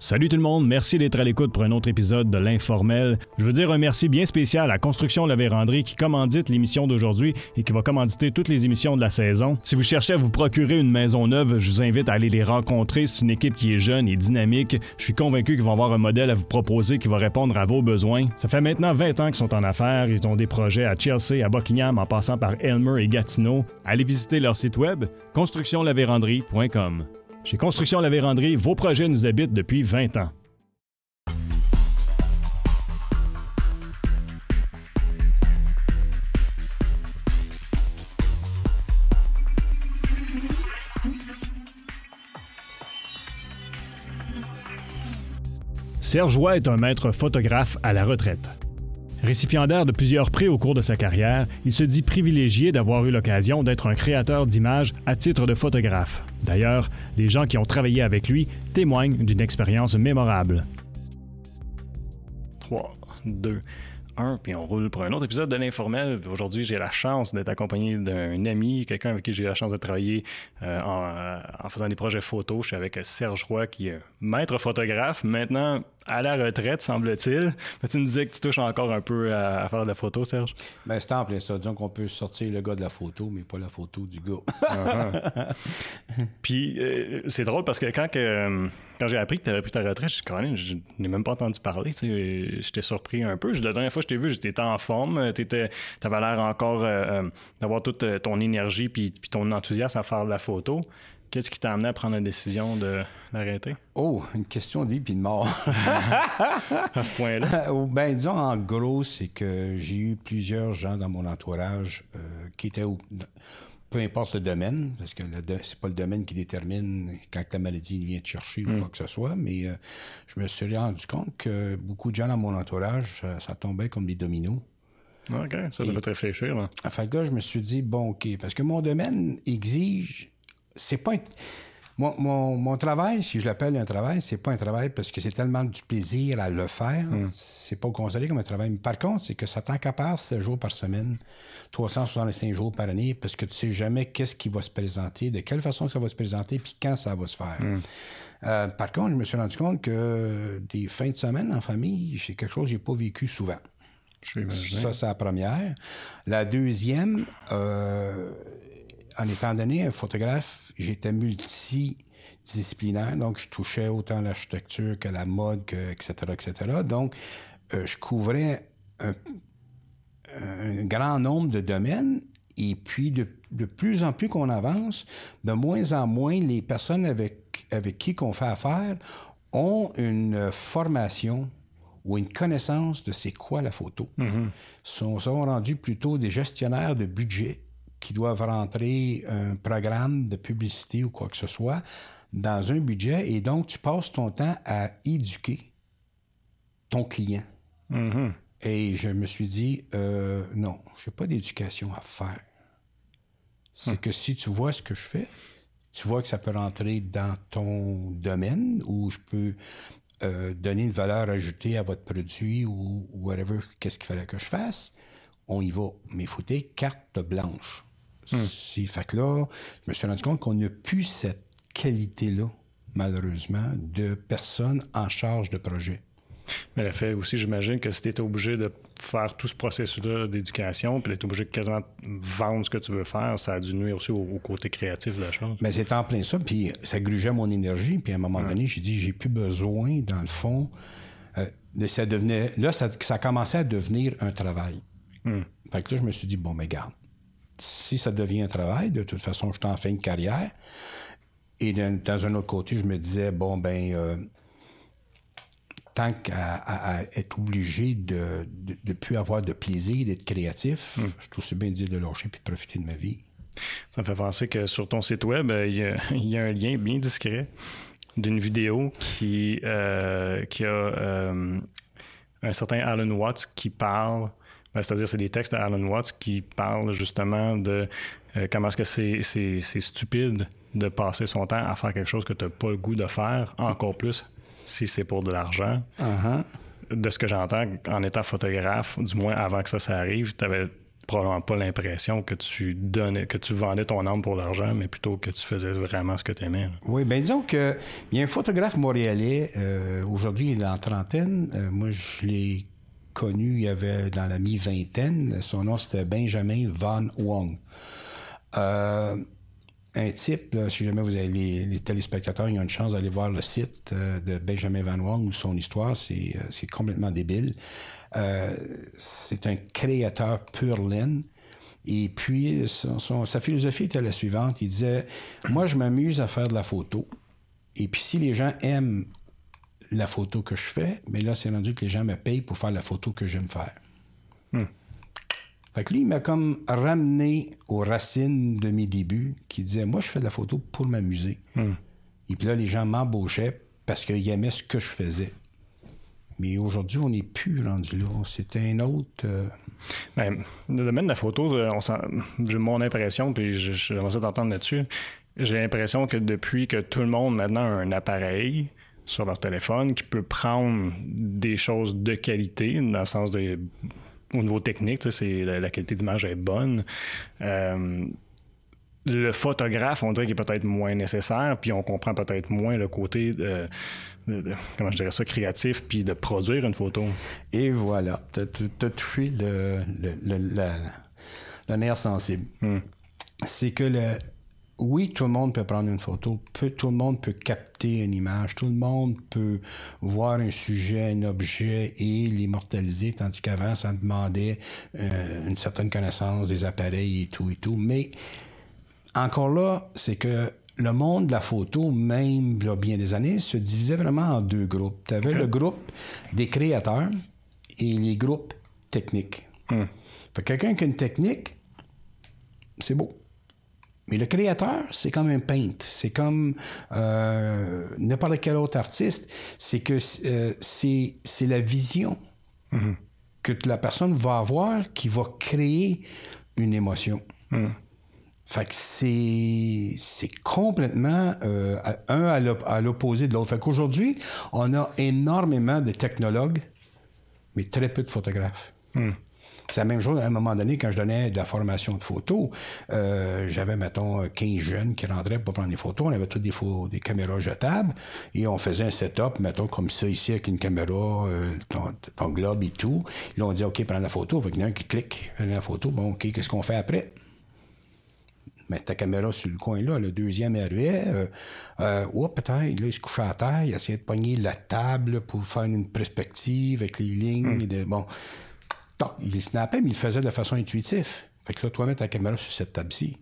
Salut tout le monde, merci d'être à l'écoute pour un autre épisode de l'Informel. Je veux dire un merci bien spécial à Construction La Vérandrie qui commandite l'émission d'aujourd'hui et qui va commanditer toutes les émissions de la saison. Si vous cherchez à vous procurer une maison neuve, je vous invite à aller les rencontrer. C'est une équipe qui est jeune et dynamique. Je suis convaincu qu'ils vont avoir un modèle à vous proposer qui va répondre à vos besoins. Ça fait maintenant 20 ans qu'ils sont en affaires. Ils ont des projets à Chelsea, à Buckingham, en passant par Elmer et Gatineau. Allez visiter leur site web constructionlavérandrie.com. Chez Construction La Vérandrie, vos projets nous habitent depuis 20 ans. Serge est un maître photographe à la retraite. Récipiendaire de plusieurs prix au cours de sa carrière, il se dit privilégié d'avoir eu l'occasion d'être un créateur d'images à titre de photographe. D'ailleurs, les gens qui ont travaillé avec lui témoignent d'une expérience mémorable. 3, 2, 1, puis on roule pour un autre épisode de l'Informel. Aujourd'hui, j'ai la chance d'être accompagné d'un ami, quelqu'un avec qui j'ai la chance de travailler euh, en, euh, en, faisant des projets photos. Je suis avec Serge Roy, qui est maître photographe, maintenant à la retraite, semble-t-il. tu me disais que tu touches encore un peu à, faire de la photo, Serge? Ben, c'est en plein ça. Disons qu'on peut sortir le gars de la photo, mais pas la photo du gars. Puis, euh, c'est drôle parce que quand, que, quand j'ai appris que tu avais pris ta retraite, je, je n'ai même pas entendu parler. J'étais surpris un peu. La dernière fois que je t'ai vu, j'étais en forme. Tu avais l'air encore euh, d'avoir toute ton énergie puis, puis ton enthousiasme à faire de la photo. Qu'est-ce qui t'a amené à prendre la décision de l'arrêter? Oh, une question de vie puis de mort. à ce point-là? Euh, ben, disons, en gros, c'est que j'ai eu plusieurs gens dans mon entourage euh, qui étaient, peu importe le domaine, parce que c'est pas le domaine qui détermine quand la maladie vient te chercher ou hmm. quoi que ce soit, mais euh, je me suis rendu compte que beaucoup de gens dans mon entourage, ça, tombait comme des dominos. OK, ça devait te réfléchir. Là. En fait, là, je me suis dit, bon, OK, parce que mon domaine exige c'est pas. Mon, travail, si je l'appelle un travail, c'est pas un travail parce que c'est tellement du plaisir à le faire. Hmm. C'est pas considéré comme un travail. Mais par contre, c'est que ça t'encapare 7 jours par semaine, 365 jours par année, parce que tu sais jamais qu'est-ce qui va se présenter, de quelle façon ça va se présenter, puis quand ça va se faire. Hmm. Euh, par contre, je me suis rendu compte que des fins de semaine en famille, c'est quelque chose que j'ai pas vécu souvent. Ça, c'est la première. La deuxième, euh, en étant donné un photographe, j'étais multidisciplinaire, donc je touchais autant l'architecture que la mode, que, etc., etc. Donc, euh, je couvrais un, grand nombre de domaines et puis, de, plus en plus qu'on avance, de moins en moins, les personnes avec, avec qui qu'on fait affaire ont une formation ou une connaissance de c'est quoi la photo. Mm-hmm. sont, sont rendus plutôt des gestionnaires de budget qui doivent rentrer un programme de publicité ou quoi que ce soit dans un budget et donc tu passes ton temps à éduquer ton client. Mm-hmm. Et je me suis dit, euh, non, je n'ai pas d'éducation à faire. C'est hmm. que si tu vois ce que je fais, tu vois que ça peut rentrer dans ton domaine où je peux euh, donner une valeur ajoutée à votre produit ou whatever, qu'est-ce qu'il fallait que je fasse, on y va. Mais il faut carte blanche. Hmm. Que là, je me suis rendu compte qu'on n'a plus cette qualité-là, malheureusement, de personnes en charge de projet. Mais le fait aussi, j'imagine que si tu étais obligé de faire tout ce processus-là d'éducation, puis d'être obligé de quasiment vendre ce que tu veux faire, ça a dû nuire aussi au, côté créatif de la chose. Mais c'est en plein ça, puis ça grugeait mon énergie, puis à un moment donné, j'ai dit, j'ai plus besoin, dans le fond, euh, ça devenait, là, ça, ça commençait à devenir un travail. Hmm. Fait que là, je me suis dit, bon, mais garde, si ça devient un travail, de toute façon, je suis en fin de carrière. Et dans un autre côté, je me disais, bon, ben, euh, tant qu'à être obligé de ne plus avoir de plaisir, d'être créatif, hmm. je trouve c'est bien dire de lâcher puis de profiter de ma vie. Ça me fait penser que sur ton site web, euh, il y a, un lien bien discret d'une vidéo qui, euh, qui a un certain Alan Watts qui parle c'est-à-dire, c'est des textes d'Alan Watts qui parlent justement de euh, comment est-ce que c'est, stupide de passer son temps à faire quelque chose que tu n'as pas le goût de faire, encore plus si c'est pour de l'argent. Uh-huh. De ce que j'entends, en étant photographe, du moins avant que ça, ça arrive, tu avais probablement pas l'impression que tu donnais, que tu vendais ton âme pour l'argent, mais plutôt que tu faisais vraiment ce que tu aimais. Oui, bien disons que il y a un photographe montréalais, euh, aujourd'hui il est en trentaine, euh, moi je l'ai connu, il y avait dans la mi-vingtaine, son nom c'était Benjamin Van Wong. Euh, un type, si jamais vous avez les, téléspectateurs, ils ont une chance d'aller voir le site euh, de Benjamin Van Wong ou son histoire, c'est, euh, complètement débile. Euh, c'est un créateur pur laine. Et puis, sa philosophie était la suivante. Il disait, moi, je m'amuse à faire de la photo. Et puis, si les gens aiment la photo que je fais, mais là, c'est rendu que les gens me payent pour faire la photo que j'aime faire. Hmm. Fait que lui, il m'a comme ramené aux racines de mes débuts, qui disait Moi, je fais de la photo pour m'amuser. Hmm. Et puis là, les gens m'embauchaient parce qu'ils aimaient ce que je faisais. Mais aujourd'hui, on n'est plus rendu là. C'était un autre. Euh, ben, le domaine de la photo, euh, j'ai mon impression, puis j'aimerais ça t'entendre là-dessus. J'ai l'impression que depuis que tout le monde maintenant a un appareil sur leur téléphone qui peut prendre des choses de qualité, dans le sens de au niveau technique, c'est, la, qualité d'image est bonne. Euh, le photographe, on dirait qu'il est peut-être moins nécessaire, puis on comprend peut-être moins le côté, de, comment je dirais ça, créatif, puis de produire une photo. Et voilà, tu as touché le, le, nerf sensible. Hmm. C'est que le, oui, tout le monde peut prendre une photo, tout le monde peut capter une image, tout le monde peut voir un sujet, un objet et l'immortaliser, tandis qu'avant, ça demandait euh, une certaine connaissance des appareils et tout et tout. Mais encore là, c'est que le monde de la photo, même il y a bien des années, se divisait vraiment en deux groupes. Tu avais le groupe des créateurs et les groupes techniques. Hmm. Fait quelqu'un qui a une technique, c'est beau. Mais le créateur, c'est comme un peintre, c'est comme euh, n'importe quel autre artiste, c'est que euh, c'est la vision mm-hmm. que la personne va avoir qui va créer une émotion. Mm. Fait que c'est, c'est complètement euh, un à l'opposé de l'autre. Fait qu'aujourd'hui, on a énormément de technologues, mais très peu de photographes. Mm. C'est la même chose à un moment donné quand je donnais de la formation de photos. Euh, j'avais, mettons, 15 jeunes qui rentraient pour prendre des photos. On avait toutes des, des caméras jetables et on faisait un setup, mettons, comme ça ici avec une caméra, euh, ton, globe et tout. Là, on dit, OK, prends la photo. Qu'il y en a un qui clique, prend la photo. Bon, OK, qu'est-ce qu'on fait après? Mettre ta caméra sur le coin là, le deuxième arrivait, euh, euh, oh, peut-être, là, il se couchait à terre, il essayait de pogner la table pour faire une perspective avec les lignes. Hmm. bon, il snappait, mais il le faisait de façon intuitive. Fait que là, toi, mettre ta caméra sur cette table-ci.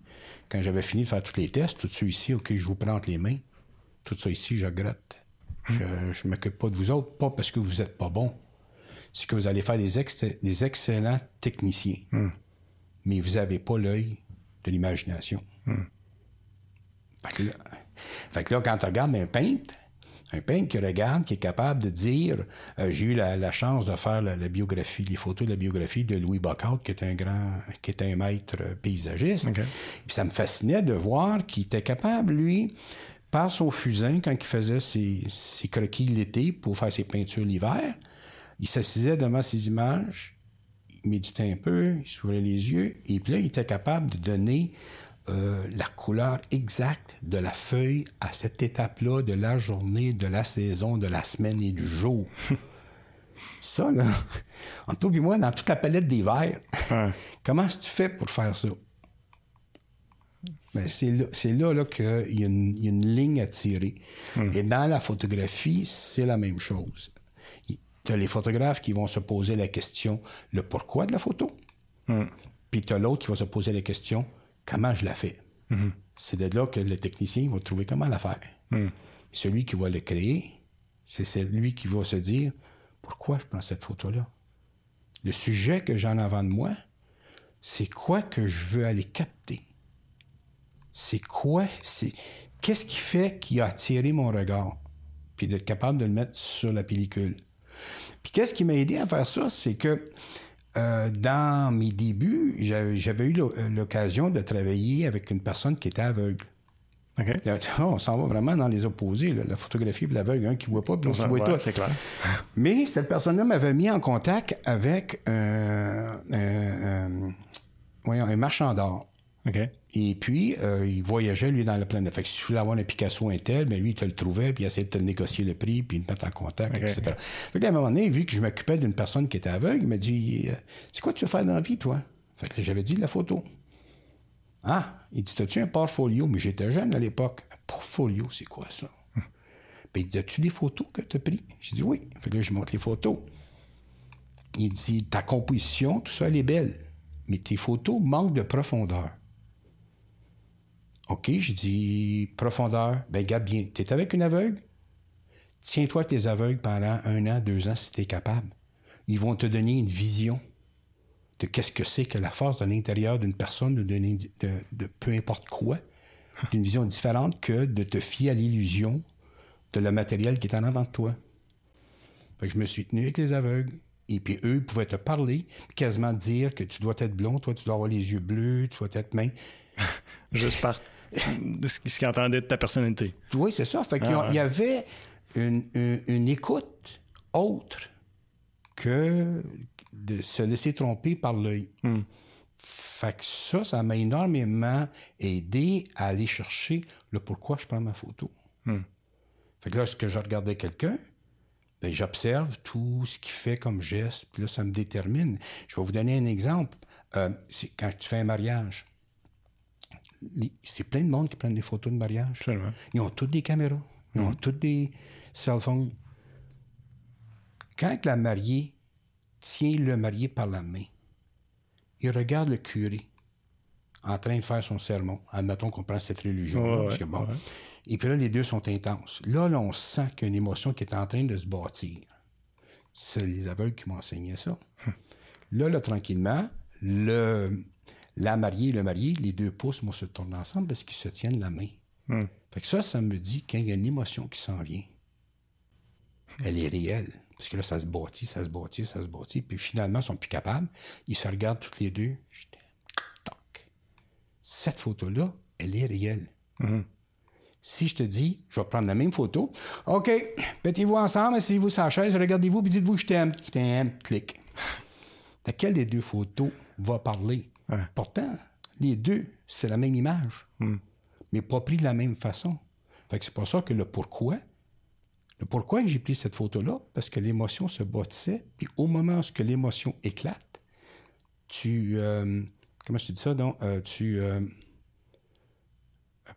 Quand j'avais fini de faire tous les tests, tout ça ici, OK, je vous prends entre les mains. Tout ça ici, je gratte. Je ne m'occupe pas de vous autres, pas parce que vous n'êtes pas bon. C'est que vous allez faire des, des excellents techniciens. Hmm. Mais vous n'avez pas l'œil de l'imagination. Hmm. Fait, fait, que là, quand tu regardes un peintre, un peintre qui regarde, qui est capable de dire euh, j'ai eu la, chance de faire la, biographie, les photos de la biographie de Louis Bocard, qui est un grand, qui est un maître paysagiste. ça me fascinait de voir qu'il était capable, lui, par son fusain, quand il faisait ses, ses croquis l'été pour faire ses peintures l'hiver, il s'assisait devant ses images, il méditait un peu, il s'ouvrait les yeux, et puis là, il était capable de donner euh, la couleur exacte de la feuille à cette étape-là de la journée, de la saison, de la semaine et du jour. ça, là, entre toi et moi, dans toute la palette des verts, comment est-ce que tu fais pour faire ça? Ben, c'est là, là, qu'il y, a une ligne à tirer. Hmm. Et dans la photographie, c'est la même chose. Tu as les photographes qui vont se poser la question, le pourquoi de la photo? Hmm. Puis tu as l'autre qui va se poser la question, comment je la fais? Mhm. C'est de là que le technicien va trouver comment la faire. Mhm. Celui qui va le créer, c'est celui qui va se dire pourquoi je prends cette photo-là? Le sujet que j'en avant de moi, c'est quoi que je veux aller capter? C'est quoi, c'est qu'est-ce qui fait qui a attiré mon regard, puis d'être capable de le mettre sur la pellicule. Puis qu'est-ce qui m'a aidé à faire ça, c'est que euh, dans mes débuts, j'avais eu l'occasion de travailler avec une personne qui était aveugle. Euh, on s'en va vraiment dans les opposés, la photographie et l'aveugle, un qui voit pas, puis l'autre qui voit tout. Clair. Mais cette personne-là m'avait mis en contact avec un, voyons, un marchand d'art. Et puis, euh, il voyageait, lui, dans la planète. Fait que si tu voulais avoir un Picasso un tel, ben lui, il te le trouvait, puis il essayait de te négocier le prix, puis de te mettre en contact, etc. Fait qu'à un moment donné, vu que je m'occupais d'une personne qui était aveugle, il m'a dit euh, C'est quoi tu veux faire dans la vie, toi Fait que j'avais dit la photo. Ah Il dit T'as-tu un portfolio Mais j'étais jeune à l'époque. Un portfolio, c'est quoi ça Puis il dit As-tu des photos que tu as prises J'ai dit Oui. Fait que là, je montre les photos. Il dit Ta composition, tout ça, elle est belle. Mais tes photos manquent de profondeur. OK, je dis profondeur. Ben, regarde bien. Tu es avec une aveugle? Tiens-toi avec les aveugles pendant un an, deux ans, si tu es capable. Ils vont te donner une vision de qu'est-ce que c'est que la force de l'intérieur d'une personne, de, peu importe quoi, d'une vision différente que de te fier à l'illusion de le matériel qui est en avant de toi. Fait je me suis tenu avec les aveugles. Et puis eux, pouvaient te parler, quasiment dire que tu dois être blond, toi, tu dois avoir les yeux bleus, tu dois être main. Juste par de ce qu'ils entendaient de ta personnalité. Oui, c'est ça. Fait qu'il y Ah, ouais. il y avait une, une- une écoute autre que de se laisser tromper par l'œil. Hmm. Fait que ça, ça m'a énormément aidé à aller chercher le pourquoi je prends ma photo. Hmm. Fait que lorsque je regardais quelqu'un, ben, j'observe tout ce qu'il fait comme geste, puis là, ça me détermine. Je vais vous donner un exemple. Euh, c'est quand tu fais un mariage, c'est plein de monde qui prennent des photos de mariage. Absolument. Ils ont toutes des caméras. Ils ont toutes des cell phones. Quand la mariée tient le marié par la main, il regarde le curé en train de faire son sermon. Admettons qu'on prend cette religion. Ouais, parce que bon. ouais. Et puis là, les deux sont intenses. Là, là, on sent qu'il y a une émotion qui est en train de se bâtir. C'est les aveugles qui m'ont enseigné ça. Là, là, tranquillement, le, la mariée et le marié, les deux pouces vont se tourner ensemble parce qu'ils se tiennent la main. Hmm. Fait que ça, ça me dit qu'il y a une émotion qui s'en vient. Elle est réelle. Parce que là, ça se bâtit, ça se bâtit, ça se bâtit. Puis finalement, ils sont plus capables. Ils se regardent toutes les deux. Je t'aime. Toc. Cette photo-là, elle est réelle. Si je te dis, je vais prendre la même photo. OK, mettez-vous ensemble, asseyez-vous sur la chaise, regardez-vous, puis dites-vous, je t'aime. Je t'aime. Clic. Laquelle des deux photos va parler? Ouais. Pourtant, les deux, c'est la même image, mais pas pris de la même façon. Fait que c'est pour ça que le pourquoi, le pourquoi que j'ai pris cette photo-là, parce que l'émotion se bâtissait, puis au moment où l'émotion éclate, tu... euh, comment je te dis ça, donc? Euh, tu... euh,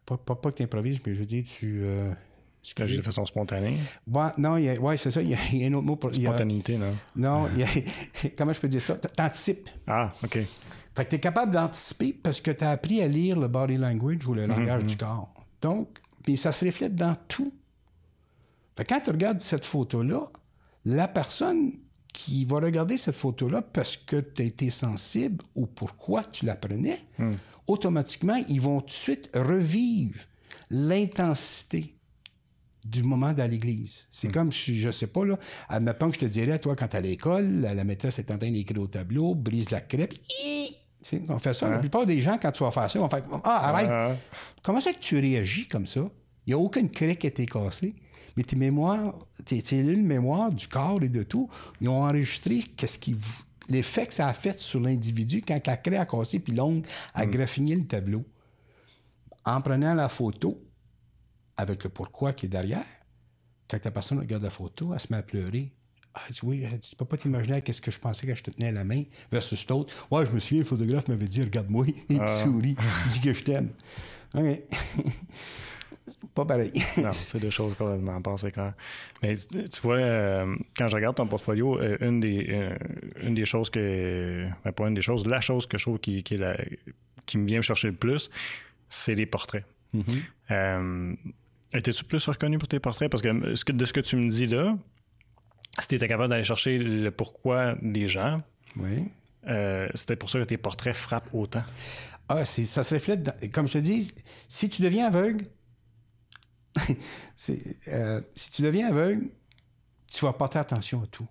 pas, pas, pas que tu improvises, mais je veux dire, tu... Que j'ai de façon spontanée. Ouais, non, il y a- ouais, c'est ça. Il y, a, il y a un autre mot pour. a- Spontanéité, non? non, il y a- comment je peux dire ça? T'anticipes. Ah, OK. Fait que tu es capable d'anticiper parce que tu as appris à lire le body language ou le langage du corps. Donc, puis ça se reflète dans tout. Fait que quand tu regardes cette photo-là, la personne qui va regarder cette photo-là parce que tu as été sensible ou pourquoi tu la prenais, automatiquement, ils vont tout de suite revivre l'intensité du moment dans l'église. C'est comme, je, je sais pas, là, admettons que je te dirais, toi, quand à l'école, la, la maîtresse est en train d'écrire au tableau, brise la crêpe, hi! On fait ça. La plupart des gens, quand tu vas faire ça, vont faire Ah, arrête! Comment ça que tu réagis comme ça? Il n'y a aucune craie qui a été cassée. Mais tes mémoires, tes cellules mémoire du corps et de tout, ils ont enregistré qu'est-ce qui l'effet que ça a fait sur l'individu quand la craie a cassé puis l'ongle a graffiné le tableau. En prenant la photo, avec le pourquoi qui est derrière, quand la personne regarde la photo, elle se met à pleurer. Ah, oui, dit, tu peux pas t'imaginer qu'est-ce que je pensais quand je te tenais la main versus l'autre. Ouais, je me souviens, le photographe m'avait dit, regarde-moi, il sourit, dis que je t'aime. OK. C'est pas pareil. Non, c'est deux choses complètement part, c'est clair. Mais tu vois, euh, quand je regarde ton portfolio, euh, une, des, euh, une des choses que. Ben, pas une des choses, la chose que je trouve qui, qui, est la- qui me vient me chercher le plus, c'est les portraits. Euh, Étais-tu plus reconnu pour tes portraits? Parce que, ce que- de ce que tu me dis là, si tu étais capable d'aller chercher le pourquoi des gens, Oui. euh, c'était pour ça que tes portraits frappent autant. Ah, ça se reflète. dans- comme je te dis, si tu deviens aveugle, euh, si tu deviens aveugle, tu vas porter attention à tout.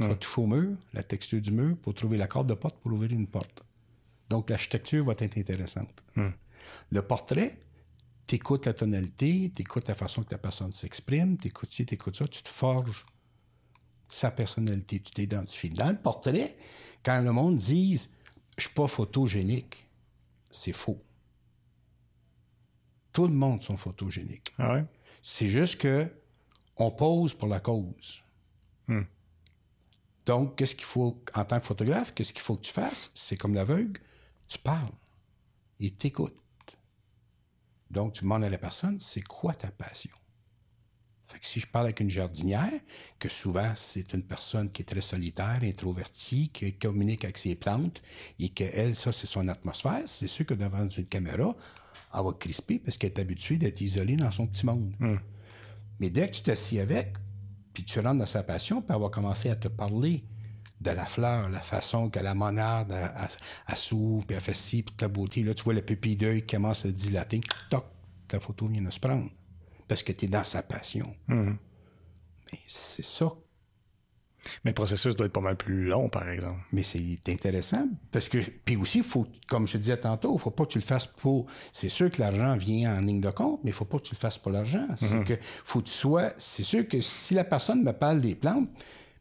Tu vas toucher au mur, la texture du mur, pour trouver la corde de porte pour ouvrir une porte. Donc, l'architecture va être intéressante. Le portrait, tu écoutes la tonalité, tu écoutes la façon que la personne s'exprime, tu écoutes ci, tu écoutes ça, tu te forges sa personnalité, tu t'identifies. Dans le portrait, quand le monde dise je suis pas photogénique. C'est faux. Tout le monde sont photogéniques. Ah ouais? C'est juste que on pose pour la cause. Hmm. Donc, qu'est-ce qu'il faut, en tant que photographe, qu'est-ce qu'il faut que tu fasses? C'est comme l'aveugle, tu parles. Il t'écoute. Donc, tu demandes à la personne, c'est quoi ta passion? Fait que si je parle avec une jardinière, que souvent c'est une personne qui est très solitaire, introvertie, qui communique avec ses plantes, et qu'elle, ça, c'est son atmosphère, c'est sûr que devant une caméra, elle va crisper parce qu'elle est habituée d'être isolée dans son petit monde. Mais dès que tu t'assieds avec, puis tu rentres dans sa passion, puis elle va commencer à te parler de la fleur, la façon que la monarde, elle, elle- elle s'ouvre, puis elle fait ci, puis toute la beauté. Là, tu vois le pupille d'œil qui commence à dilater. Toc, ta photo vient de se prendre. Parce que tu es dans sa passion. Mais c'est ça. Mais le processus doit être pas mal plus long, par exemple. Mais c'est intéressant parce que puis aussi faut comme je te disais tantôt, il faut pas que tu le fasses pour c'est sûr que l'argent vient en ligne de compte, mais il faut pas que tu le fasses pour l'argent, c'est que faut que tu sois c'est sûr que si la personne me parle des plantes,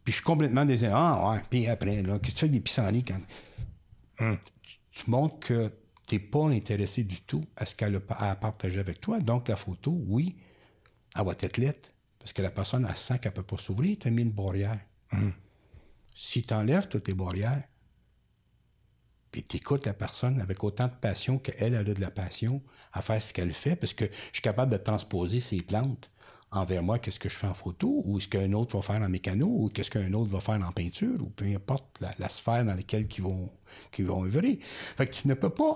puis je suis complètement désiré, ah ouais, puis après là, qu'est-ce que tu fais avec des pissenlits quand tu, tu montres que tu n'es pas intéressé du tout à ce qu'elle a à partager avec toi. Donc, la photo, oui, elle va être lettre. Parce que la personne, elle sent qu'elle ne peut pas s'ouvrir. Tu as mis une barrière. Si tu enlèves toutes tes barrières, puis tu écoutes la personne avec autant de passion qu'elle, elle a de la passion à faire ce qu'elle fait, parce que je suis capable de transposer ses plantes envers moi, qu'est-ce que je fais en photo, ou ce qu'un autre va faire en mécano, ou qu'est-ce qu'un autre va faire en peinture, ou peu importe la, la sphère dans laquelle ils vont œuvrer. Fait que tu ne peux pas,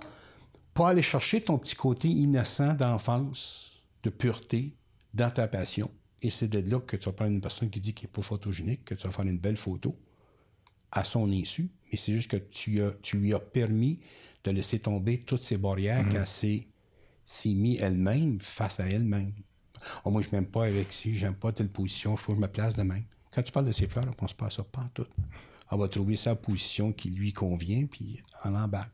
pas aller chercher ton petit côté innocent d'enfance, de pureté, dans ta passion. Et c'est de là que tu vas prendre une personne qui dit qu'il n'est pas photogénique, que tu vas faire une belle photo à son insu, mais c'est juste que tu, as- tu lui as permis de laisser tomber toutes ces barrières qu'elle s'est, s'est mis elle-même face à elle-même. Oh, moi, je m'aime pas avec ci, j'aime pas telle position, je faut que je me place de même. Quand tu parles de ses fleurs, on pense pas à ça, pas en tout. Elle va trouver sa position qui lui convient, puis elle embarque.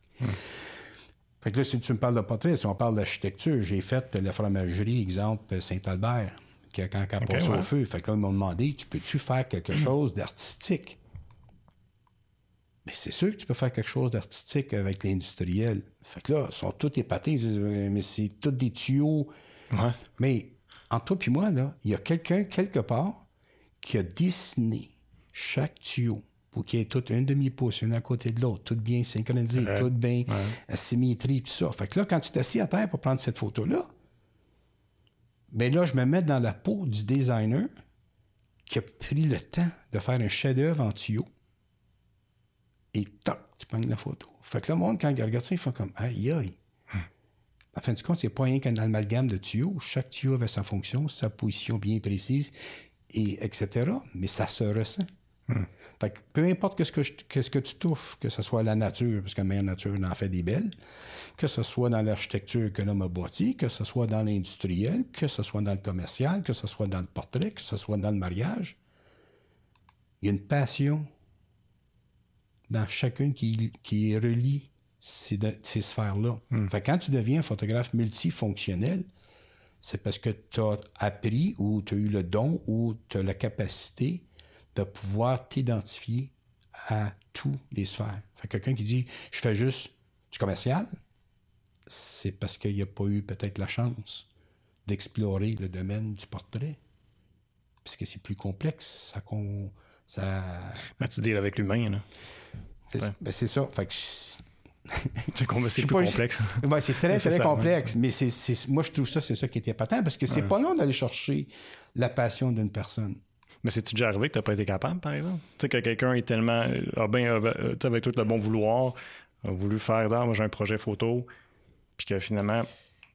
Fait que là, si tu me parles de portrait, si on parle d'architecture, j'ai fait la fromagerie, exemple, Saint-Albert, qui a quand elle passe ouais. au feu. Fait que là, ils m'ont demandé, tu peux-tu faire quelque chose d'artistique? Mais c'est sûr que tu peux faire quelque chose d'artistique avec l'industriel. Fait que là, ils sont tous épatés. Mais c'est tous des tuyaux. Mais entre toi et moi, là, il y a quelqu'un quelque part qui a dessiné chaque tuyau pour qu'il y ait tout un demi-pouce, un à côté de l'autre, tout bien synchronisé, Ouais. tout bien à symétrie, tout ça. Fait que là, quand tu t'assis à terre pour prendre cette photo-là, ben là, je me mets dans la peau du designer qui a pris le temps de faire un chef-d'œuvre en tuyau. Et toc, tu pognes la photo. Fait que le monde, quand il regarde ça, ils font comme aïe aïe. En fin de compte, c'est pas rien qu'un amalgame de tuyaux. Chaque tuyau avait sa fonction, sa position bien précise, et etc. Mais ça se ressent. Fait que peu importe que ce que, je- que ce que tu touches, que ce soit la nature, parce que la mère nature en fait des belles, que ce soit dans l'architecture que l'homme a bâti, que ce soit dans l'industriel, que ce soit dans le commercial, que ce soit dans le portrait, que ce soit dans le mariage, il y a une passion dans chacune qui, qui relie ces, sphères-là. Fait que quand tu deviens un photographe multifonctionnel, c'est parce que tu as appris ou tu as eu le don ou tu as la capacité de pouvoir t'identifier à tous les sphères. Fait que quelqu'un qui dit je fais juste du commercial, c'est parce qu'il n'a pas eu peut-être la chance d'explorer le domaine du portrait. Parce que c'est plus complexe. Ça, con- ça, Mais tu deals avec l'humain, là. c'est ben, ça. Fait que je- C'est plus pas, complexe. Ouais, c'est très, très complexe. Mais c'est, moi, je trouve ça, c'est ça qui était patent, parce que c'est pas long d'aller chercher la passion d'une personne. Mais c'est-tu déjà arrivé que tu n'as pas été capable, par exemple? Tu sais, que quelqu'un est tellement. A bien, euh, tu sais, avec tout le bon vouloir, a voulu faire, ah, moi j'ai un projet photo, puis que finalement,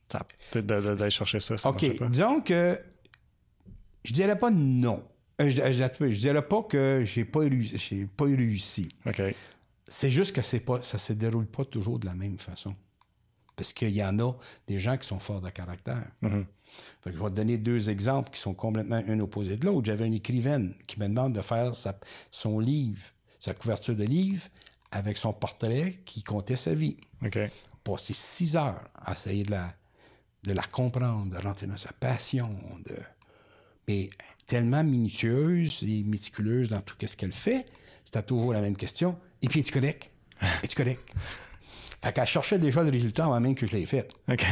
ça d'aller chercher ça. ça OK. Disons que je dirais pas non. Euh, Je, je, je dirais pas que j'ai pas, j'ai pas réussi. OK. C'est juste que c'est pas, ça se déroule pas toujours de la même façon. Parce qu'il y en a des gens qui sont forts de caractère. Fait que je vais te donner deux exemples qui sont complètement un opposé de l'autre. J'avais une écrivaine qui me demande de faire sa- son livre, sa couverture de livre, avec son portrait qui comptait sa vie. OK. Passer six heures à essayer de la, de la comprendre, de rentrer dans sa passion, de... mais tellement minutieuse et méticuleuse dans tout ce qu'elle fait, c'était toujours la même question. Et puis, es-tu correct? Es-tu correct? Fait qu'elle cherchait déjà le résultat avant même que je l'ai fait. OK.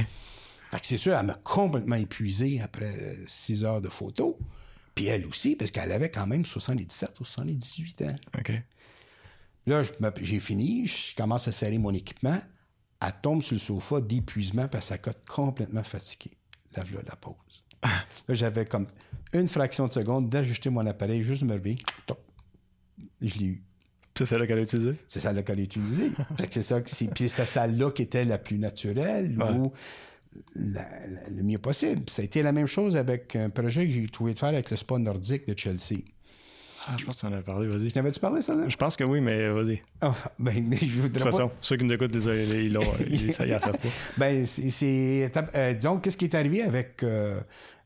Fait que c'est sûr, elle m'a complètement épuisé après six heures de photos. Puis elle aussi, parce qu'elle avait quand même 77 ou 78 ans. OK. Là, j'ai fini, je commence à serrer mon équipement. Elle tombe sur le sofa d'épuisement parce qu'elle cote complètement fatiguée. Là, voilà la pause. Là, j'avais comme une fraction de seconde d'ajuster mon appareil, juste me lever. Je l'ai eu. C'est là qu'elle a utilisé? C'est là qu'elle a utilisé. Fait que c'est ça c'est. Puis c'est celle-là qui était la plus naturelle Ouais. ou la- la- le mieux possible. Ça a été la même chose avec un projet que j'ai trouvé de faire avec le spa nordique de Chelsea. Ah, je pense qu'on en a parlé, vas-y. T'avais-tu parlé, ça, là? Je pense que oui, mais vas-y. Ah, ben, je voudrais De toute pas- façon, ceux qui nous écoutent, ils l'ont. ils- Ça y pas. Ben, c'est. euh, disons, qu'est-ce qui est arrivé avec. euh,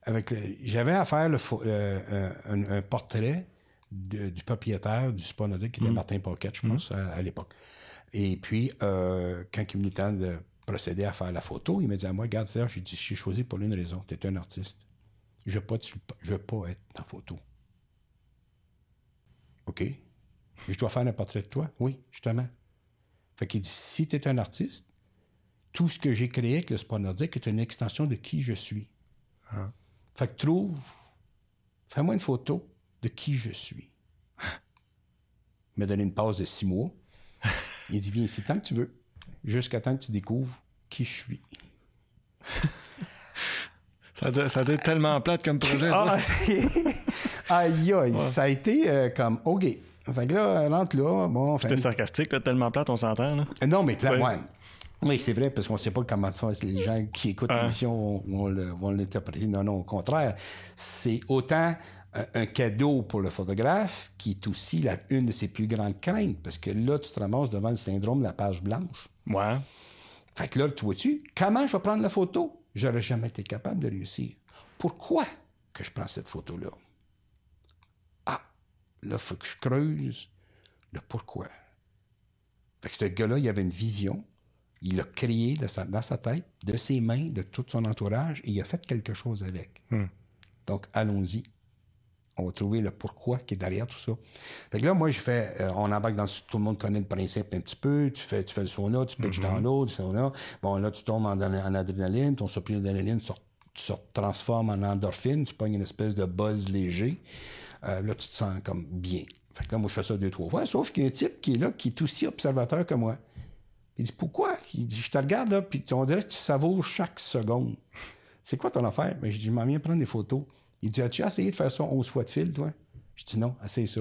avec le- J'avais à faire le euh, un, un portrait de- du propriétaire du spa nordique, qui était Martin Pocket, je pense, à, à l'époque. Et puis, euh, quand il le temps de procéder à faire la photo, il m'a dit à moi Regarde, Serge, je suis choisi pour une raison. Tu es un artiste. Je veux je veux pas être en photo. OK? Je dois faire un portrait de toi? Oui, justement. Fait qu'il dit si tu es un artiste, tout ce que j'ai créé avec le sport nordique est une extension de qui je suis. Fait que trouve, fais-moi une photo de qui je suis. Il m'a donné une pause de six mois. Il dit Viens ici tant que tu veux, jusqu'à temps que tu découvres qui je suis. Ça a, été- ça été tellement plate comme projet. Ah, aïe, aïe, ça a été euh, comme OK. Fait que là, rentre là, bon, C'était sarcastique, là, tellement plate, on s'entend. Là. Euh, Non, mais pla- Ouais. ouais. Oui, c'est vrai, parce qu'on ne sait pas comment ça, les gens qui écoutent l'émission vont, vont l'interpréter. Non, non, au contraire. C'est autant un, un cadeau pour le photographe qui est aussi la, une de ses plus grandes craintes, parce que là, tu te ramasses devant le syndrome de la page blanche. Ouais. Fait que là, tu vois-tu, comment je vais prendre la photo? J'aurais jamais été capable de réussir. Pourquoi que je prends cette photo-là? Ah, là, il faut que je creuse le pourquoi. Fait que ce gars-là, il avait une vision. Il l'a créé de sa- dans sa tête, de ses mains, de tout son entourage, et il a fait quelque chose avec. Donc, allons-y. On va trouver le pourquoi qui est derrière tout ça. Fait que là, moi, je fais, euh, on embarque dans, tout le monde connaît le principe un petit peu, tu fais, tu fais le sauna, tu pitches dans l'eau, le sauna. Bon, là, tu tombes en, en adrénaline, ton surplus d'adrénaline se, se transforme en endorphine, tu pognes une espèce de buzz léger. Euh, là, tu te sens comme bien. Fait que là, moi, je fais ça deux, trois fois, sauf qu'il y a un type qui est là, qui est aussi observateur que moi. Il dit, pourquoi? Il dit, je te regarde là, puis on dirait que tu savoures chaque seconde. C'est quoi ton affaire? Ben, je dis, je m'en viens prendre des photos. Il dit, as-tu essayé de faire ça 11 fois de fil, toi? Je dis, non, essaye ça.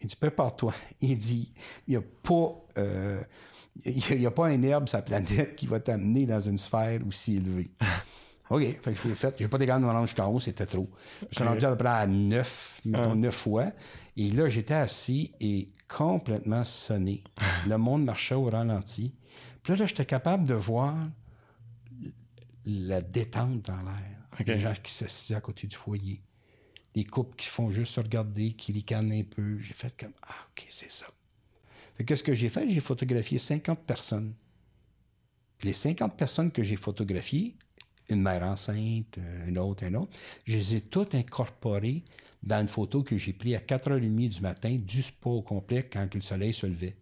Il dit, prépare-toi. Il dit, il n'y a pas... euh, il n'y a, pas un herbe sur la planète qui va t'amener dans une sphère aussi élevée. OK, fait que je l'ai fait. J'ai pas des grandes orange jusqu'en haut, c'était trop. Je suis rendu à peu près à neuf, mettons neuf fois. Et là, j'étais assis et complètement sonné. Le monde marchait au ralenti. Puis là, là j'étais capable de voir la détente dans l'air. OK. Les gens qui s'assisent à côté du foyer. Les couples qui font juste se regarder, qui ricanent un peu. J'ai fait comme Ah, OK, c'est ça. Qu'est-ce que j'ai fait? J'ai photographié 50 personnes. Puis les 50 personnes que j'ai photographiées, une mère enceinte, euh, une autre, un autre, je les ai toutes incorporées dans une photo que j'ai prise à 4h30 du matin, du spa au complet, quand le soleil se levait.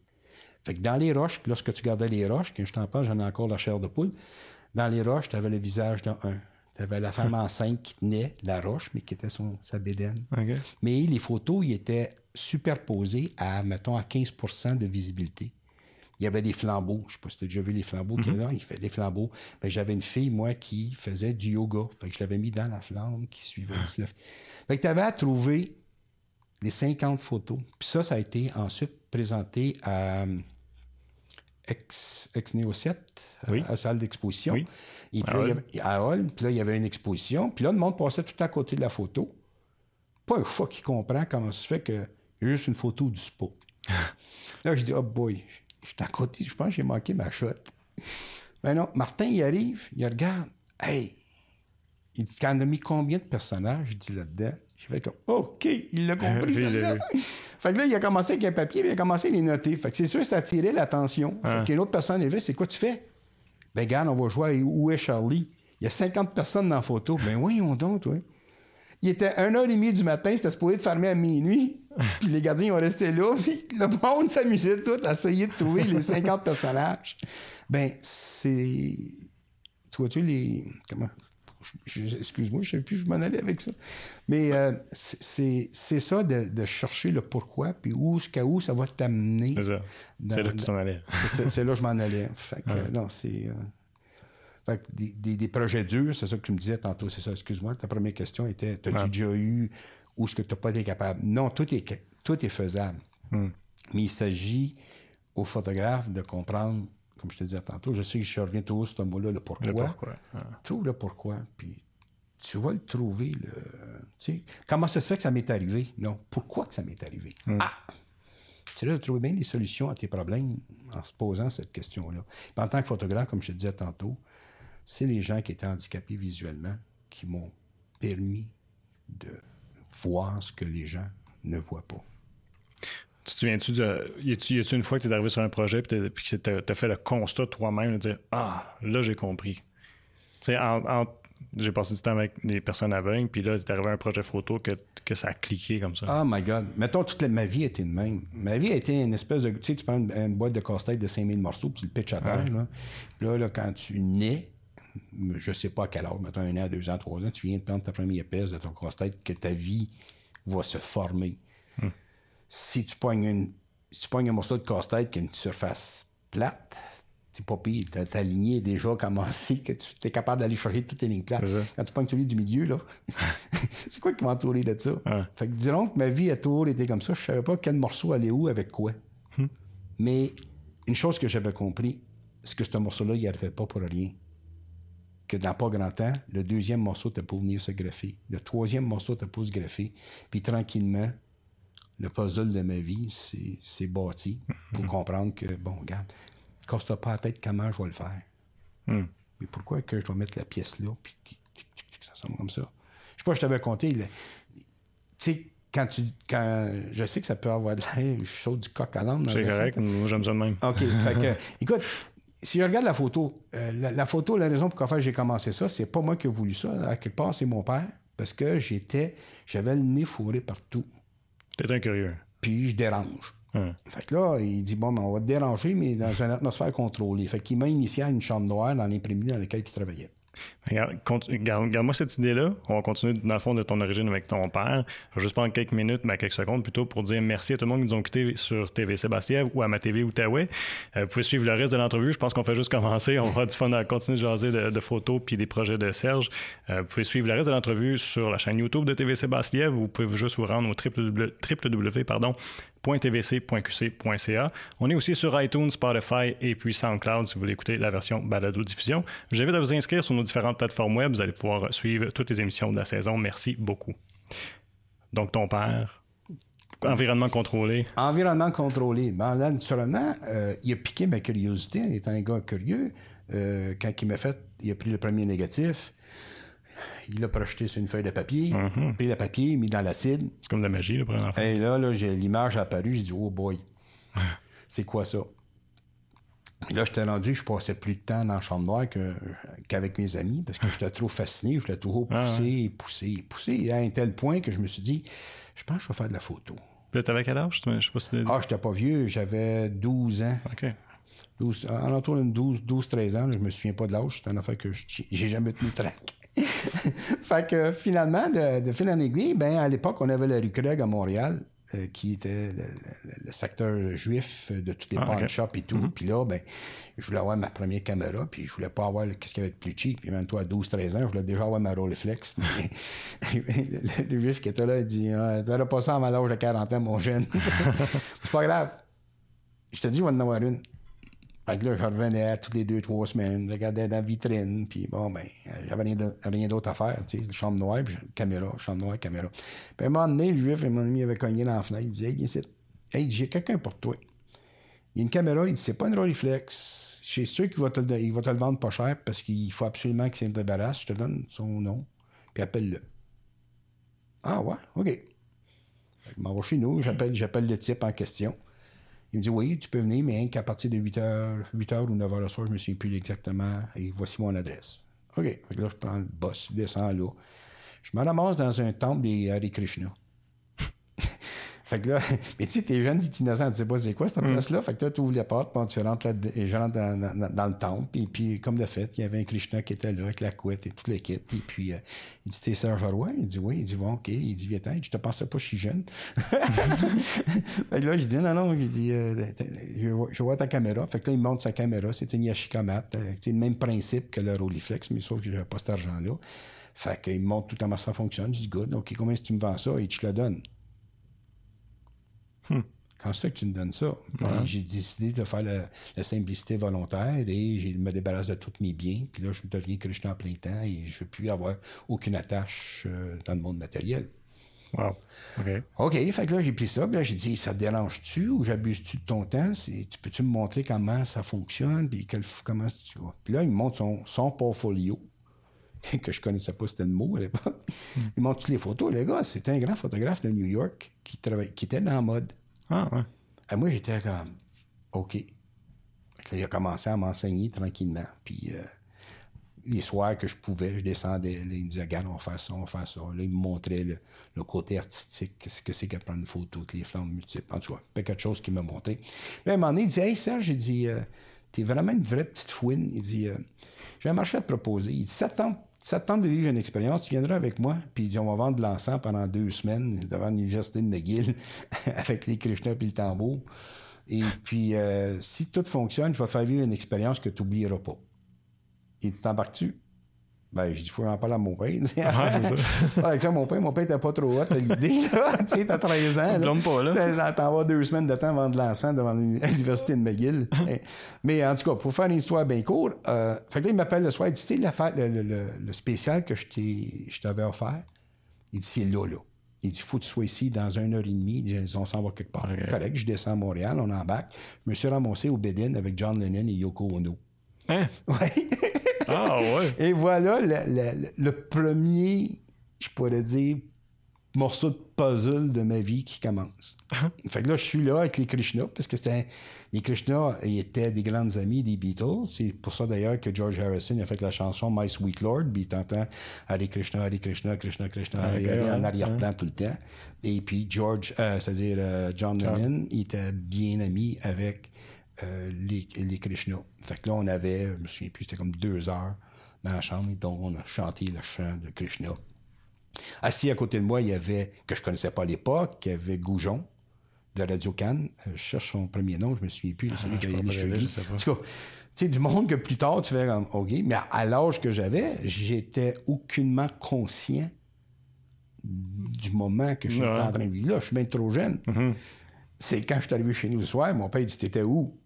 Fait que dans les roches, lorsque tu gardais les roches, quand je t'en parle, j'en ai encore la chair de poule, dans les roches, tu avais le visage d'un. Tu avais la femme enceinte qui tenait la roche, mais qui était son, sa bédaine. Mais les photos, ils étaient superposées à, mettons, à 15 de visibilité. Il y avait des flambeaux. Je sais pas si tu as déjà vu les flambeaux qu'il y a là. Il fait des flambeaux. Ben, j'avais une fille, moi, qui faisait du yoga. Fait que je l'avais mis dans la flamme qui suivait. Fait que tu avais à trouver les 50 photos. Puis ça, ça a été ensuite présenté à Ex, Ex Neo 7, à- Oui. à la salle d'exposition. Oui. Et puis À là, il y avait- à Hall. Puis là, il y avait une exposition. Puis là, le monde passait tout à côté de la photo. Pas un chat qui comprend comment ça se fait qu'il y a juste une photo du spa. là, je dis, oh boy, je suis à côté, je pense que j'ai manqué ma shot. Ben non, Martin, il arrive, il regarde. Hey! Il dit, qu'on a mis combien de personnages, je dis là-dedans? J'ai fait comme, OK, il l'a compris, l'a celle-là. Fait que là, il a commencé avec un papier, puis il a commencé à les noter. Fait que c'est sûr, ça attirait l'attention. Fait qu'une autre personne est venue, c'est quoi tu fais? Ben, regarde, on va jouer à Où est Charlie? Il y a 50 personnes dans la photo. Ben, voyons donc, toi. Il était 1h30 du matin, c'était supposé de fermer à minuit. puis les gardiens ont resté là, puis le monde s'amusait tout à essayer de trouver les 50 personnages. Ben, c'est. Tu vois-tu les. Comment? Excuse-moi, je ne sais plus, je m'en allais avec ça. Mais euh, c'est ça de, chercher le pourquoi, puis où, jusqu'à où ça va t'amener. C'est ça. C'est là que tu t'en allais. c'est là que je m'en allais. Fait que, non, c'est. Euh, des, projets durs, c'est ça que tu me disais tantôt, c'est ça. Excuse-moi, ta première question était as-tu déjà eu ou est-ce que tu n'as pas été capable? Non, tout est, tout est faisable. Hmm. Mais il s'agit au photographe de comprendre comme je te disais tantôt, je sais que je reviens toujours sur ce mot-là, le pourquoi. Le pourquoi. Trouve le pourquoi, puis tu vas le trouver. Le, comment ça se fait que ça m'est arrivé? Non, pourquoi que ça m'est arrivé? Hmm. Ah! Tu là de trouver bien des solutions à tes problèmes en se posant cette question-là. En tant que photographe, comme je te disais tantôt, c'est les gens qui étaient handicapés visuellement qui m'ont permis de voir ce que les gens ne voient pas. Tu te souviens-tu de. Y a-tu une fois que tu es arrivé sur un projet et que tu as, fait le constat toi-même de dire Ah, là, j'ai compris. Tu sais, j'ai passé du temps avec des personnes aveugles, puis là, tu es arrivé à un projet photo que, que, ça a cliqué comme ça. Oh my God. Mettons, toute ma vie a été de même. Ma vie a été une espèce de. Tu sais, tu prends une, boîte de casse-tête de 5000 morceaux, puis tu le pitches à terre. Là. là, quand tu nais, je sais pas à quel âge, mettons un an, deux ans, trois ans, tu viens de prendre ta première pièce de ton casse-tête, que ta vie va se former si tu pognes, une, si tu un morceau de casse-tête qui a une surface plate, c'est pas pire. Ta, ta lignée est déjà commencée, que tu es capable d'aller chercher toutes tes lignes plates. Quand tu pognes celui du milieu, là, c'est quoi qui m'a entouré de ça? Fait que dirons que ma vie a toujours été comme ça. Je savais pas quel morceau allait où avec quoi. Hmm. Mais une chose que j'avais compris, c'est que ce morceau-là, il arrivait pas pour rien. Que dans pas grand temps, le deuxième morceau était pour venir se greffer. Le troisième morceau était pour se greffer. Puis tranquillement, le puzzle de ma vie c'est bâti pour mhm. comprendre que, bon, regarde, casse-toi pas la tête comment je vais le faire? Hmm. Mais pourquoi que je dois mettre la pièce là, puis ça semble comme ça? Je sais pas, je t'avais compté, tu sais, quand tu. Quand, je sais que ça peut avoir de l'air, je saute du coq à l'âme. C'est correct, moi j'aime ça de même. OK. fait que, écoute, si je regarde la photo, euh, la, photo, la raison pour laquelle j'ai commencé ça, c'est pas moi qui ai voulu ça. À quelque part, c'est mon père. Parce que j'étais. J'avais le nez fourré partout. T'es un curieux. Puis je dérange. Fait que là, il dit Bon, ben, on va te déranger, mais dans une atmosphère contrôlée. Fait qu'il m'a initié à une chambre noire dans l'imprimerie dans laquelle il travaillait. Garde-moi cette idée-là. On va continuer dans le fond de ton origine avec ton père. Je vais juste prendre quelques minutes, mais quelques secondes plutôt pour dire merci à tout le monde qui nous ont quittés sur TV Sébastien ou à ma TV Outaouais. Euh, vous pouvez suivre le reste de l'entrevue. Je pense qu'on fait juste commencer. On va du à continuer de jaser de, photos puis des projets de Serge. Euh, vous pouvez suivre le reste de l'entrevue sur la chaîne YouTube de TV Sébastien. Vous pouvez juste vous rendre au www, pardon, .tvc.qc.ca. On est aussi sur iTunes, Spotify et puis SoundCloud si vous voulez écouter la version balado-diffusion. Je vous invite à vous inscrire sur nos différentes plateformes web. Vous allez pouvoir suivre toutes les émissions de la saison. Merci beaucoup. Donc, ton père, environnement contrôlé. Environnement contrôlé. Ben, là, naturellement, euh, il a piqué ma curiosité en étant un gars curieux. Euh, quand il m'a fait, il a pris le premier négatif il l'a projeté sur une feuille de papier, mm pris le papier, mis dans l'acide. C'est comme de la magie, le premier Et là, là l'image a apparu, j'ai dit, oh boy, c'est quoi ça? là, j'étais rendu, je passais plus de temps dans la chambre noire qu'avec mes amis parce que j'étais trop fasciné, je voulais toujours ah, pousser, pousser, pousser, à un tel point que je me suis dit, je pense que je vais faire de la photo. Puis t'avais quel âge? Je sais pas si ah, j'étais pas vieux, j'avais 12 ans. OK. 12, en entour de 12-13 ans, je me souviens pas de l'âge, c'est une affaire que j'ai jamais tenu track. fait que finalement, de, fil en aiguille, ben, à l'époque, on avait la rue Craig à Montréal, euh, qui était le, secteur juif de toutes les ah, shops et tout. Mm-hmm. Puis là, ben, je voulais avoir ma première caméra, puis je voulais pas avoir qu'est-ce qu'il y avait de plus cheap. Puis même toi, à 12-13 ans, je voulais déjà avoir ma Rolleiflex. le, juif qui était là, il dit ah, T'auras pas ça à ma âge de 40 ans, mon jeune. C'est pas grave. Je te dis, je vais en avoir une. Fait là, je revenais toutes les deux, trois semaines, je regardais dans la vitrine, puis bon, ben, j'avais rien d'autre à faire, tu sais, chambre noire, puis caméra, chambre noire, caméra. Puis à un moment donné, le juif, mon ami avait cogné dans la fenêtre, il disait, hey, viens Hey, j'ai quelqu'un pour toi. Il y a une caméra, il dit, c'est pas une Rolleiflex. Suis sûr qu'il va, te te le vendre pas cher parce qu'il faut absolument qu'il s'en débarrasse. Je te donne son nom, puis appelle-le. Ah ouais, OK. Je m'en vais chez nous, j'appelle le type en question. Il me dit Oui, tu peux venir, mais qu'à partir de 8 h, 8 h ou 9 h le soir, je me souviens plus exactement, et voici mon adresse. OK. Là, je prends le boss, je descends là. Je me ramasse dans un temple des Hare Krishna. Fait que là, mais tu sais, t'es jeune, t'es innocent, tu sais pas c'est quoi cette place-là. Fait que là, tu ouvres la porte, puis tu rentres, là, et je rentre dans, dans- dans le temple. Et puis, comme de fait, il y avait un Krishna qui était là, avec la couette et tout le kit. Et puis, euh, il dit, t'es Serge Roy? Il dit, oui. Il dit, bon, OK. Il dit, viens Je te pensais pas, je suis jeune. fait que là, je dis, non, non. Il dit, euh, je, vois, je vois ta caméra. Fait que là, il monte sa caméra. C'est une Yashikamat. Euh, C'est le même principe que le Rolleiflex, mais sauf que j'avais pas cet argent-là. Fait qu'il me montre tout comment ça fonctionne. Je dis, good, OK, combien est-ce que tu me vends ça? Et tu le donnes. Quand c'est que tu me donnes ça? J'ai décidé de faire la, la simplicité volontaire et je me débarrasse de tous mes biens. Puis là, je deviens Krishna à plein temps et je ne veux plus avoir aucune attache euh, dans le monde matériel. Wow. OK. OK, fait que là, j'ai pris ça. Puis là, j'ai dit, ça te dérange-tu ou j'abuse-tu de ton temps? Tu peux-tu me montrer comment ça fonctionne? Puis quel- comment tu vois? Puis là, il me montre son, son portfolio, que je connaissais pas, c'était le mot à l'époque. Il montre toutes les photos. Le gars, c'était un grand photographe de New York qui, travaille, qui était dans la mode. Ah, ouais. Et moi, j'étais comme, OK. Que il a commencé à m'enseigner tranquillement. Puis euh, les soirs que je pouvais, je descendais. Là, il me disait, regarde, on va faire ça, on va faire ça. Là, il me montrait le, côté artistique, qu'est-ce que c'est que prendre une photo avec les flammes multiples. En tout cas, pas quelque chose qu'il m'a montré. Là, à un moment donné, il dit, Hey Serge, j'ai dit, euh, t'es vraiment une vraie petite fouine. Il dit, euh, j'ai un marché à te proposer. Il dit, ça te tente, ça te tente de vivre une expérience, tu viendras avec moi. Puis il dit, on va vendre de l'encens pendant deux semaines devant l'université de McGill avec les Krishna et le tambour. Et puis, euh, si tout fonctionne, je vais te faire vivre une expérience que tu n'oublieras pas. Il dit, t'embarques-tu? Ben, j'ai dit, faut que j'en parle à mon père. Avec ça, mon père, mon père était pas trop hot à l'idée, là. tu sais, t'as 13 ans. là. Pas, là. T'en vas deux semaines de temps vendre de l'encens devant l'université de McGill. Eh, Mais en tout cas, pour faire une histoire bien courte, euh, fait que là, il m'appelle le soir, il dit, tu sais, le, le- le- le spécial que je t'avais offert, il dit, c'est là, là. Il dit, faut que tu sois ici dans une heure et demie. Il dit, on s'en va quelque part. Ok. Correct, je descends à Montréal, on embarque. Je me suis ramassé au Bédine avec John Lennon et Yoko Ono. Hein? Ouais. Ah, ouais. Et voilà le, le- le premier, je pourrais dire, morceau de puzzle de ma vie qui commence. fait que là, je suis là avec les Krishna, parce que c'était les Krishna ils étaient des grandes amies des Beatles. C'est pour ça d'ailleurs que George Harrison a fait la chanson My Sweet Lord, puis t'entends Hare Krishna, Hare Krishna, Krishna Krishna, Hare Ok, Hare ouais, en arrière-plan tout le temps. Et puis George, euh, c'est-à-dire euh, John Lennon, il était bien ami avec euh, les, les Krishna. Fait que là, on avait, je me souviens plus, c'était comme deux heures dans la chambre, donc on a chanté le chant de Krishna. Assis à côté de moi, il y avait, que je connaissais pas à l'époque, il y avait Goujon de Radio Cannes. Euh, Je cherche son premier nom, je me souviens plus, celui qui Ah, les cheveux je sais pas. En tout cas, tu sais, du monde que plus tard, tu fais comme, OK, mais à, à l'âge que j'avais, j'étais aucunement conscient du moment que je suis en train de vivre là. Je suis bien trop jeune. C'est quand je suis arrivé chez nous le soir, mon père dit T'étais où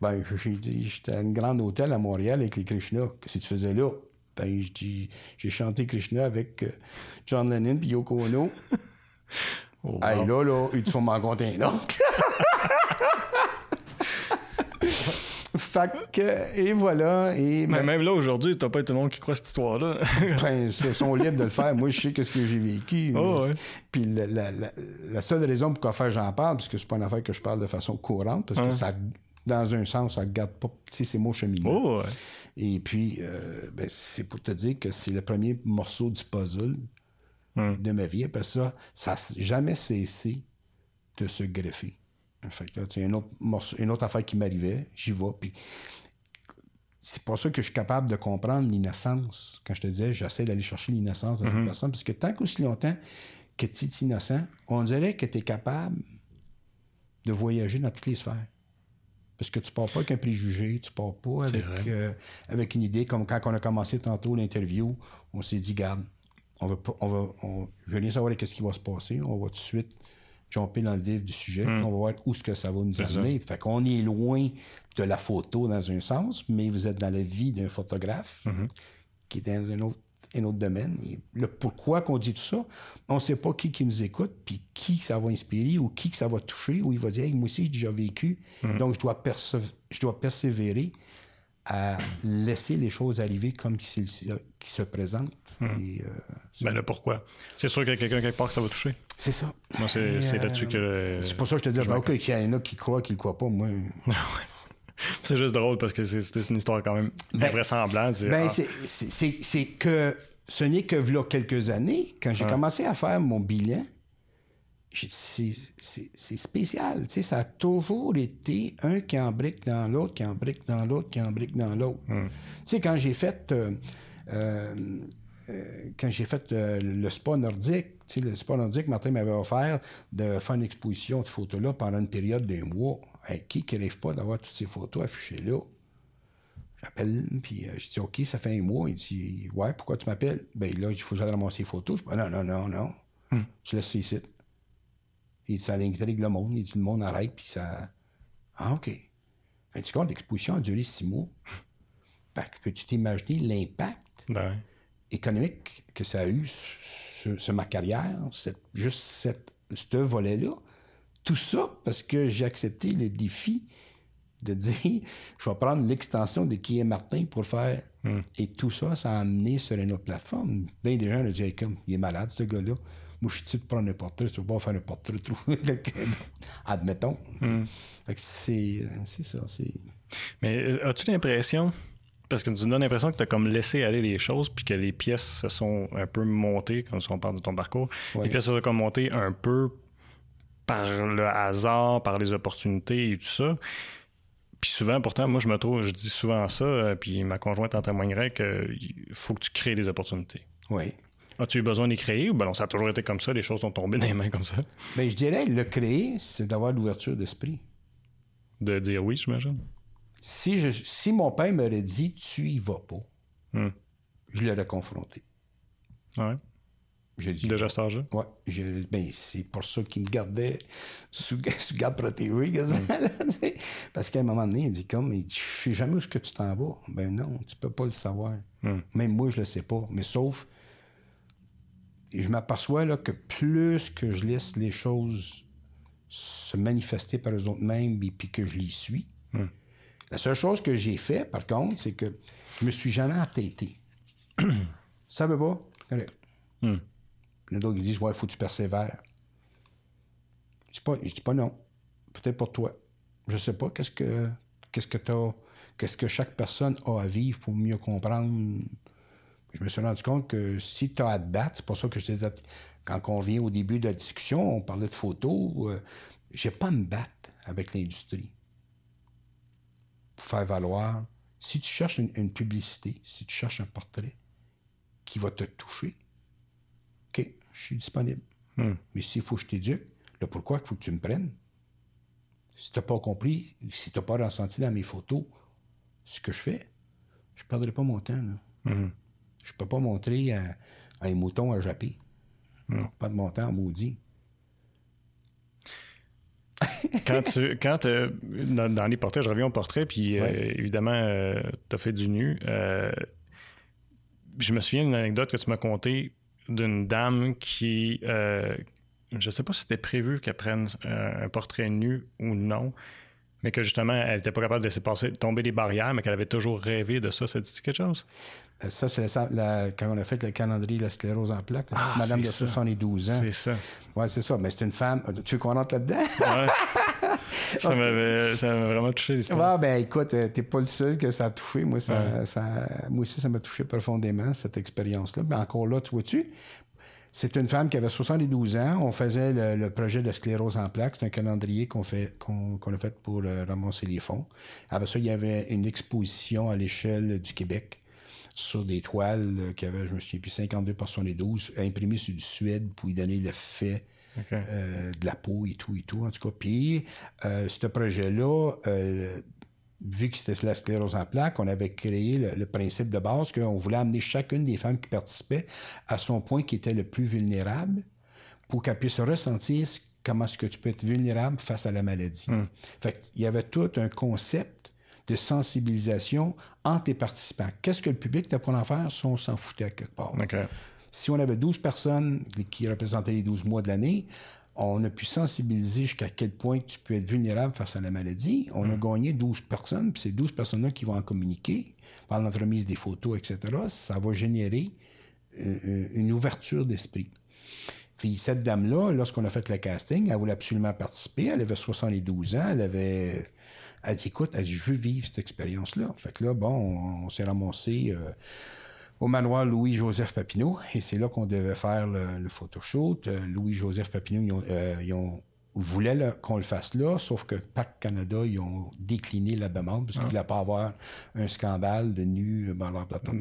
Ben, j'ai dit J'étais à un grand hôtel à Montréal avec les Krishna. Qu'est-ce que tu faisais là Ben, je dis J'ai chanté Krishna avec euh, John Lennon et Yoko Ono. Oh, wow. Hey, là, là, il te faut m'en compter un autre. fait que, et voilà. Et Mais ben, même là, aujourd'hui, t'as pas tout le monde qui croit cette histoire-là. ben, ils sont libres de le faire. Moi, je sais qu'est-ce que j'ai vécu. Oh, ouais. Puis la, la- la- la seule raison pour quoi j'en parle, parce que c'est pas une affaire que je parle de façon courante, parce que ça, dans un sens, ça garde pas. Tu sais, c'est mon cheminement. oh, ouais. Et puis, euh, ben, c'est pour te dire que c'est le premier morceau du puzzle de ma vie. Après ça, ça n'a jamais cessé de se greffer. Fait que là, tu sais, un autre morceau, une autre affaire qui m'arrivait, j'y vais. Puis c'est pour ça que je suis capable de comprendre l'innocence. Quand je te disais, j'essaie d'aller chercher l'innocence dans une personne, parce que tant qu'aussi longtemps que tu es innocent, on dirait que tu es capable de voyager dans toutes les sphères. Parce que tu pars pas avec un préjugé, tu pars pas avec, euh, avec une idée, comme quand on a commencé tantôt l'interview, on s'est dit, garde, on va pas, on va, on- je veux rien savoir qu'est-ce qui va se passer, on va tout de suite jumper dans le vif du sujet, puis on va voir où ce que ça va nous amener. Fait qu'on est loin de la photo dans un sens, mais vous êtes dans la vie d'un photographe qui est dans un autre, un autre domaine. Et le pourquoi qu'on dit tout ça, on ne sait pas qui qui nous écoute, puis qui ça va inspirer, ou qui que ça va toucher, ou il va dire Hey, moi aussi j'ai déjà vécu, donc je dois, je dois persévérer à laisser les choses arriver comme qui se, qui se présentent. Et, euh, Ben là, pourquoi? C'est sûr qu'il y a quelqu'un quelque part que ça va toucher. c'est ça. Moi, c'est Et, c'est euh, là-dessus que. C'est pour ça que je te dis, ben, OK, qu'il y en a qui croient, qui ne le croient pas, moi. C'est juste drôle parce que c'est une histoire quand même Ben, invraisemblable. C'est- Ben, ah, c'est- que ce n'est que là quelques années, quand j'ai commencé à faire mon bilan, c'est spécial. Tu sais, ça a toujours été un qui embrique dans l'autre, qui embrique dans l'autre, qui embrique dans l'autre. Hmm. Tu sais, quand j'ai fait. Euh, euh, euh, quand j'ai fait le spa nordique, tu sais, le spa nordique, Martin m'avait offert de faire une exposition de photos-là pendant une période d'un mois. Qui qui rêve pas d'avoir toutes ces photos affichées là? J'appelle, puis je dis, OK, ça fait un mois. Il dit, Ouais, pourquoi tu m'appelles? Ben là, il faut que j'aille ramasser les photos. Je dis, non, non, non, non. Hmm. Tu laisses ici. Il dit, ça l'intrigue le monde. Il dit, le monde arrête, puis ça. Ah, OK. Fait tu compte, l'exposition a duré six mois. Peux-tu t'imaginer l'impact ben économique que ça a eu sur, ma carrière, juste cette, ce volet-là? Tout ça parce que j'ai accepté le défi de dire je vais prendre l'extension de qui est Martin pour le faire. Hmm. Et tout ça, ça a amené sur une autre plateforme. Bien des gens ont dit comme, il est malade, ce gars-là. Moi, je suis de prendre un portrait, tu vas pas faire un portrait, trouver Admettons. Hmm. c'est, ça. C'est... Mais euh, as-tu l'impression, parce que tu nous donnes l'impression que tu as comme laissé aller les choses, puis que les pièces se sont un peu montées, comme si on parle de ton parcours, les pièces se sont comme montées un peu par le hasard, par les opportunités et tout ça. Puis souvent, pourtant, moi, je me trouve, je dis souvent ça, euh, puis ma conjointe en témoignerait qu'il faut que tu crées des opportunités. Oui. As-tu eu besoin de les créer ou ben ça a toujours été comme ça, les choses sont tombées dans les mains comme ça? Bien, je dirais, le créer, c'est d'avoir l'ouverture d'esprit. De dire oui, j'imagine. Si, je, si mon père m'aurait dit, tu y vas pas, hmm. je l'aurais confronté. Ouais. Déjà cet âge Oui. Ben, c'est pour ça qu'il me gardait sous, garde protégée, quasiment. Parce qu'à un moment donné, il dit comme, je sais jamais où ce que tu t'en vas. Ben non, tu peux pas le savoir. Même moi, je le sais pas. Mais sauf je m'aperçois là, que plus que je laisse les choses se manifester par eux autres mêmes et puis que je les suis, la seule chose que j'ai fait, par contre, c'est que je me suis jamais entêté. Ça veut pas? Correct. Les d'autres ils disent Ouais, faut que tu persévères. Je dis pas, je dis pas non. Peut-être pour toi. Je sais pas qu'est-ce que qu'est-ce que qu'est-ce que chaque personne a à vivre pour mieux comprendre? Je me suis rendu compte que si tu as à te battre, c'est pour ça que je disais, quand on vient au début de la discussion, on parlait de photos, euh, j'ai pas à me battre avec l'industrie pour faire valoir. Si tu cherches une, publicité, si tu cherches un portrait qui va te toucher, je suis disponible. Hmm. Mais s'il faut que je t'éduque, le pourquoi il faut que tu me prennes, si tu n'as pas compris, si tu n'as pas ressenti dans mes photos ce que je fais, je ne perdrai pas mon temps. Là. Hmm. Je peux pas montrer un, un mouton à japper. Pas de montant en maudit. quand tu quand dans, les portraits, je reviens au portrait, puis euh, évidemment, euh, tu as fait du nu. Euh, je me souviens d'une anecdote que tu m'as contée d'une dame qui, je sais pas si c'était prévu qu'elle prenne un portrait nu ou non, mais que justement, elle n'était pas capable de laisser passer, tomber les barrières, mais qu'elle avait toujours rêvé de ça. Ça dit quelque chose? Euh, ça, c'est quand on a fait le calendrier de la sclérose en plaques, la petite ah, madame de 72 ans. C'est ça. Oui, c'est ça. Mais c'est une femme. Tu veux qu'on rentre là-dedans? Ouais. ça m'avait vraiment touché l'histoire. Ouais, ben écoute, euh, t'es pas le seul que ça a touché. Moi, ça, ça moi aussi, ça m'a touché profondément, cette expérience-là. Mais encore là, tu vois-tu, c'est une femme qui avait 72 ans. On faisait le, projet de sclérose en plaques. C'est un calendrier qu'on fait qu'on a fait pour euh, ramasser les fonds. Après ça, il y avait une exposition à l'échelle du Québec sur des toiles euh, qui avaient, je me souviens plus, 52 par 72, imprimées sur du Suède pour y donner euh, de la peau et tout et tout. En tout cas, puis ce projet-là vu que c'était la sclérose en plaques, on avait créé le, principe de base qu'on voulait amener chacune des femmes qui participaient à son point qui était le plus vulnérable pour qu'elle puisse ressentir comment est-ce que tu peux être vulnérable face à la maladie. Hmm. Fait il y avait tout un concept de sensibilisation entre les participants. Qu'est-ce que le public n'a pas en faire? Si on s'en foutait à quelque part? Si on avait 12 personnes qui représentaient les 12 mois de l'année, on a pu sensibiliser jusqu'à quel point tu peux être vulnérable face à la maladie. On a mm. gagné 12 personnes, puis ces 12 personnes-là qui vont en communiquer, par l'entremise des photos, etc., ça va générer euh, euh, une ouverture d'esprit. Puis cette dame-là, lorsqu'on a fait le casting, elle voulait absolument participer. Elle avait 72 ans. Elle avait. Elle dit écoute, elle dit, je veux vivre cette expérience-là. Fait que là, bon, on, s'est ramassé. Euh, au manoir Louis-Joseph Papineau, et c'est là qu'on devait faire le, le photoshoot. Euh, Louis-Joseph Papineau, ils, ont, euh, ils ont- voulaient le- qu'on le fasse là, sauf que PAC Canada, ils ont décliné la demande parce qu'ils ne voulaient pas avoir un scandale de nu. Bon,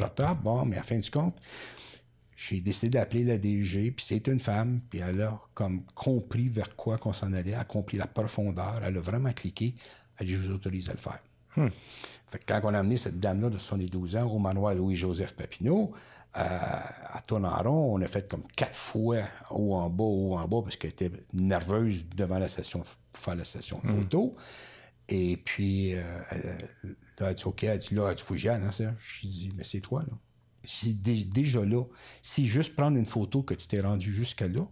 ta. Bon, mais à fin du compte, j'ai décidé d'appeler la DG, puis c'est une femme, puis elle a comme compris vers quoi qu'on s'en allait, elle a compris la profondeur, elle a vraiment cliqué, elle a dit, je vous autorise à le faire. Fait que quand on a amené cette dame-là de 72 ans au manoir Louis-Joseph Papineau, euh, à rond, on a fait comme quatre fois haut en bas, haut en bas, parce qu'elle était nerveuse devant la session, pour faire la session de photo. Et puis, euh, elle, là, elle a dit, OK, elle a dit, là, tu faut que j'y hein? Je dit, mais c'est toi, là. Déjà là, si juste prendre une photo que tu t'es rendu jusqu'à là,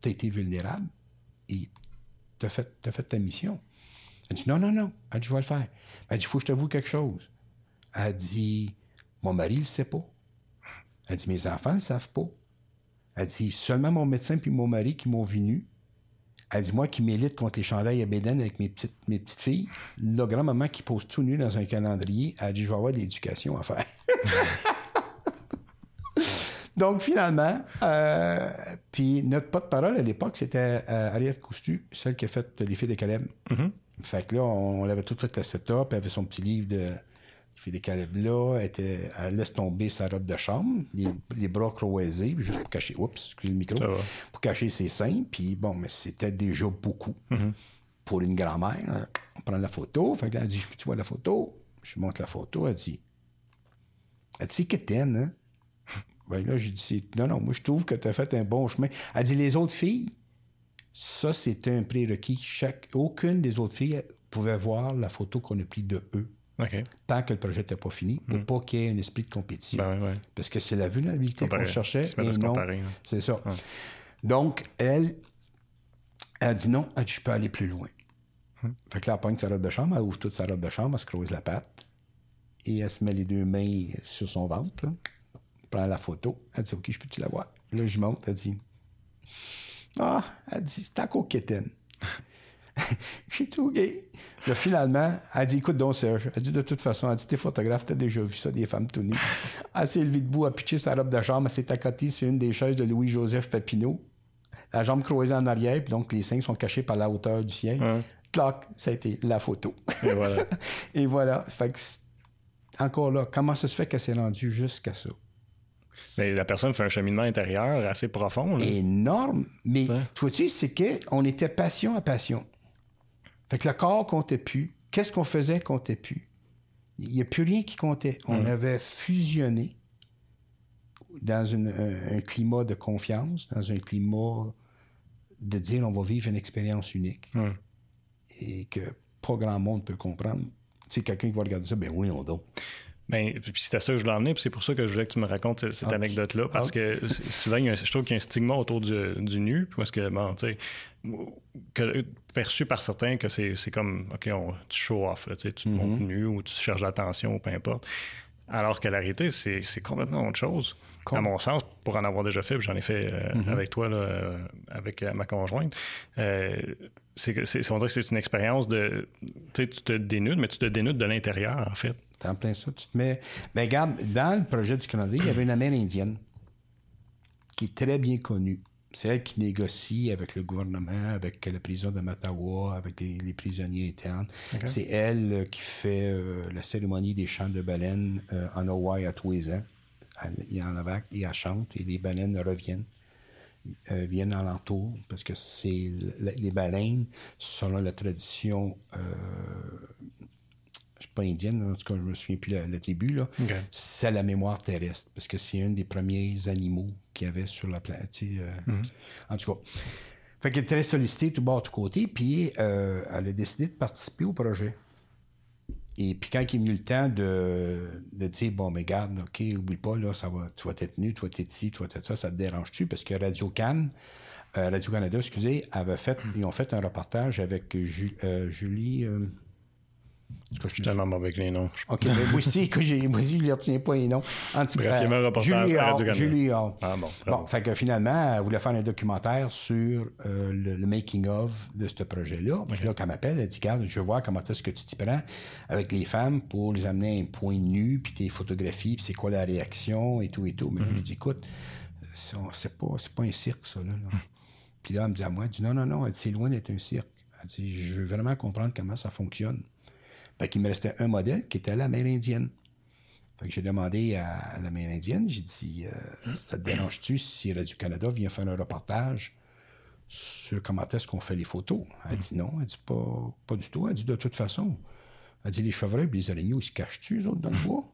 tu as été vulnérable et tu as fait, t'as fait ta mission. Elle dit non, non, non. Elle dit, je vais le faire. Elle dit, il faut que je t'avoue quelque chose. Elle dit, mon mari ne le sait pas. Elle dit, mes enfants ne le savent pas. Elle dit, seulement mon médecin puis mon mari qui m'ont vu nu. Elle dit, moi qui m'élite contre les chandails à bédaine avec mes petites, mes petites filles, la grand-maman qui pose tout nu dans un calendrier, elle dit, je vais avoir de l'éducation à faire. Donc, finalement, euh, puis notre porte-parole à l'époque, c'était euh, Ariette Coustu, celle qui a fait Les filles de Caleb. Fait que là, on, on avait tout fait le setup, elle avait son petit livre de Les filles de Caleb là, elle, était, elle laisse tomber sa robe de chambre, les, les bras croisés, juste pour cacher, oups, excusez le micro, pour cacher ses seins, puis bon, mais c'était déjà beaucoup. Pour une grand-mère, on prend la photo, fait que là, elle dit, je peux-tu voir la photo? Je lui montre la photo, elle dit, elle dit, c'est hein? Ben là, j'ai dit, non, non, moi, je trouve que tu as fait un bon chemin. Elle dit, les autres filles, ça, c'était un prérequis. Chaque, aucune des autres filles pouvait voir la photo qu'on a prise de eux tant que le projet n'était pas fini, pour pas qu'il y ait un esprit de compétition. Ben ouais. Parce que c'est la vulnérabilité qu'on cherchait. Et non, hein. c'est ça. Donc, elle, elle dit non, elle dit, je peux aller plus loin. Hum. Fait que là, elle pogne sa robe de chambre, elle ouvre toute sa robe de chambre, elle se creuse la patte, et elle se met les deux mains sur son ventre, là, prend la photo, elle dit, OK, je peux-tu la voir? Là, je monte, elle dit, ah, elle dit, c'est encore quétaine. Je suis tout gay. Là, finalement, elle dit Écoute donc, Serge. Elle dit De toute façon, elle dit T'es photographe, t'as déjà vu ça, des femmes tout nues. Elle s'est levée debout, a pitché sa robe de chambre, elle s'est accotée sur une des chaises de Louis-Joseph Papineau. La jambe croisée en arrière, puis donc les seins sont cachés par la hauteur du ciel. Ouais. Clac, ça a été la photo. Et voilà. Et voilà. Fait que encore là, comment ça se fait qu'elle s'est rendue jusqu'à ça? Mais la personne fait un cheminement intérieur assez profond. là. énorme. Mais toi, tu sais, c'est qu'on était passion à passion. Fait que le corps comptait plus. Qu'est-ce qu'on faisait comptait plus. Il n'y a plus rien qui comptait. On avait fusionné dans une- un, un climat de confiance, dans un climat de dire on va vivre une expérience unique et que pas grand monde peut comprendre. Tu sais, quelqu'un qui va regarder ça, ben oui, on donc. Ben, puis c'était ça que je voulais emmener, puis c'est pour ça que je voulais que tu me racontes cette, cette Ah. anecdote-là, parce Ah. que s- souvent, il y a un- je trouve qu'il y a un stigma autour du, du nu, puis parce que, bon, tu sais, que- perçu par certains que c'est c'est comme, OK, on, tu show off, là, tu te montres nu ou tu cherches l'attention ou peu importe. Alors que la réalité, c'est c'est complètement autre chose. À mon sens, pour en avoir déjà fait, puis j'en ai fait euh, avec toi, là, euh, avec euh, ma conjointe, euh, c'est que c'est- on dirait que c'est une expérience de. Tu sais, tu te dénudes, mais tu te dénudes de l'intérieur, en fait. T'es en plein ça. Tu te mets. Ben, regarde, dans le projet du Canada, il y avait une Amérindienne qui est très bien connue. C'est elle qui négocie avec le gouvernement, avec la prison de Matawa, avec les, les prisonniers internes. C'est elle euh, qui fait euh, la cérémonie des chants de baleines euh, en Hawaï à tous les ans. Elle, en a et elle chante et les baleines reviennent. euh, viennent en l'entour parce que c'est le- les baleines, selon la tradition je suis pas indienne, en tout cas, je me souviens plus la, la tribu, là. C'est la mémoire terrestre, parce que c'est un des premiers animaux qu'il y avait sur la planète. tu euh, En tout cas. Fait qu'elle est très sollicitée tout bas, tout côté, puis euh, elle a décidé de participer au projet. Et puis quand il est venu le temps de, de dire, bon, mais garde, OK, oublie pas, là, ça va, tu vas être nu, toi, t'es ici, toi, t'es ça, ça te dérange-tu? Parce que Radio Cannes, euh, Radio-Canada, excusez, avait fait, ils ont fait un reportage avec Ju- euh, Julie, euh, je suis tellement mauvais avec les noms. OK, mais moi aussi, que j'ai, moi aussi, je ne retiens pas les noms. En tout cas, Bref, il y a un reportage Julie Hall. Ah bon. Bon, fait que finalement, elle voulait faire un documentaire sur euh, le, making-of de ce projet-là. Puis là, quand elle m'appelle, elle dit, Carl, je veux voir comment est-ce que tu t'y prends avec les femmes pour les amener à un point nu, puis tes photographies, puis c'est quoi la réaction, et tout, et tout. Mais mm-hmm. je dis, écoute, c'est pas, pas un cirque, ça, là. Puis là, elle me dit à moi, elle dit, non, non, non, c'est loin d'être un cirque. Elle dit, je veux vraiment comprendre comment ça fonctionne. Fait qu'il me restait un modèle qui était l'Amérindienne. Fait que j'ai demandé à l'Amérindienne, j'ai dit, euh, ça te dérange-tu si Radio-Canada vient faire un reportage sur comment est-ce qu'on fait les photos? Elle dit non, elle dit pas, pas du tout. Elle dit de toute façon. Elle dit les chevreuils et les araignées, ils se cachent-tu, eux autres, dans le bois?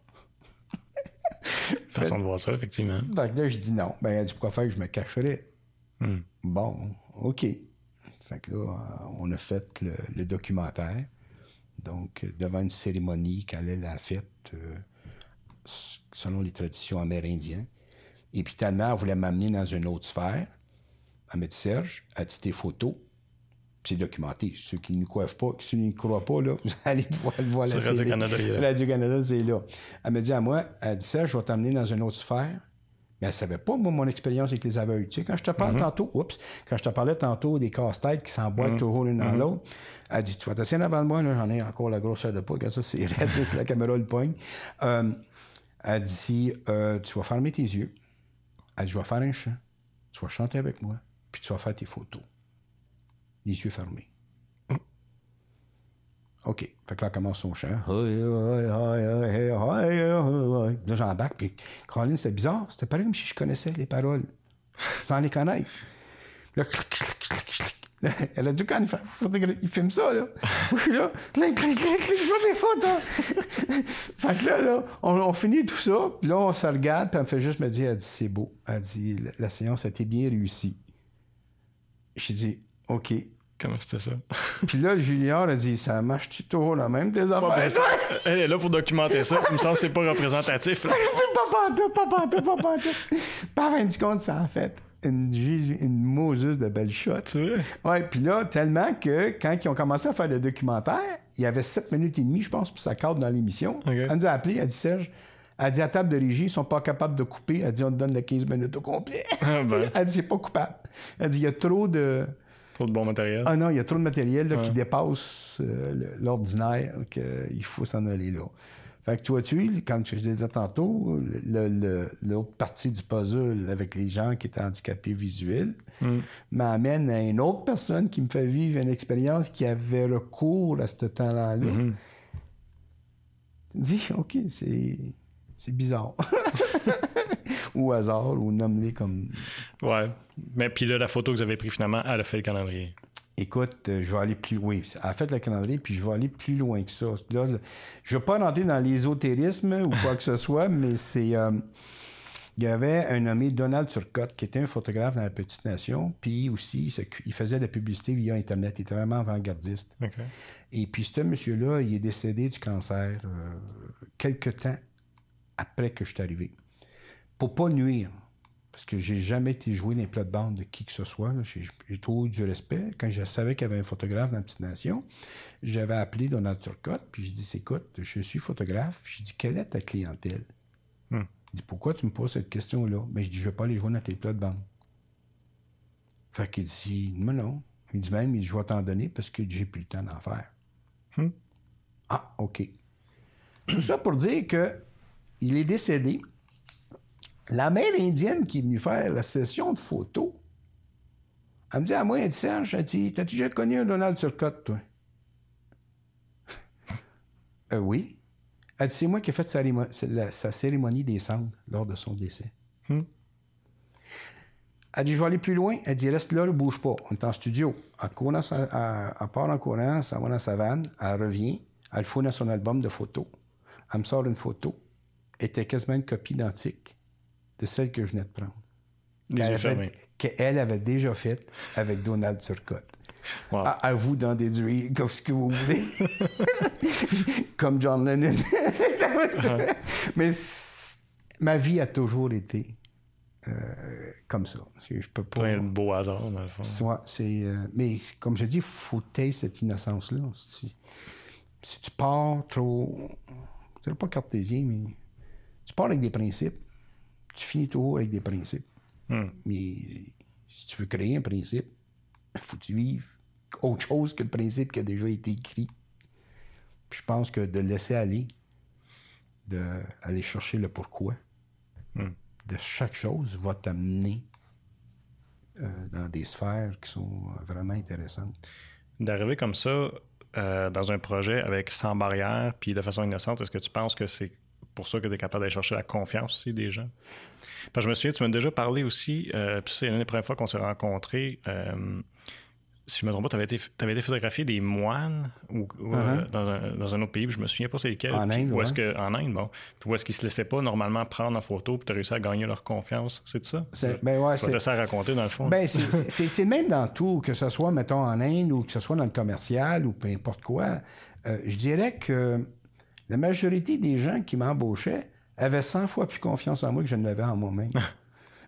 Façon de voir ça, effectivement. Donc là, je dis non. Ben, elle dit pourquoi faire que je me cacherais? Hmm. Bon, OK. Fait que là, on a fait le documentaire. Donc, devant une cérémonie qu'elle a faite euh, selon les traditions amérindiennes. Et puis, tellement, elle voulait m'amener dans une autre sphère. Elle m'a dit, Serge, as-tu tes photos? c'est documenté. Ceux qui ne croient pas, ceux qui ne croient pas, là, vous allez pouvoir le voir. Radio-Canada, Radio-Canada, c'est là. Elle m'a dit à moi, elle dit, Serge, je vais t'amener dans une autre sphère mais elle savait pas, moi, mon expérience avec les aveugles. Tu sais, quand je te parle mm-hmm. tantôt, oups, quand je te parlais tantôt des casse-têtes qui s'emboîtent mm-hmm. toujours l'une dans mm-hmm. l'autre, elle dit, tu vas t'asseoir avant de moi, j'en ai encore la grosse de pas, quand ça, c'est raide, c'est la caméra le poigne. Euh, elle dit, euh, tu vas fermer tes yeux. Elle dit, je vais faire un chant. Tu vas chanter avec moi, puis tu vas faire tes photos. Les yeux fermés. OK. Fait que là, commence son chant. Là, j'embarque, puis Caroline, c'était bizarre. C'était pareil comme si je connaissais les paroles, sans les connaître. Là, elle a dit quand il filme ça, là. Là, clic, clic, clic, clic, je vois photos. fait que là, là on, finit tout ça, puis là, on se regarde, puis elle me fait juste me dire, elle dit, c'est beau. Elle dit, la, séance a été bien réussie. J'ai dit, OK. Comment c'était ça? Puis là, Julien a dit Ça marche-tu toujours la même, tes affaires? elle est là pour documenter ça. Il me semble que c'est pas représentatif. pas pantoute, pas pantoute, pas pantoute. Par fin du compte, ça a fait une, une Moses de belles shots. Ouais, puis là, tellement que quand ils ont commencé à faire le documentaire, il y avait 7 minutes et demie, je pense, pour ça cadre dans l'émission. Elle nous a appelé, elle a dit Serge, elle dit à table de régie, ils sont pas capables de couper. Elle dit on te donne les 15 minutes au complet. Ah ben. elle dit c'est pas coupable. Elle dit il y a trop de Trop de bon matériel. Ah non, il y a trop de matériel qui dépasse euh, l'ordinaire, qu'il faut s'en aller là. Fait que tu vois-tu, comme je disais tantôt, l'autre partie du puzzle avec les gens qui étaient handicapés visuels mm. m'amène à une autre personne qui me fait vivre une expérience qui avait recours à ce talent-là. Mm-hmm. Dis, OK, c'est bizarre. ou hasard, ou nomme-les comme. Ouais. Mais puis là, la photo que vous avez prise finalement, elle a fait le calendrier. Écoute, euh, je vais aller plus loin. Elle a fait le calendrier, puis je vais aller plus loin que ça. Là, je ne vais pas rentrer dans l'ésotérisme ou quoi que ce soit, mais c'est. Euh, il y avait un nommé Donald Turcotte, qui était un photographe dans la Petite Nation, puis aussi, il faisait de la publicité via Internet. Il était vraiment avant-gardiste. Et puis, ce monsieur-là, il est décédé du cancer euh, quelques temps après que je suis arrivé pour pas nuire. Parce que j'ai jamais été joué dans les plates-bandes de qui que ce soit. J'ai eu du respect. Quand je savais qu'il y avait un photographe dans la petite nation, j'avais appelé Donald Turcotte, puis j'ai dit Écoute, je suis photographe. J'ai dit Quelle est ta clientèle? Hmm. Il dit Pourquoi tu me poses cette question-là? Mais ben, je dis Je vais pas aller jouer dans tes plates-bandes. Fait qu'il dit Non, non. Il dit même Je vais t'en donner parce que j'ai plus le temps d'en faire. Hmm. Ah, OK. Tout ça pour dire que il est décédé. La mère indienne qui est venue faire la session de photos, elle me dit à moi, elle dit Serge, elle dit T'as-tu déjà connu un Donald Turcotte, toi? Euh, Oui. Elle dit C'est moi qui ai fait sa, cérémonie des cendres lors de son décès. Hmm. Elle dit Je vais aller plus loin. Elle dit Reste là, ne bouge pas. On est en studio. Elle, part en courant, elle s'en va dans sa vanne, elle revient, elle fourne son album de photos. Elle me sort une photo. Était quasiment une copie identique de celle que je venais de prendre. Qu'elle avait, déjà faite avec Donald Turcotte. À, vous d'en déduire comme ce que vous voulez. comme John Lennon. Mais ma vie a toujours été euh, comme ça. Je peux pas. Plein de beaux hasards, dans le fond. euh, mais comme je dis, il faut taire cette innocence-là. si tu pars trop. C'est pas cartésien, mais. Tu pars avec des principes. Tu finis toujours avec des principes. Hmm. Mais si tu veux créer un principe, il faut que tu vives autre chose que le principe qui a déjà été écrit. Puis je pense que de laisser aller, d'aller chercher le pourquoi Hmm. de chaque chose va t'amener euh, dans des sphères qui sont vraiment intéressantes. D'arriver comme ça euh, dans un projet avec sans barrière puis de façon innocente, est-ce que tu penses que c'est pour ça que tu es capable d'aller chercher la confiance aussi des gens? Parce que je me souviens, tu m'as déjà parlé aussi, euh, puis c'est l'une des premières fois qu'on s'est rencontrés. euh, si je me trompe pas, tu avais été, t'avais été photographier des moines ou, ou, euh, Uh-huh. dans, un, dans un autre pays, je me souviens pas c'est lequel. En Inde, où ouais. que, en Inde, bon. Puis où est-ce qu'ils se laissaient pas normalement prendre en photo, puis tu as réussi à gagner leur confiance. C'est ça? C'est- ben ouais, je laisser à raconter dans le fond. Ben, c'est- même dans tout, que ce soit, mettons, en Inde ou que ce soit dans le commercial ou peu importe quoi. Euh, je dirais que la majorité des gens qui m'embauchaient avaient 100 fois plus confiance en moi que je ne l'avais en moi-même.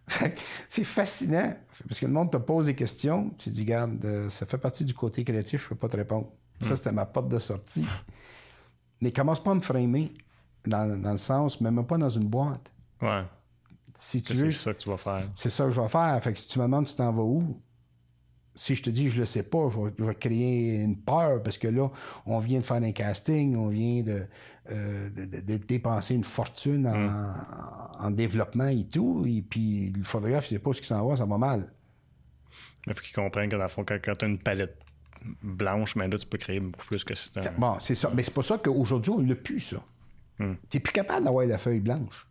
Que c'est fascinant, parce que le monde te pose des questions, tu te dis, regarde, euh, ça fait partie du côté créatif, je ne peux pas te répondre. Ça, c'était ma porte de sortie. Mais commence pas à me framer, dans, dans le sens, même pas dans une boîte. ouais, Si tu c'est ça que tu vas faire. c'est ça que je vais faire. Fait que si tu me demandes tu t'en vas où, si je te dis je le sais pas, je vais, je vais créer une peur parce que là, on vient de faire un casting, on vient de, euh, de- de- de dépenser une fortune en, en développement et tout, et puis le photographe, il sait pas ce qui s'en va, ça va mal. Il faut qu'ils comprennent que dans le fond, quand, tu as une palette blanche, mais là, tu peux créer beaucoup plus que si t'as- Bon, c'est ça. Mais c'est pour ça qu'aujourd'hui, on l'a plus, ça. T'es plus capable d'avoir la feuille blanche.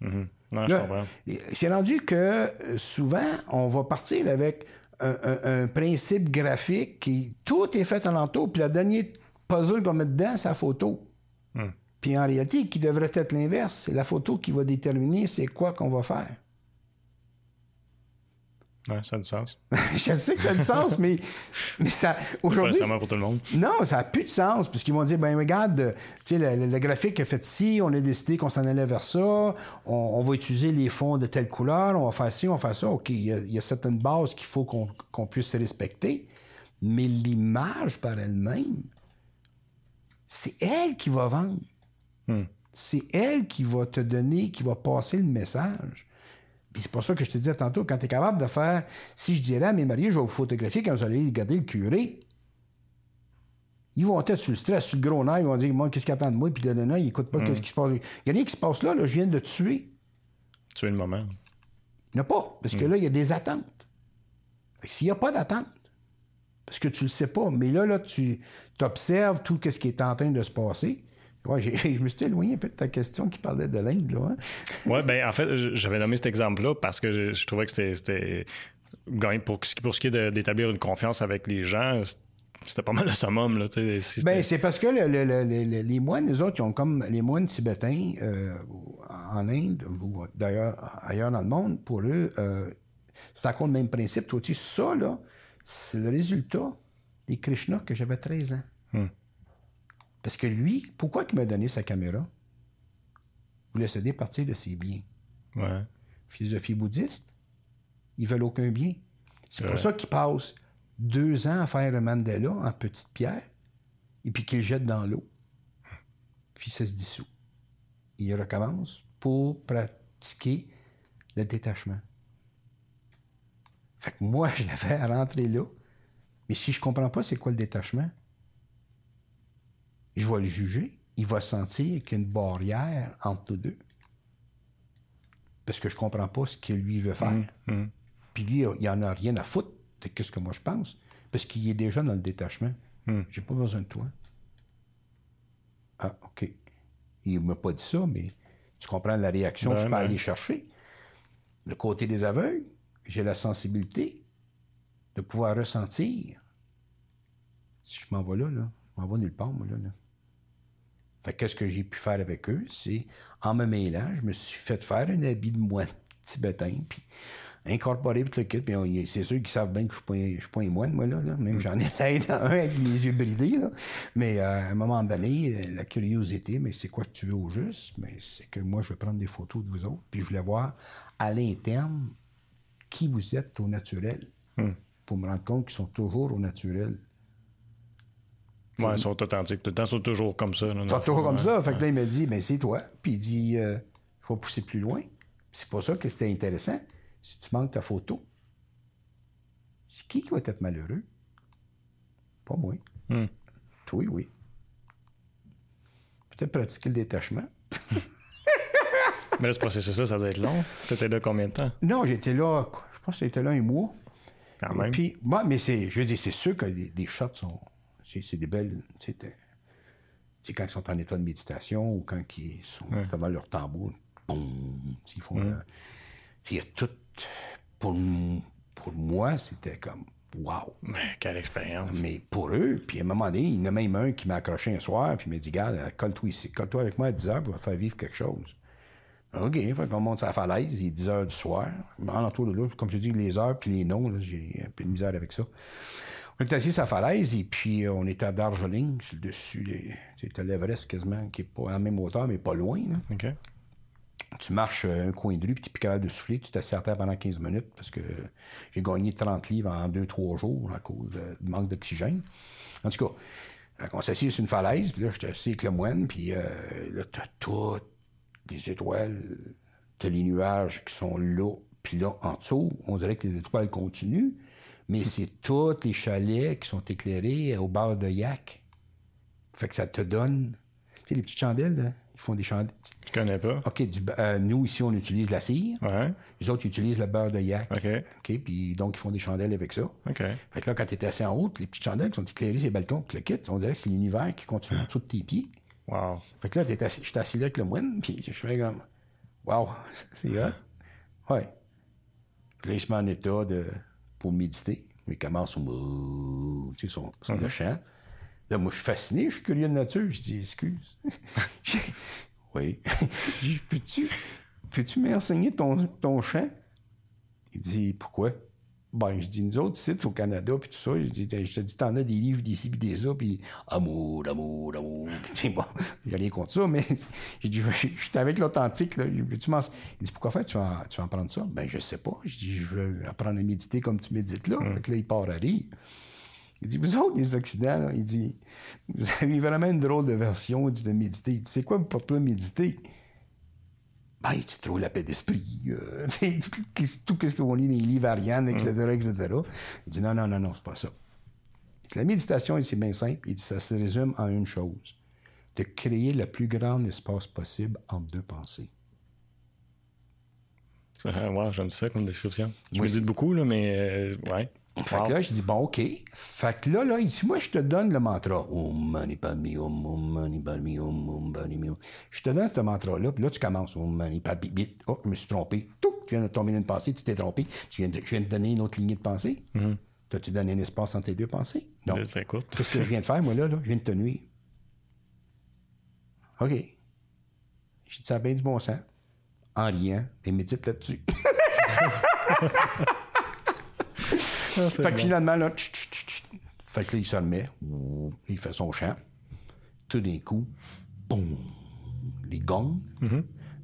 Mhm. Non, je Là, comprends. C'est rendu que euh, souvent, on va partir avec un, un- un principe graphique qui tout est fait alentour, puis le dernier puzzle qu'on met dedans, c'est la photo. Hmm. Puis en réalité, qui devrait être l'inverse, c'est la photo qui va déterminer c'est quoi qu'on va faire. Ouais, ça a du sens. Je sais que ça a du sens, mais, mais ça. Pas Aujourd'hui. nécessairement pour tout le monde. Non, ça n'a plus de sens, puisqu'ils vont dire, ben regarde, tu sais, le, le- graphique est fait ici, on a décidé qu'on s'en allait vers ça, on, on va utiliser les fonds de telle couleur, on va faire ci, on va faire ça. OK, il y a, il y a certaines bases qu'il faut qu'on qu'on puisse respecter, mais l'image par elle-même, c'est elle qui va vendre. Hmm. C'est elle qui va te donner, qui va passer le message. Puis c'est pour ça que je te disais tantôt, quand tu es capable de faire, si je dirais à mes mariés, je vais vous photographier quand vous allez regarder le curé, ils vont être sur le stress, sur le gros nerf, ils vont dire, moi, qu'est-ce qu'ils attendent de moi? Puis le nana, il écoute pas qu'est-ce qui se passe? Il y a rien qui se passe là, là, je viens de le tuer. Tu es le moment. Il n'y a pas, parce que là, il y a des attentes. S'il n'y a pas d'attente, parce que tu le sais pas, mais là, là, tu observes tout ce qui est en train de se passer. Ouais, je me suis éloigné un peu de ta question qui parlait de l'Inde, là. hein. Ouais, ben en fait, j'avais nommé cet exemple-là parce que je, je trouvais que c'était- Pour, ce qui- pour ce qui est d'établir une confiance avec les gens, c'était pas mal le summum. Là, si Ben, c'est parce que le- le- le- le- le- les moines, les autres, ils ont comme les moines tibétains euh, en Inde, ou d'ailleurs ailleurs dans le monde, pour eux, euh, c'est encore le même principe. Toi, tu ça, là, c'est le résultat des Krishna que j'avais 13 ans. Hmm. Parce que lui, pourquoi il m'a donné sa caméra? Il voulait se départir de ses biens. Ouais. Philosophie bouddhiste, ils veulent aucun bien. C'est pour ça qu'ils passent deux ans à faire un mandala en petite pierre et puis qu'ils le jettent dans l'eau. Puis ça se dissout. Ils recommencent pour pratiquer le détachement. Fait que moi, je l'avais à rentrer là. Mais si je comprends pas c'est quoi le détachement, je vais le juger. Il va sentir qu'il y a une barrière entre nous deux. Parce que je comprends pas ce que lui veut faire. Mhm. Puis lui, il en a rien à foutre de ce que moi je pense. Parce qu'il est déjà dans le détachement. Hmm. J'ai pas besoin de toi. Ah, OK. Il m'a pas dit ça, mais tu comprends la réaction je Ben, peux ben. aller chercher. Le côté des aveugles, j'ai la sensibilité de pouvoir ressentir. Si je m'en vais là, là, je m'en vais nulle part, moi, là. là. Fait que qu'est-ce que j'ai pu faire avec eux? C'est, en me mêlant, je me suis fait faire un habit de moine tibétain, puis incorporer tout le kit. Puis c'est sûr qu'ils savent bien que je je suis pas un moine, moi, là. là. Même j'en ai l'air dans un avec mes yeux bridés, là. Mais euh, à un moment donné, euh, la curiosité, mais c'est quoi que tu veux au juste? Mais c'est que moi, je vais prendre des photos de vous autres, puis je voulais voir à l'interne qui vous êtes au naturel. Pour me rendre compte qu'ils sont toujours au naturel. Ouais, ils sont authentiques. Tout le temps, ils sont toujours comme ça. là, Ils sont toujours comme ça. Fait que là, il m'a dit, ben c'est toi. Puis il dit, euh, je vais pousser plus loin. C'est pas ça que c'était intéressant. Si tu manques ta photo, c'est qui qui va être malheureux? Pas moi. Hmm. Toi, oui. Peut-être pratiquer le détachement. Mais là, ce processus-là, ça doit être long. T'étais là combien de temps? Non, j'étais là, je pense que j'étais là un mois. Quand même. Puis, moi, mais c'est, je veux dire, c'est sûr que des, des shots sont, c'est, c'est des belles, sais, quand ils sont en état de méditation ou quand ils sont devant leur tambour, boum, ils font, a tout, pour, pour moi, c'était comme, wow. Mais quelle expérience. Mais pour eux, puis à un moment donné, il y en a même un qui m'a accroché un soir, puis il m'a dit, Garde, colle-toi ici, colle-toi avec moi à 10 heures, pour te faire vivre quelque chose. OK, qu'on monte sur la falaise, il est 10 heures du soir. En entour de là, comme je dis, les heures puis les noms, j'ai un peu de misère avec ça. On est assis sur la falaise et puis euh, on était à Darjeeling, sur le dessus, les, tu sais, l'Everest quasiment, qui est pas à la même hauteur, mais pas loin. là. Tu marches euh, un coin de rue, puis tu plus capable de souffler, tu t'assieds à terre pendant 15 minutes parce que j'ai gagné 30 livres en 2-3 jours à cause du manque d'oxygène. En tout cas, qu'on s'assied sur une falaise, puis là, j'étais assis avec le moine, puis euh, là, t'as toutes des étoiles, t'as les nuages qui sont là, puis là, en dessous, on dirait que les étoiles continuent, mais c'est tous les chalets qui sont éclairés au bord de Yak. Fait que ça te donne, tu sais, les petites chandelles, là, ils font des chandelles. Je connais pas. OK, du, euh, nous, ici, on utilise la cire. Ouais. Les autres, ils utilisent le beurre de yak. OK. OK, puis donc, ils font des chandelles avec ça. OK. Fait que là, quand tu étais assis en haut, les petites chandelles qui sont éclairées sur les balcons, puis le kit, on dirait que c'est l'univers qui continue en dessous de tes pieds. Wow. Fait que là, t'es assis- j'étais assis là avec le moine, puis je fais comme, wow, c'est hot. Ouais. Puis là, il se met en état de, pour méditer. Il commence son, tu sais, le chant. Là, moi, je suis fasciné, je suis curieux de nature. Je dis, excuse. Oui. Je dis, peux-tu, peux-tu m'enseigner ton, ton chant? Il dit, pourquoi? Ben, je dis, nous autres, ici, au Canada, puis tout ça, je, dis, je te dis, t'en as des livres d'ici, puis des ça, puis amour, amour, amour. Puis, bon, j'ai rien contre ça, mais j'ai dit, je je suis avec l'authentique, là. Tu m'en- Il dit, pourquoi faire? Tu vas, tu vas en prendre ça? Ben, je sais pas. Je dis, je veux apprendre à méditer comme tu médites là. Fait que là, il part à rire. Il dit, vous autres, les Occidentaux, là, il dit, vous avez vraiment une drôle de version du de méditer. Il dit, c'est quoi pour toi méditer? Ben, tu trouves la paix d'esprit, euh, tout, ce qu'on lit dans les livres Ariane, etc., etc. Il dit, non, non, non, non, c'est pas ça. La méditation, c'est bien simple. Il dit, ça se résume en une chose. De créer le plus grand espace possible entre deux pensées. Ouais, j'aime ça comme description. Je Oui, médite beaucoup, là, mais euh, ouais. Fait Wow. que là, je dis, bon, OK. Fait que là, là, il dit, moi, je te donne le mantra. Om mani padme om mani padme om mani. Je te donne ce mantra-là, puis là, tu commences. Om mani padme bit. Oh, je me suis trompé. Tout, tu viens de tomber dans une pensée, tu t'es trompé. Tu viens de, je viens de donner une autre lignée de pensée. T'as-tu donné un espace entre tes deux pensées? Non. Qu'est-ce que je viens de faire, moi, là? là? Je viens de te nuire. OK. J'ai dit ça a bien du bon sens. En riant, et médite là-dessus. Fait que finalement, là, tch, tch, tch, tch. fait que là, il se ouh, il fait son chant. Tout d'un coup, boum, les gongs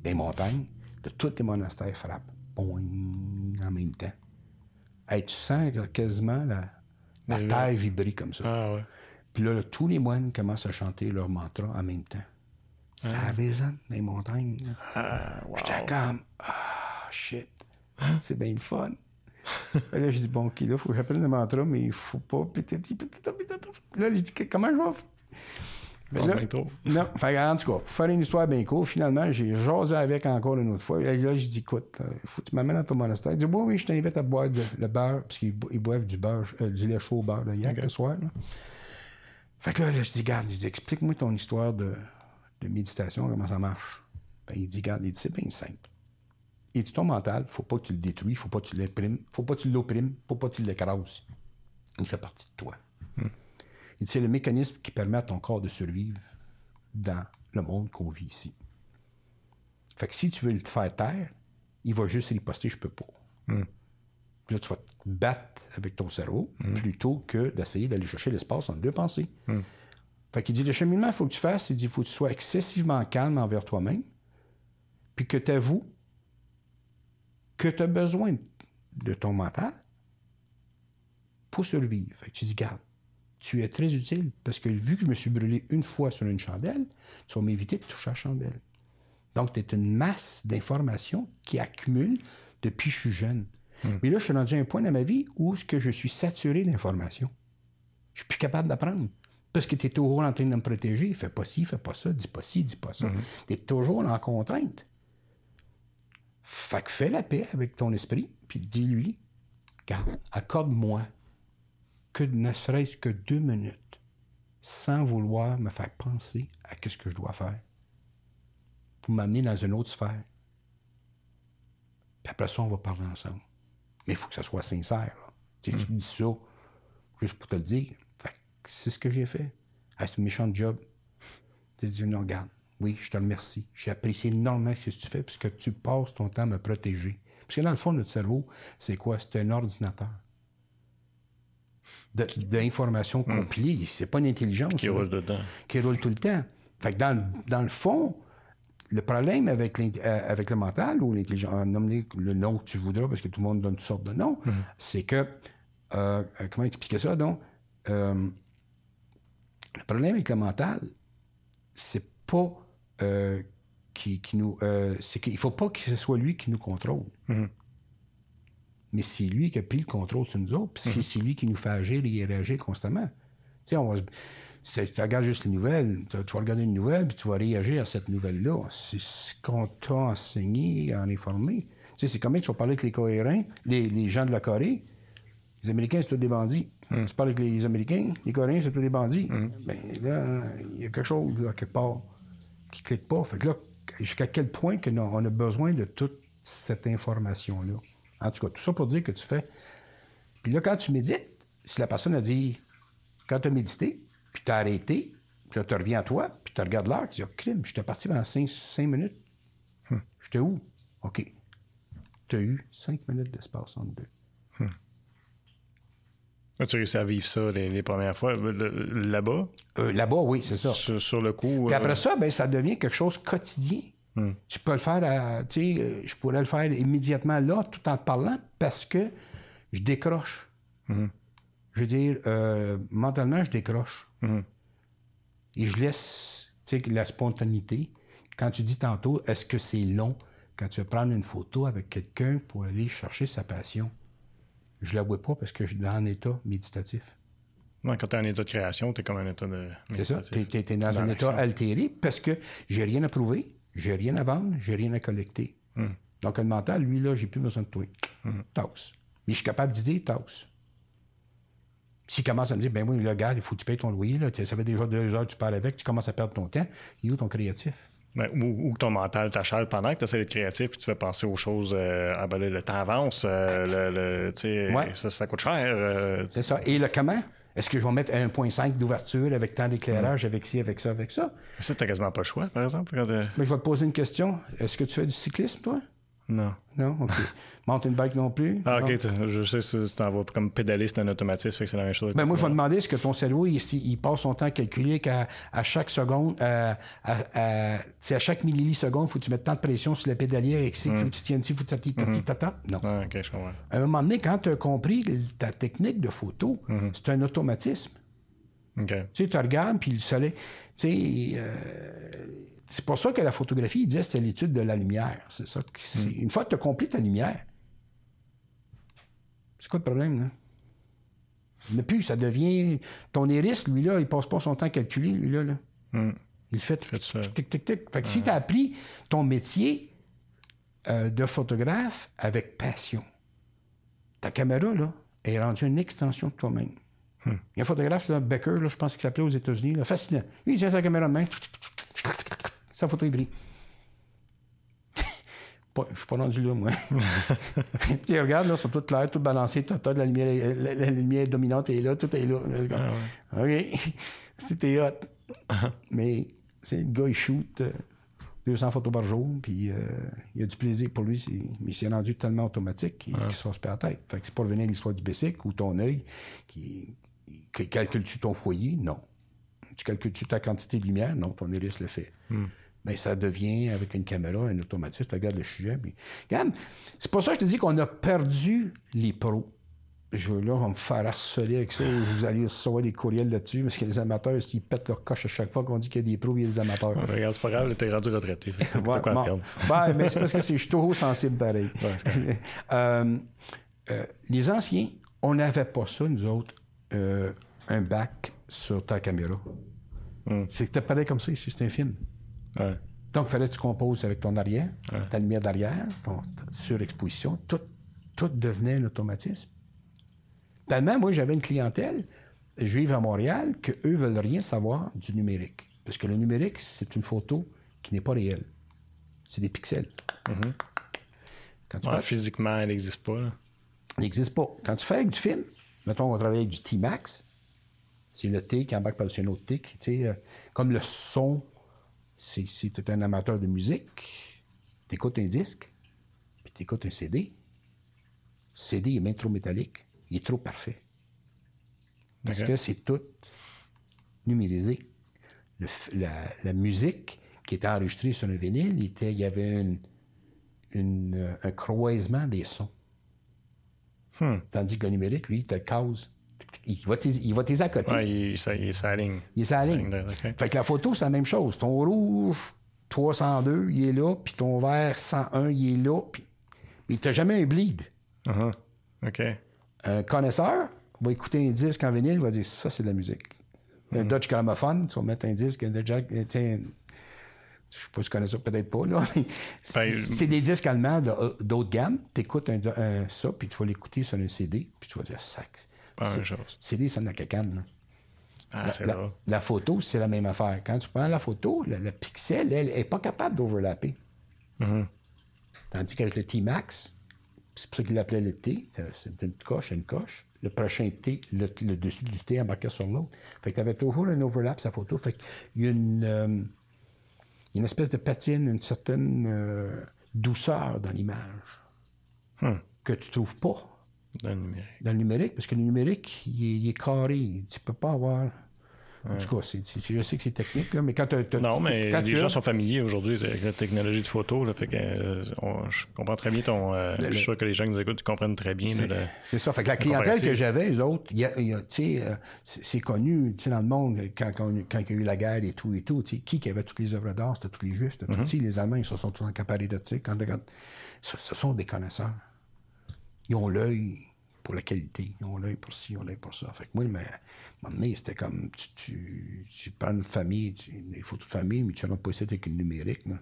des montagnes, de tous les monastères frappent, boing, en même temps. Hey, tu sens quasiment la, la terre vibrer comme ça. Ah ouais. Puis là, là, tous les moines commencent à chanter leur mantra en même temps. Ça résonne dans les montagnes. Ah, wow. J'étais comme, ah, shit, c'est bien le fun. Là, je dis, bon, OK, là, il faut que j'appelle le mantra, mais il faut pas. Là, j'ai dit, comment je vais. Pense là- non, fait, en tout cas, pour faire une histoire bien courte, finalement, j'ai jasé avec encore une autre fois. Et là, j'ai dit, écoute, il faut que tu m'amènes dans ton monastère. Il dit, oui, oui, je t'invite à boire de- le beurre, parce qu'ils bo- ils boivent du beurre, euh, du lait chaud au beurre de yak Ok. le soir. là. Fait que là, là, je dis, garde, je dis, explique-moi ton histoire de, de méditation, comment ça marche. Ben, il dit, garde, il dit, c'est bien simple. Dit, ton mental, faut pas que tu le détruis, faut pas que tu l'opprimes, faut pas que tu l'opprimes, faut pas que tu l'écrases. Il fait partie de toi. Il dit, c'est le mécanisme qui permet à ton corps de survivre dans le monde qu'on vit ici. Fait que si tu veux le faire taire, il va juste riposter, je peux pas. Puis là, tu vas te battre avec ton cerveau plutôt que d'essayer d'aller chercher l'espace entre deux pensées. Fait qu'il dit, le cheminement, il faut que tu fasses, il dit, il faut que tu sois excessivement calme envers toi-même, puis que tu avoues que tu as besoin de ton mental pour survivre. Fait que tu dis, garde, tu es très utile parce que vu que je me suis brûlé une fois sur une chandelle, tu vas m'éviter de toucher à la chandelle. Donc, tu es une masse d'informations qui accumule depuis que je suis jeune. Mais là, je suis rendu à un point dans ma vie où ce que je suis saturé d'informations. Je suis plus capable d'apprendre. Parce que tu es toujours en train de me protéger. Fais pas ci, fais pas ça, dis pas ci, dis pas ça. Tu es toujours en contrainte. Fait que fais la paix avec ton esprit, puis dis-lui, garde, accorde-moi que ne serait-ce que deux minutes sans vouloir me faire penser à ce que je dois faire pour m'amener dans une autre sphère. Puis après ça, on va parler ensemble. Mais il faut que ça soit sincère. là. Tu, me dis ça juste pour te le dire. C'est ce que j'ai fait. Ah, c'est un méchant job. Tu dis, non, regarde, oui, je te remercie. J'ai apprécié énormément ce que tu fais puisque tu passes ton temps à me protéger. Parce que dans le fond, notre cerveau, c'est quoi? C'est un ordinateur. De- D'informations compilées. C'est pas une intelligence. Qui là roule dedans. qui roule tout le temps. Fait que dans, dans le fond, le problème avec, euh, avec le mental ou l'intelligence, nomme-les le nom que tu voudras, parce que tout le monde donne toutes sortes de noms, c'est que, euh, euh, comment expliquer ça, donc? Euh, le problème avec le mental, c'est pas euh, qui, qui nous. euh, c'est qu'il faut pas que ce soit lui qui nous contrôle. Mais c'est lui qui a pris le contrôle sur nous autres, puis c'est- c'est lui qui nous fait agir et réagir constamment. Tu sais, on va se- c'est- tu regardes juste les nouvelles, tu, vas regarder une nouvelle, puis tu vas réagir à cette nouvelle-là. C'est ce qu'on t'a enseigné, en informé. Tu sais, c'est comme tu vas parler avec les Coréens, les, les gens de la Corée. Les Américains, c'est tous des bandits. Tu parles avec les Américains, les Coréens, c'est tous des bandits. Ben là, il y a quelque chose, là, quelque part, qui clique pas. Fait que là, jusqu'à quel point que non, on a besoin de toute cette information-là? En tout cas, tout ça pour dire que tu fais. Puis là, quand tu médites, si la personne a dit, quand tu as médité, puis tu as arrêté, puis là, tu reviens à toi, puis tu regardes l'heure, tu dis, oh, crime, j'étais parti pendant 5 minutes. J'étais où? OK. Tu as eu 5 minutes d'espace entre deux. As-tu réussi à vivre ça les, les premières fois là-bas? Euh, Là-bas, oui, c'est ça. Sur, sur le coup. Puis euh, après ça, ben, ça devient quelque chose de quotidien. Tu peux le faire, tu sais, euh, je pourrais le faire immédiatement là, tout en te parlant, parce que je décroche. Je veux dire, euh, mentalement, je décroche. Et je laisse, tu sais, la spontanéité. Quand tu dis tantôt, est-ce que c'est long quand tu vas prendre une photo avec quelqu'un pour aller chercher sa passion? Je la vois pas parce que je suis dans un état méditatif. ouais, quand tu es en état de création, tu es comme un état de. C'est ça. Tu es, dans Dans un état altéré parce que j'ai rien à prouver, j'ai rien à vendre, j'ai rien à collecter. Hmm. Donc, le mental, lui, là, j'ai plus besoin de toi. Tasse. Mais je suis capable d'y dire tasse. S'il commence à me dire, ben oui, là, gars, il faut que tu payes ton loyer, là, ça fait déjà deux heures que tu parles avec, tu commences à perdre ton temps, il est où ton créatif? Ben, ou, que ton mental t'achale pendant que tu essaies d'être créatif puis tu fais penser aux choses. euh, ah ben là, le temps avance, euh, le, Ouais. ça, ça coûte cher. euh, C'est ça. Et le comment? Est-ce que je vais mettre 1.5 d'ouverture avec tant d'éclairage, avec ci, avec ça, avec ça? ça, t'as quasiment pas le choix, par exemple. Quand t'es- Mais je vais te poser une question. Est-ce que tu fais du cyclisme, toi? Non. Non? OK. Monte une bike non plus? Ah, ok, je sais si tu t'en vas comme pédaler, c'est un automatisme, fait que c'est la même chose. Ben moi, je vais demander est-ce que ton cerveau, il, il passe son temps à calculer qu'à à chaque seconde, euh, à, à, tu sais, à chaque milliseconde, faut que tu mettes tant de pression sur le pédalier avec ci, faut que tu tiennes ci, faut que tu tati, tati, tata. Non. Ah, ok, je comprends. À un moment donné, quand tu as compris ta technique de photo, c'est un automatisme. Ok. Tu sais, tu regardes, puis le soleil. Tu sais, euh, c'est pour ça que la photographie, il disait, c'était l'étude de la lumière. C'est ça. c'est- Une fois que tu as compris ta lumière, c'est quoi le problème, là? N'y plus, ça devient. Ton iris, lui, là, il passe pas son temps à calculer, lui, là. là. Hmm. Il fait Fait ça. tic, tic, tic, tic. Fait que si tu as appris ton métier euh, de photographe avec passion, ta caméra, là, est rendue une extension de toi-même. Il y a un photographe, là, Becker, là, je pense qu'il s'appelait aux États-Unis, là, fascinant. Lui, il tient sa caméra de main, sa photo. Pas- Je suis pas rendu là, moi. Puis regarde, là, ils sont toutes clairs, toutes balancées, la lumière, la, la lumière dominante est là, tout est là. OK. C'était hot. Mais c'est le gars, il shoot euh, 200 photos par jour, puis euh, il a du plaisir pour lui, mais c'est rendu tellement automatique qu'il se passe pas la tête. Fait que c'est pour revenir à l'histoire du bicycle ou ton œil qui, qui calcule-tu ton foyer? Non. Tu calcules-tu ta quantité de lumière? Non, ton iris le fait. Mais ça devient, avec une caméra, un automatisme. Tu regardes le sujet. Puis... Regarde, c'est pour ça que je te dis qu'on a perdu les pros. je, là, on va me faire harceler avec ça. Vous allez recevoir des courriels là-dessus parce que les amateurs, s'ils pètent leur coche à chaque fois qu'on dit qu'il y a des pros, il y a des amateurs. Ouais, regarde, c'est pas grave, t'es rendu retraité. Fait Ouais, bon. Ben, mais c'est parce que c'est- je suis trop sensible pareil. Ouais, Euh, euh, les anciens, on n'avait pas ça, nous autres, euh, un bac sur ta caméra. Hmm. C'était pareil comme ça ici, c'est un film. Ouais. Donc, il fallait que tu composes avec ton arrière, ta lumière d'arrière, ton ta surexposition. Tout, tout devenait un automatisme. Tellement, moi, j'avais une clientèle, je vive à Montréal, qu'eux veulent rien savoir du numérique. Parce que le numérique, c'est une photo qui n'est pas réelle. C'est des pixels. Quand tu Ouais, parles- physiquement, elle n'existe pas. là. il n'existe pas. Quand tu fais avec du film, mettons, on va travailler avec du T-Max, c'est le T qui embarque par-dessus un autre T. qui, euh, comme le son, si tu es un amateur de musique, tu écoutes un disque, puis tu écoutes un CD. CD est bien trop métallique, il est trop parfait. Parce que c'est tout numérisé. Le la, la musique qui était enregistrée sur un vinyle, il, était- il y avait une- une, euh, un croisement des sons. Tandis que le numérique, lui, il te le cause. Il va tes, il va tes à côté. Ouais, il, ça, il s'aligne. Il est la ligne. Ok. Fait que la photo, c'est la même chose. Ton rouge, 302, il est là, puis ton vert, 101, il est là, puis mais t'as jamais un bleed. Uh-huh. OK. Un connaisseur va écouter un disque en vinyle, il va dire ça, c'est de la musique. Un Dodge Gramophone, tu vas mettre un disque, un Dodge, euh, tiens, je sais pas si tu connais ça, peut-être pas, là. c'est Ben, c'est des disques allemands euh, d'autres gammes. Tu écoutes un, un- ça, puis tu vas l'écouter sur un CD, puis tu vas dire sac. C'est-. CD, ça n'a cacane. Ah, La, la photo, c'est la même affaire. Quand tu prends la photo, le, le pixel, elle, n'est pas capable d'overlapper. Mhm. Tandis qu'avec le T-Max, c'est pour ça qu'il l'appelait le T, c'est une coche, une coche. Le prochain T, le, le dessus du T embarquait sur l'autre. Fait que tu avais toujours un overlap sa photo. Fait qu'il y a une, euh, une espèce de patine, une certaine euh, douceur dans l'image Hmm. que tu trouves pas Dans le numérique. dans le numérique, parce que le numérique, il est, il est carré. Tu peux pas avoir. En tout cas, je sais que c'est technique, là, mais quand tu Non, mais quand les tu gens as- sont familiers aujourd'hui avec la technologie de photo. Là, fait que, euh, on- je comprends très bien ton. euh, je suis sûr que les gens qui nous écoutent comprennent très bien. C'est ça. Fait que la clientèle que j'avais, eux autres, y a- y a, euh, c'est connu dans le monde quand, quand, quand il y a eu la guerre et tout et tout. Qui qui avait toutes les œuvres d'art? C'était tous les Juifs. C'était sais, Les Allemands, ils se sont tous accaparés de ça. Ce sont des connaisseurs. Ils ont l'œil pour la qualité. Ils ont l'œil pour ci, ils ont l'œil pour ça. Fait que moi, mais, à un moment donné, c'était comme tu, tu, tu prends une famille, tu, des photos de famille, mais tu n'en pas ici avec une numérique. Non,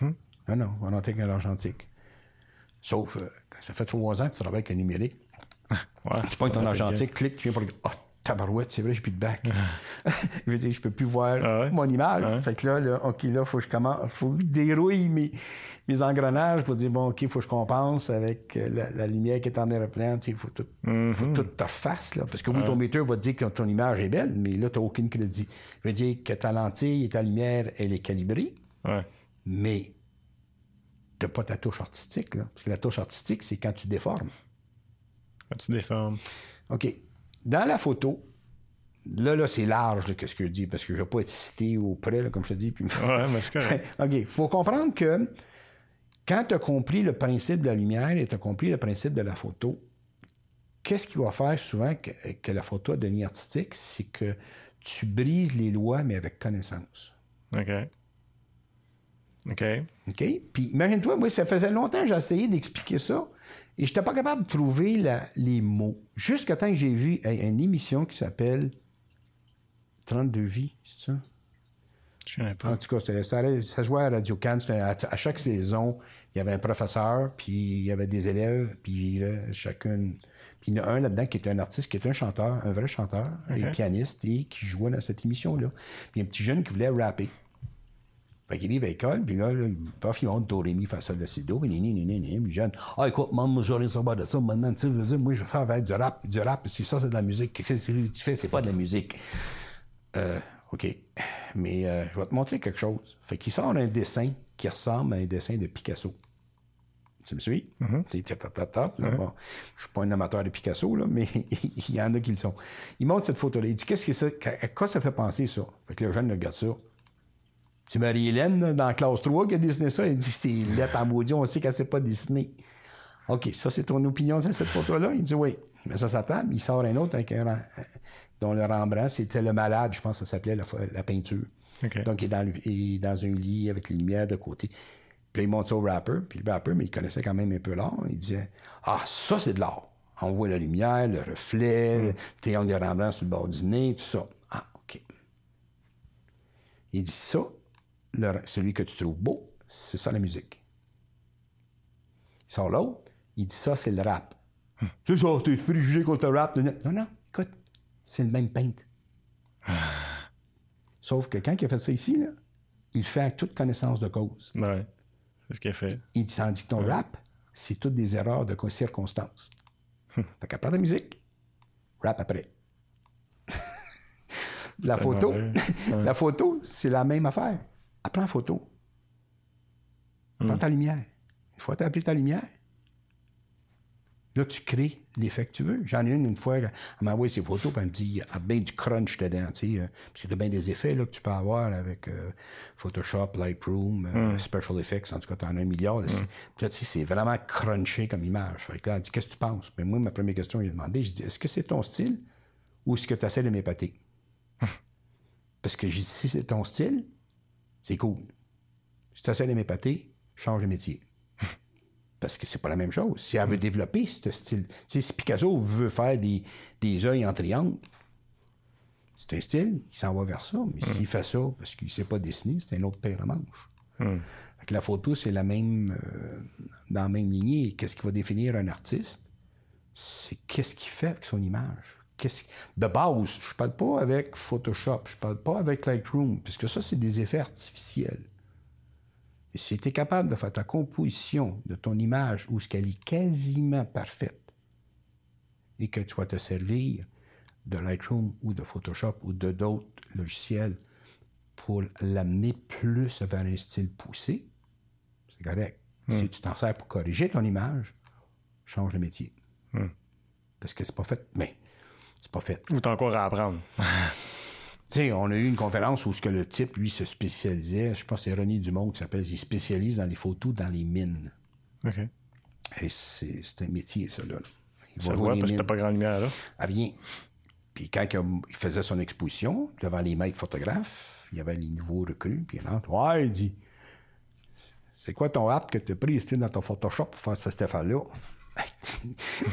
Hmm? non, non, on en a avec un argentique. Sauf euh, quand ça fait trois ans que tu travailles avec un numérique. Ouais. Tu pognes ton argentique, clique, tu viens pour le. Ah, tabarouette, c'est vrai, j'ai plus de bac. je veux dire, je peux plus voir Ah ouais? mon image. Ouais? Fait que là, là, OK, là, faut que je commence. Faut que je dérouille mes, mes engrenages pour dire, bon, OK, faut que je compense avec euh, la, la lumière qui est en aéroplane. Il faut tout, Mm-hmm. faut tout te refasse, là. Parce que oui, ton metteur va te dire que ton image est belle, mais là, tu n'as aucun crédit. Je veux dire que ta lentille et ta lumière, elle est calibrée, Ouais. mais tu n'as pas ta touche artistique, là. Parce que la touche artistique, c'est quand tu déformes. Quand tu déformes. OK. Dans la photo, là, là, c'est large, là, qu'est-ce que je dis, parce que je ne vais pas être cité au près, là, comme je te dis. Puis... Ouais, mais c'est correct. OK. Il faut comprendre que quand tu as compris le principe de la lumière et tu as compris le principe de la photo, qu'est-ce qui va faire souvent que, que la photo devient artistique? C'est que tu brises les lois, mais avec connaissance. OK. OK. OK? Puis imagine-toi, moi, ça faisait longtemps que j'essayais d'expliquer ça et je n'étais pas capable de trouver la- les mots. Jusqu'à temps que j'ai vu une émission qui s'appelle 32 vies, c'est ça? Je connais pas. En tout cas, ça, ça jouait à Radio Cannes. À, à chaque saison, il y avait un professeur, puis il y avait des élèves, puis euh, chacune. Puis il y en a un là-dedans qui était un artiste, qui était un chanteur, un vrai chanteur, et pianiste, et qui jouait dans cette émission-là. Puis un petit jeune qui voulait rapper. Fait qu'il arrive à l'école, puis là, il prof, il monte do, ré, mi, fa, sol, la, si, do, puis ni, ni, ni, ni, puis le jeune, ah, écoute, maman, je rien savoir de ça, maintenant, tu sais, je veux dire, moi, je vais faire avec du rap, du rap, si ça, c'est de la musique, qu'est-ce que tu fais, c'est pas de la musique. Euh, OK. Mais euh, je vais te montrer quelque chose. Fait qu'il sort un dessin qui ressemble à un dessin de Picasso. Tu me suis? C'est ta, là, bon, je suis pas un amateur de Picasso, là, mais il y en a qui le sont. Il montre cette photo-là. Il dit Qu'est-ce que ça, à quoi ça fait penser, ça? Fait que le jeune regarde ça. C'est Marie-Hélène, dans la classe 3, qui a dessiné ça. Elle dit C'est lettre en maudit, on sait qu'elle ne sait pas dessiner. OK, ça, c'est ton opinion de cette photo-là? Il dit oui. Met ça sur sa table, il sort un autre avec un, Rem- dont le Rembrandt, c'était le malade, je pense que ça s'appelait la, la peinture. Donc, il est, dans, il est dans un lit avec les lumières de côté. Puis il monte ça au rapper. Puis le rapper, mais il connaissait quand même un peu l'art. Il disait Ah, ça, c'est de l'art. On voit la lumière, le reflet, le triangle de Rembrandt sur le bord du nez, tout ça. Ah, OK. Il dit ça, le- celui que tu trouves beau, c'est ça la musique. Il sort l'autre, il dit ça, c'est le rap. C'est ça, t'es préjugé contre le rap. Non, non, écoute, c'est le même peintre. Sauf que quand il a fait ça ici, là, il fait avec toute connaissance de cause. Ouais. C'est ce qu'il a fait. Il tandis que ton rap, c'est toutes des erreurs de circonstances. fait qu'apprends la musique, rap après. la photo, la photo, c'est la même affaire. Apprends la photo. Prends ta lumière. Une fois que tu as appris ta lumière, là, tu crées l'effet que tu veux. J'en ai une une fois, elle m'a envoyé ses photos, puis elle me dit, il y a bien du crunch dedans, tu sais, euh, parce qu'il y a bien des effets là, que tu peux avoir avec euh, Photoshop, Lightroom, euh, Special Effects, en tout cas, tu en as un milliard. c'est- Puis là, tu sais, c'est vraiment crunché comme image. Fait que là, elle dit, qu'est-ce que tu penses? Mais moi, ma première question, j'ai demandé, je dis, est-ce que c'est ton style ou est-ce que tu essaies de m'épater? Parce que j'ai dit, si c'est ton style, c'est cool. Si tu essaies de m'épater, change de métier. Parce que c'est pas la même chose. Si elle veut développer ce style, si Picasso veut faire des, des œils en triangle, c'est un style, il s'en va vers ça. Mais s'il fait ça parce qu'il sait pas dessiner, c'est un autre paire de manches. Que la photo, c'est la même, euh, dans la même lignée. Qu'est-ce qui va définir un artiste? C'est qu'est-ce qu'il fait avec son image. De base, je parle pas avec Photoshop, je parle pas avec Lightroom, puisque ça, c'est des effets artificiels. Et si tu es capable de faire ta composition de ton image où ce qu'elle est quasiment parfaite et que tu vas te servir de Lightroom ou de Photoshop ou de d'autres logiciels pour l'amener plus vers un style poussé, c'est correct. Si tu t'en sers pour corriger ton image, change de métier. Parce que c'est pas fait. Mais c'est pas fait. Ou t'as encore à apprendre. Tu sais, on a eu une conférence où ce que le type, lui, se spécialisait, je pense que c'est René Dumont qui s'appelle, il spécialise dans les photos dans les mines. OK. Et c'est c'est un métier, ça, là. Il Ça va voir parce que t'as pas grande lumière là. Ah, rien. Puis quand il faisait son exposition devant les maîtres photographes, il y avait les nouveaux recrues, puis il rentre. Ouais, il dit C'est quoi ton app que tu as pris dans ton Photoshop pour faire ce Stéphane-là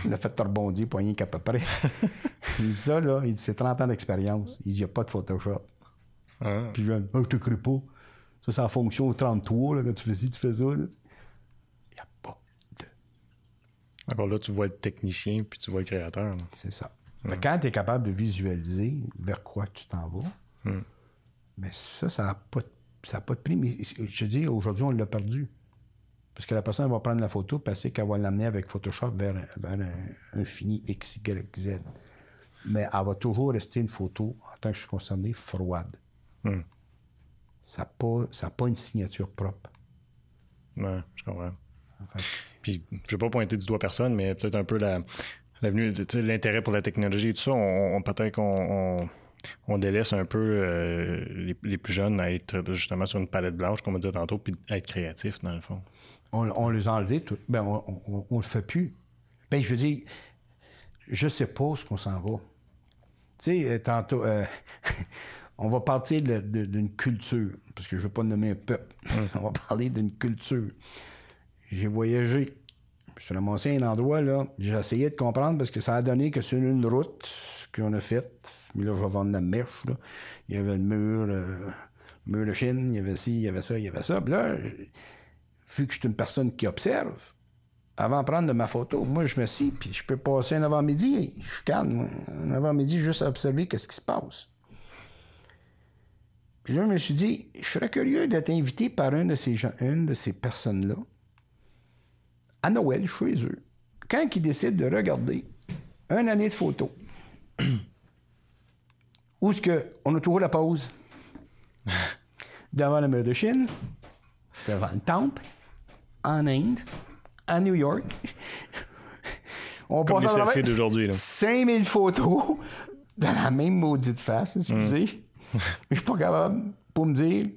Il a fait te rebondir, pas rien qu'à peu près. il dit ça, là, il dit c'est 30 ans d'expérience. Il dit il n'y a pas de Photoshop. Ah. Puis je dis, ah, je te crée pas. Ça, c'est en fonction au 33, là, quand tu fais ci, tu fais ça. là. Il n'y a pas de Encore là, tu vois le technicien puis tu vois le créateur. C'est ça. Mais quand tu es capable de visualiser vers quoi tu t'en vas, mais ça, ça n'a pas, de- ça a pas de prix. Mais je te dis, aujourd'hui, on l'a perdu. Parce que la personne va prendre la photo, passer qu'elle va l'amener avec Photoshop vers, un- vers un, un fini X, Y, Z. Mais elle va toujours rester une photo, en tant que je suis concerné, froide. Hmm. Ça n'a pas, ça pas une signature propre. Ouais, je comprends. Puis, je vais pas pointer du doigt personne, mais peut-être un peu la, l'avenue, l'intérêt pour la technologie et tout ça, on, on- peut-être qu'on on, on délaisse un peu euh, les, les plus jeunes à être justement sur une palette blanche, comme on disait tantôt, puis à être créatifs, dans le fond. On, les a enlevés, tout. Ben, on, on le fait plus. Ben, je veux dire, je sais pas ce qu'on s'en va. Tu sais, euh, tantôt, euh, on va partir d'une culture, parce que je veux pas nommer un peuple. on va parler d'une culture. J'ai voyagé. Je suis ramassé un endroit, là. J'ai essayé de comprendre parce que ça a donné que sur une route qu'on a faite, mais là, je vais vendre la mèche, là. Il y avait le mur, euh, le mur de Chine, il y avait ci, il y avait ça, il y avait ça. Là, vu que je suis une personne qui observe, avant de prendre de ma photo, moi, je me suis, puis je peux passer un avant-midi. Je suis calme, un avant-midi, juste à observer qu'est-ce qui se passe. Puis là, je me suis dit, je serais curieux d'être invité par une de ces gens, une de ces personnes-là à Noël chez eux. Quand ils décident de regarder une année de photos, où est-ce qu'on a toujours la pause? Devant le mur de Chine, devant le temple, en Inde, à New York. On Comme passe les d'aujourd'hui, là. 5000 photos de la même maudite face, excusez. Mm. Mais je suis pas capable pour me dire,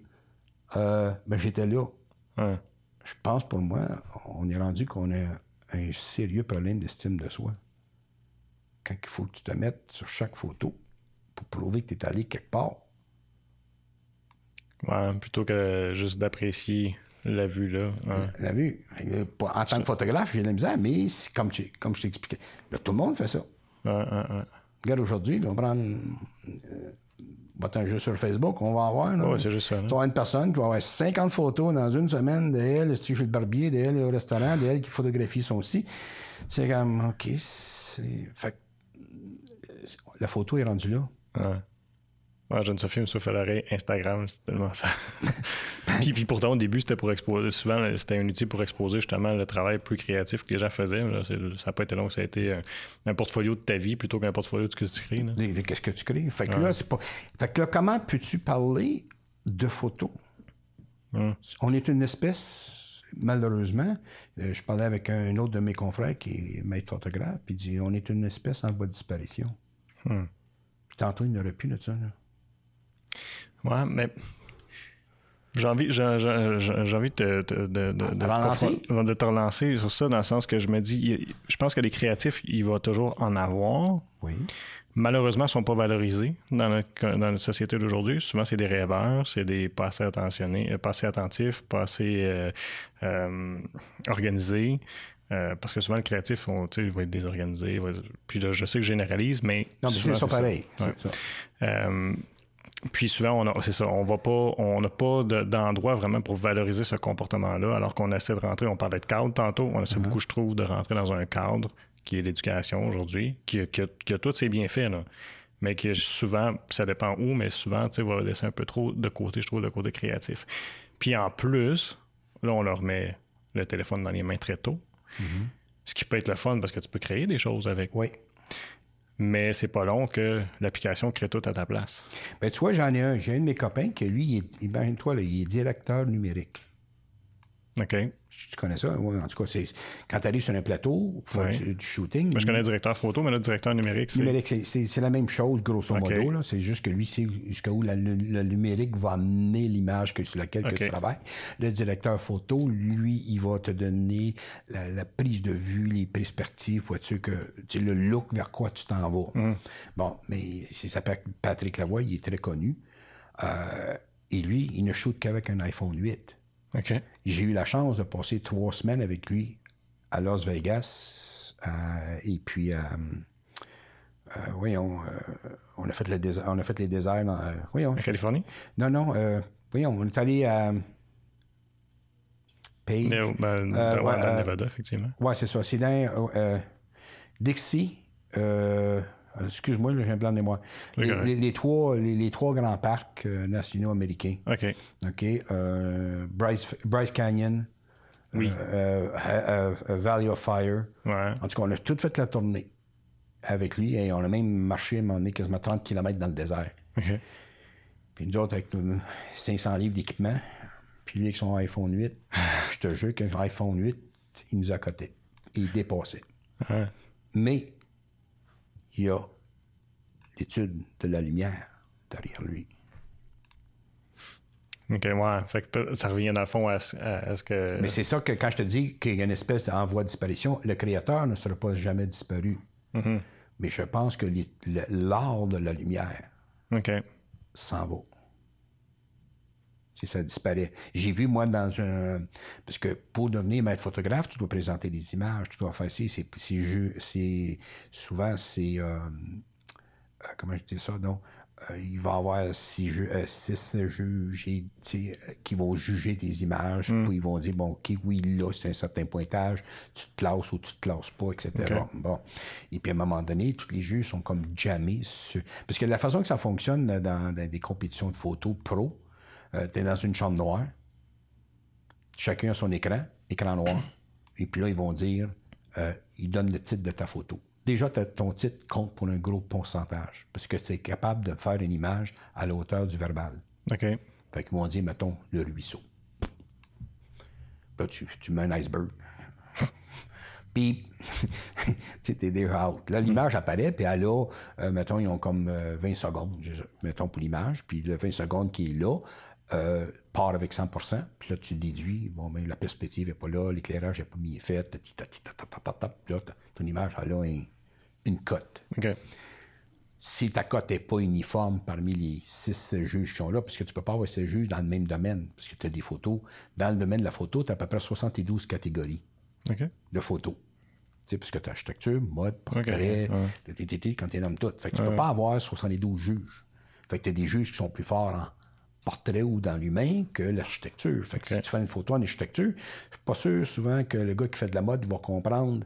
euh, ben j'étais là. Ouais. Je pense pour moi, on est rendu qu'on a un sérieux problème d'estime de soi. Quand il faut que tu te mettes sur chaque photo pour prouver que tu es allé quelque part. Ouais, plutôt que juste d'apprécier la vue là. hein. La vue. En tant que photographe, j'ai de la misère, mais comme, tu, comme je t'expliquais, tout le monde fait ça. Ouais, ouais, ouais. Regarde, aujourd'hui, on va prendre. Euh, juste sur Facebook, on va avoir. là. Ouais, c'est juste ça. Tu vas avoir une personne qui va avoir 50 photos dans une semaine d'elle, chez le barbier, d'elle au restaurant, d'elle qui photographie son aussi. C'est comme, OK, c'est. Fait que, euh, la photo est rendue là. Ouais. Ouais, Jeanne-Sophie me souffle à l'oreille, Instagram, c'est tellement ça. puis, puis pourtant, au début, c'était pour exposer. Souvent, là, c'était un outil pour exposer justement le travail plus créatif que les gens faisaient. Là, ça n'a pas été long, ça a été euh, un portfolio de ta vie plutôt qu'un portfolio de ce que tu crées. là. Qu'est-ce que tu crées? Fait que là, c'est pas. Fait que là, comment peux-tu parler de photos? Hum. On est une espèce, malheureusement. euh, je parlais avec un autre de mes confrères qui est maître photographe, puis il dit on est une espèce en voie de disparition. Hum. Tantôt, il n'aurait plus de ça. Là. Ouais, mais j'ai envie, j'ai, j'ai- j'ai- j'ai envie de, te- de, de, de, de, relancer? de te relancer sur ça, dans le sens que je me dis, je pense que les créatifs, il va toujours en avoir. Oui. Malheureusement, ils ne sont pas valorisés dans notre, dans notre société d'aujourd'hui. Souvent, c'est des rêveurs, c'est des pas assez attentionnés, euh, pas assez attentifs, pas assez euh, euh, organisés. Euh, parce que souvent, le créatif, on, il va être désorganisé. va Puis là, je sais que je généralise, mais. Non, mais souvent, c'est ça pareil. Ouais. C'est ça. Euh, puis souvent, on a, c'est ça, on va pas, on n'a pas de- d'endroit vraiment pour valoriser ce comportement-là, alors qu'on essaie de rentrer, on parlait de cadre tantôt, on essaie beaucoup, je trouve, de rentrer dans un cadre qui est l'éducation aujourd'hui, qui, a- qui, a, qui a tous ses bienfaits, là. mais qui souvent, ça dépend où, mais souvent, tu sais, va laisser un peu trop de côté, je trouve, le côté créatif. Puis en plus, là, on leur met le téléphone dans les mains très tôt, ce qui peut être le fun parce que tu peux créer des choses avec, Oui. Mais c'est pas long que l'application crée tout à ta place. Ben, tu vois, j'en ai un. J'ai un de mes copains qui, lui, imagine-toi, là, il est directeur numérique. OK? Tu connais ça? Oui, en tout cas, c'est quand tu arrives sur un plateau pour faire Ouais. du, du shooting. Moi, je connais le directeur photo, mais le directeur numérique, c'est. numérique, c'est- la même chose, grosso OK. modo. là. C'est juste que lui, c'est jusqu'où la- le, numérique va amener l'image que, sur laquelle que tu travailles. Le directeur photo, lui, il va te donner la, la prise de vue, les perspectives, vois-tu, que, tu le look vers quoi tu t'en vas. Mm. Bon, mais c'est s'appelle Patrick Lavoie, il est très connu. Euh, et lui, il ne shoot qu'avec un iPhone 8. J'ai eu la chance de passer trois semaines avec lui à Las Vegas. euh, et puis, euh, euh, voyons, euh, on, a fait le désert, on a fait les déserts. Dans, voyons, En Californie? non, non, voyons, on est allé à Page. No, ben, Euh, ouais, dans Nevada, effectivement. Ouais, c'est ça. C'est dans Dixie. Euh, excuse-moi, j'ai un blanc de mémoire. Les, correct. les- les trois, les, les trois grands parcs euh, nationaux américains. OK. OK. euh, Bryce, Bryce Canyon. Oui. euh, Valley of Fire. Ouais. En tout cas, on a tout fait la tournée avec lui et on a même marché à un moment donné quasiment 30 km dans le désert. OK. Puis nous autres, avec nos 500 livres d'équipement, puis lui avec son iPhone 8, je te jure qu'un iPhone 8, il nous a coté. Il dépassait. Ouais. Mais il y a l'étude de la lumière derrière lui. OK, ouais. Fait que ça revient dans le fond à, ce- à- à ce que. Mais c'est ça que quand je te dis qu'il y a une espèce d'envoi de disparition, le créateur ne sera pas jamais disparu. Mais je pense que l'art de la lumière s'en va. Si ça disparaît. J'ai vu, moi, dans un. Parce que pour devenir maître photographe, tu dois présenter des images, tu dois faire ci. C'est, souvent, c'est. euh, euh, comment je dis ça, donc? Euh, il va y avoir six, ju- euh, six juges et, qui vont juger tes images, puis ils vont dire, bon, OK, oui, là, c'est un certain pointage, tu te classes ou tu te classes pas, etc. Bon. Et puis, à un moment donné, tous les juges sont comme sur... Parce que la façon que ça fonctionne dans des compétitions de photos pro, euh, tu es dans une chambre noire, chacun a son écran, écran noir, et puis là, ils vont dire, euh, ils donnent le titre de ta photo. Déjà, ton titre compte pour un gros pourcentage, parce que tu es capable de faire une image à la hauteur du verbal. OK. Fait qu'ils vont dire, mettons, le ruisseau. Là, tu, tu mets un iceberg. puis, t'es déjà out. Là, l'image apparaît, puis elle a, euh, mettons, ils ont comme euh, 20 secondes, mettons, pour l'image. Puis le 20 secondes qui est là, euh, part avec 100% puis là, tu déduis, bon, ben, la perspective n'est pas là, l'éclairage n'est pas mis fait, puis là, ton image, elle a une cote. Si ta cote n'est pas uniforme parmi les six juges qui sont là, parce que tu peux pas avoir ces juges dans le même domaine, parce que tu as des photos. Dans le domaine de la photo, tu as à peu près 72 catégories de photos. Tu sais, parce que tu as architecture, mode, portrait, okay. quand tu nommes tout. Fait que tu peux pas avoir 72 juges. Fait que tu as des juges qui sont plus forts en portrait ou dans l'humain que l'architecture. Fait que si tu fais une photo en architecture, je suis pas sûr souvent que le gars qui fait de la mode va comprendre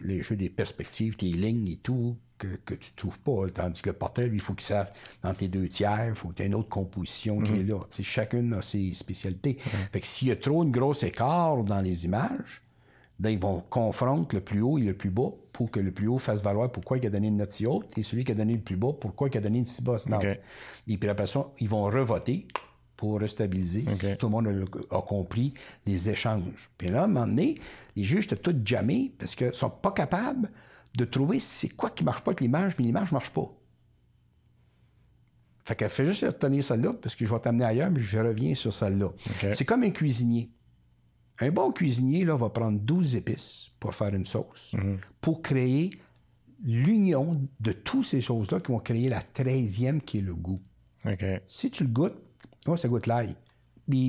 les jeux des perspectives, tes lignes et tout, que, que tu trouves pas. Tandis que le portrait, lui, il faut qu'il sache dans tes deux tiers, il faut que tu aies une autre composition qui est là. sais, chacune a ses spécialités. Fait que s'il y a trop une grosse écart dans les images, ben, ils vont confronter le plus haut et le plus bas pour que le plus haut fasse valoir pourquoi il a donné une note si haute et celui qui a donné le plus bas, pourquoi il a donné une si basse note. Et puis après ça, ils vont revoter pour restabiliser si tout le monde a, compris les échanges. Puis là, à un moment donné, les juges étaient tous jamais parce qu'ils sont pas capables de trouver c'est quoi qui marche pas avec l'image, mais l'image marche pas. Fait qu'elle fait juste retenir celle-là, parce que je vais t'amener ailleurs, mais je reviens sur celle-là. C'est comme un cuisinier. Un bon cuisinier là, va prendre 12 épices pour faire une sauce, Mhm. pour créer l'union de toutes ces choses-là qui vont créer la treizième qui est le goût. Si tu le goûtes, oh, ça goûte l'ail. Mais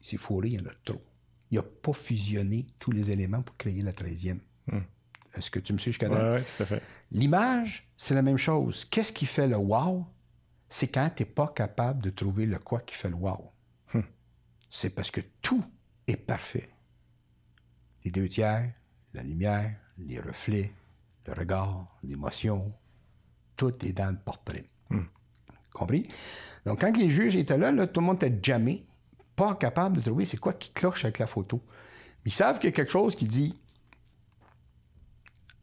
c'est fourré, il y en a trop. Il n'a pas fusionné tous les éléments pour créer la treizième. Est-ce que tu me suis jusqu'à là? Ouais, tout à fait. L'image, c'est la même chose. Qu'est-ce qui fait le wow? C'est quand tu n'es pas capable de trouver le quoi qui fait le wow. C'est parce que tout est parfait. Les deux tiers, la lumière, les reflets, le regard, l'émotion, tout est dans le portrait. Compris? Donc, quand les juges étaient là, là tout le monde était jamais pas capable de trouver c'est quoi qui cloche avec la photo. Ils savent qu'il y a quelque chose qui dit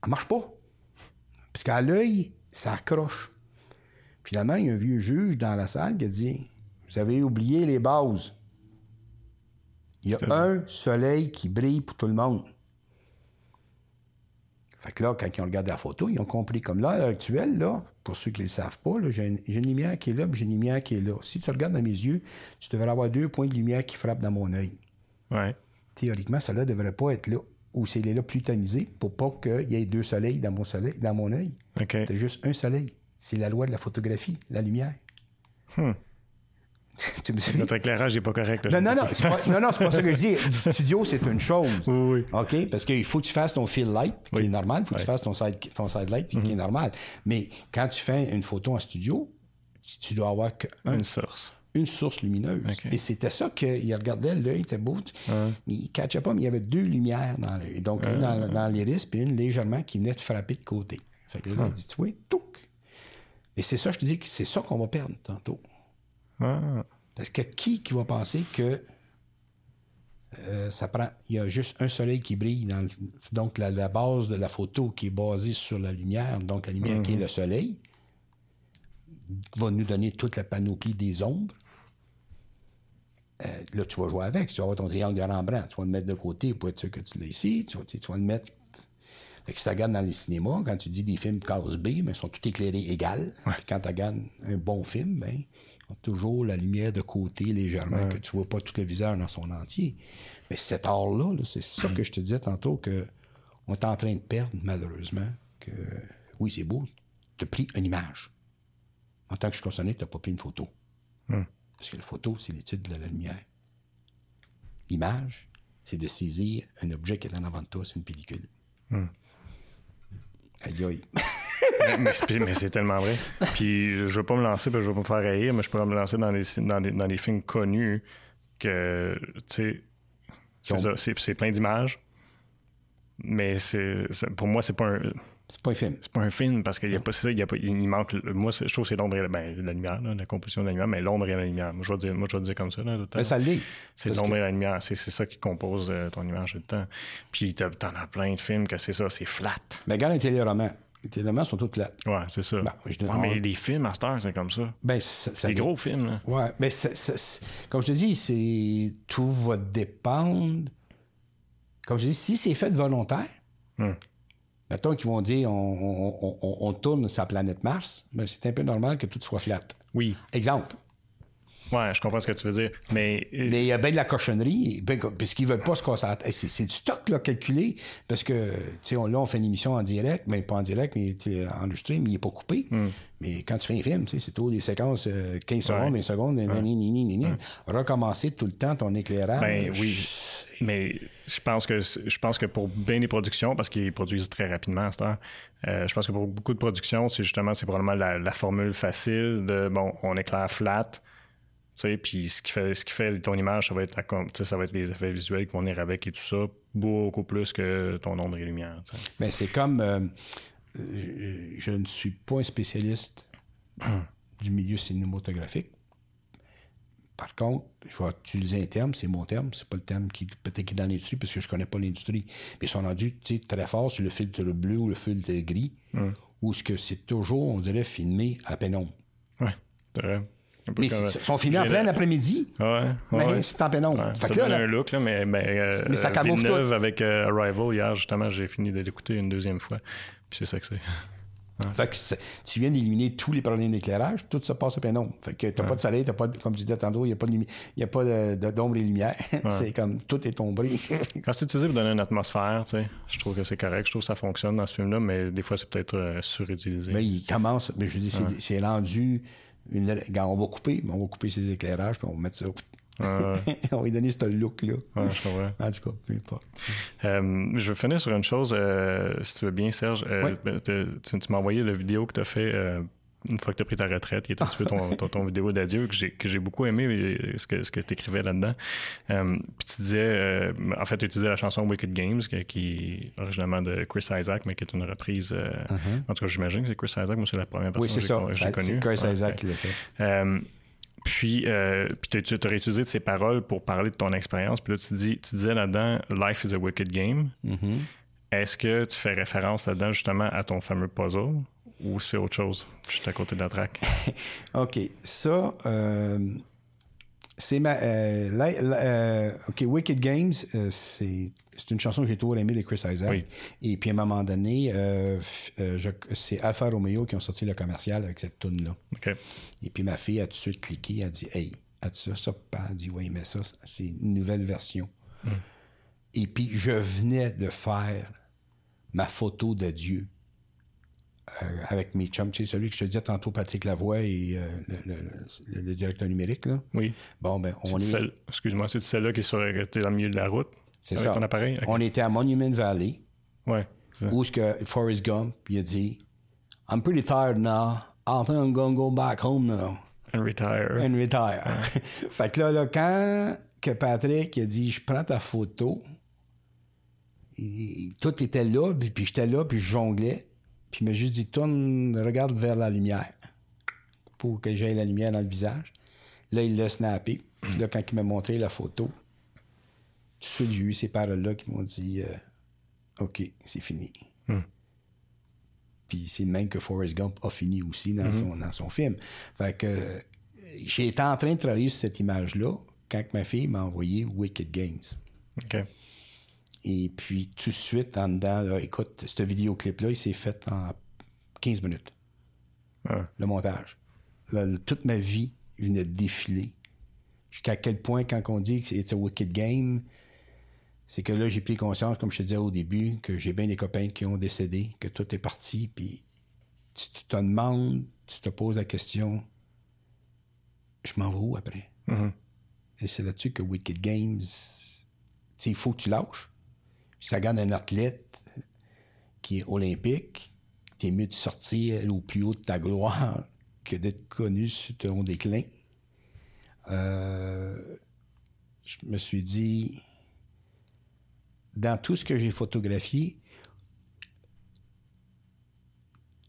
elle marche pas. Parce qu'à l'œil, ça accroche. Finalement, il y a un vieux juge dans la salle qui a dit Vous avez oublié les bases. Il y a un soleil qui brille pour tout le monde. Fait que là, quand ils ont regardé la photo, ils ont compris. Comme là, à l'heure actuelle, là, pour ceux qui ne le savent pas, j'ai, une, lumière qui est là, puis j'ai une lumière qui est là. Si tu regardes dans mes yeux, tu devrais avoir deux points de lumière qui frappent dans mon œil. Ouais. Théoriquement, cela ne devrait pas être là. Ou c'est là plus tamisé pour pas qu'il y ait deux soleils dans mon soleil, dans mon œil. C'est juste un soleil. C'est la loi de la photographie, la lumière. tu me suis? Notre éclairage n'est pas correct. là, Non, non, non, c'est pas, non, non, c'est pas ça que je dis. Du studio, c'est une chose. Oui, oui. OK? Parce qu'il faut que tu fasses ton fill light, qui Oui. est normal. Il faut que tu fasses ton side, ton side light, qui est normal. Mais quand tu fais une photo en studio, tu, tu dois avoir qu'un Une source. une source lumineuse. Et c'était ça qu'il regardait, l'œil était beau, mais il ne catchait pas, mais il y avait deux lumières dans l'œil. Donc, une dans, dans l'iris, puis une légèrement qui venait de frapper de côté. Fait que là, il dit, tu vois, touc. Et c'est ça, je te dis que c'est ça qu'on va perdre tantôt. Ah. Parce que qui qui va penser que euh, ça prend. Il y a juste un soleil qui brille dans le- donc la, la base de la photo qui est basée sur la lumière, donc la lumière qui est le soleil, va nous donner toute la panoplie des ombres. Euh, là, tu vas jouer avec. Tu vas avoir ton triangle de Rembrandt. Tu vas le mettre de côté pour être sûr que tu l'as ici. Tu vas, tu vas le mettre. Fait que si tu regardes dans les cinémas, quand tu dis des films case B, ben, ils sont tous éclairés égal. Puis quand tu regardes un bon film, ben, toujours la lumière de côté légèrement, que tu vois pas tout le visage dans son entier. Mais cet art-là, là, c'est ça que je te disais tantôt que on est en train de perdre, malheureusement. Que oui, c'est beau. Tu as pris une image. En tant que je suis concerné, tu n'as pas pris une photo. Parce que la photo, c'est l'étude de la lumière. L'image, c'est de saisir un objet qui est en avant de toi, c'est une pellicule. Aïe aïe. mais mais c'est tellement vrai. Puis je veux pas me lancer parce que je veux pas me faire rire, mais je pourrais me lancer dans des, dans des, dans des films connus que, tu sais, c'est ça, c'est c'est plein d'images. Mais c'est pour moi, c'est pas un. C'est pas un film. C'est pas un film parce qu'il y a pas ça, il y a pas il manque moi je trouve que c'est l'ombre et la, ben, la lumière là, la composition de la lumière mais l'ombre et la lumière. Moi je vais dire moi je vais dire comme ça là, tout. Mais ça l'est. C'est l'ombre que- et la lumière, c'est ça qui compose euh, ton image tout le temps. Puis t'en as plein de films que c'est ça, c'est flat. Mais regarde un téléroman. Les téléromans sont tous là. Ouais, c'est ça. Bon, je Ouais, donne- mais les films à cette heure, c'est comme ça. Ben, ça, ça Des dé- gros films, là. Ouais, mais ça- comme je te dis, c'est tout va dépendre. Comme je dis, si c'est fait volontaire, Hmm. mettons qu'ils vont dire on, on- on- on- tourne sur la planète Mars, ben c'est un peu normal que tout soit flat. Oui. Exemple. Ouais, je comprends ce que tu veux dire. Mais euh, Mais il y a bien de la cochonnerie, ben, puisqu'ils veulent pas se tête. C'est, c'est du stock là, calculé, parce que tu sais, on, là, on fait une émission en direct, mais pas en direct, mais enregistré, mais il n'est pas coupé. Mais quand tu fais un film, tu sais, c'est tout des séquences euh, 15 secondes, 20 secondes, nani, nani. recommencer tout le temps ton éclairage. Ben oui. Mais je pense que je pense que pour bien des productions, parce qu'ils produisent très rapidement à cette heure, euh, je pense que pour beaucoup de productions, c'est justement c'est probablement la, la formule facile de bon, on éclaire flat. Tu sais, puis ce qui fait ce qui fait ton image, ça va être la, ça va être les effets visuels qui vont venir avec et tout ça, beaucoup plus que ton ombre et lumière. Mais c'est comme. euh, je ne suis pas un spécialiste du milieu cinématographique. Par contre, je vais utiliser un terme, c'est mon terme, c'est pas le terme qui peut-être qui est dans l'industrie parce que je connais pas l'industrie. Mais ils sont rendus très fort sur le filtre bleu ou le filtre gris, où ce que c'est toujours, on dirait, filmé à pénombre. Ouais, c'est vrai. Mais ils sont filmés en plein après-midi, Ouais, ouais, mais c'est en pénombre. Ouais, Fait ça que là, donne là, un look, là, mais, mais, euh, Mais ça camoufle tout. avec euh, Arrival, hier, justement, j'ai fini de l'écouter une deuxième fois. Puis c'est ça que c'est. Fait que tu viens d'éliminer tous les problèmes d'éclairage, tout se passe à pénombre. Fait que t'as pas de soleil, t'as pas de, comme je disais tantôt, il n'y a pas de, y a d'ombre et lumière. c'est comme tout est ombré. Quand c'est utilisé pour donner une atmosphère, tu sais, je trouve que c'est correct. Je trouve que ça fonctionne dans ce film-là, mais des fois, c'est peut-être euh, surutilisé. mais il commence, mais je dis, c'est, c'est rendu. Une, quand on va couper, on va couper ses éclairages, puis on va mettre ça. on va lui donner ce look-là. Ouais, je comprends. En tout cas, peu importe. Euh, je veux finir sur une chose, euh, si tu veux bien, Serge. Euh, Oui. ben, tu, tu m'as envoyé la vidéo que tu as fait une fois que tu as pris ta retraite, qui est un petit peu ton, ton, ton vidéo d'adieu, que j'ai, que j'ai beaucoup aimé euh, ce que, ce que tu écrivais là-dedans. Euh, puis tu disais, euh, en fait, tu utilisais la chanson Wicked Games, qui, qui est originalement de Chris Isaac, mais qui est une reprise. euh, En tout cas, j'imagine que c'est Chris Isaac, moi, c'est la première personne Uh-huh. Oui, c'est que ça. j'ai, connue. C'est Chris Ouais, Isaac ouais. qui l'a fait. Puis, euh, puis tu as réutilisé de ces paroles pour parler de ton expérience. Puis là, tu, dis, tu disais là-dedans, Life is a wicked game. Mm-hmm. Est-ce que tu fais référence là-dedans justement à ton fameux puzzle? Ou c'est autre chose? Je suis à côté de la track. OK. Ça, euh, c'est ma. euh, la- la- euh, OK, Wicked Games, euh, c'est, c'est une chanson que j'ai toujours aimée de Chris Isaac. Oui. Et puis à un moment donné, je- c'est Alfa Romeo qui ont sorti le commercial avec cette tune là OK. Et puis ma fille a tout de suite cliqué, elle a dit Hey, as-tu ça, ça? Puis Elle a dit Oui, mais ça, c'est une nouvelle version. Et puis je venais de faire ma photo d'adieu euh, avec mes chums. Tu sais, celui que je te disais tantôt, Patrick Lavoie et euh, le, le- le- le directeur numérique. Là. Oui. Bon, ben, on est. celle- Excuse-moi, c'est celle-là qui est sur t'es dans le milieu de la route? C'est ça. ton appareil? On était à Monument Valley, Ouais. où ce que Forrest Gump, il a dit I'm pretty tired now. I think I'm gonna go back home now. And retire. and retire. fait que là, là, quand que Patrick a dit je prends ta photo, il- tout était là, puis, puis j'étais là, puis je jonglais, puis il m'a juste dit tourne, regarde vers la lumière pour que j'aie la lumière dans le visage. Là, il l'a snappé. Puis là, quand il m'a montré la photo, tout de suite, j'ai eu ces paroles-là qui m'ont dit euh, OK, c'est fini. Hmm. Puis c'est le même que Forrest Gump a fini aussi dans, son, dans son film. Fait que euh, j'ai été en train de travailler sur cette image-là quand ma fille m'a envoyé Wicked Games. OK. Et puis tout de suite, en dedans, là, écoute, ce vidéoclip-là, il s'est fait en 15 minutes, Ah. le montage. Là, toute ma vie venait de défiler. Jusqu'à quel point, quand on dit que c'est un wicked game, c'est que là, j'ai pris conscience, comme je te disais au début, que j'ai bien des copains qui ont décédé, que tout est parti, puis tu te demandes, tu te poses la question, je m'en vais où après? Mhm. Et c'est là-dessus que Wicked Games, il faut que tu lâches. Si tu regardes un athlète qui est olympique, t'es mieux de sortir au plus haut de ta gloire que d'être connu sur ton déclin. Euh, je me suis dit, dans tout ce que j'ai photographié,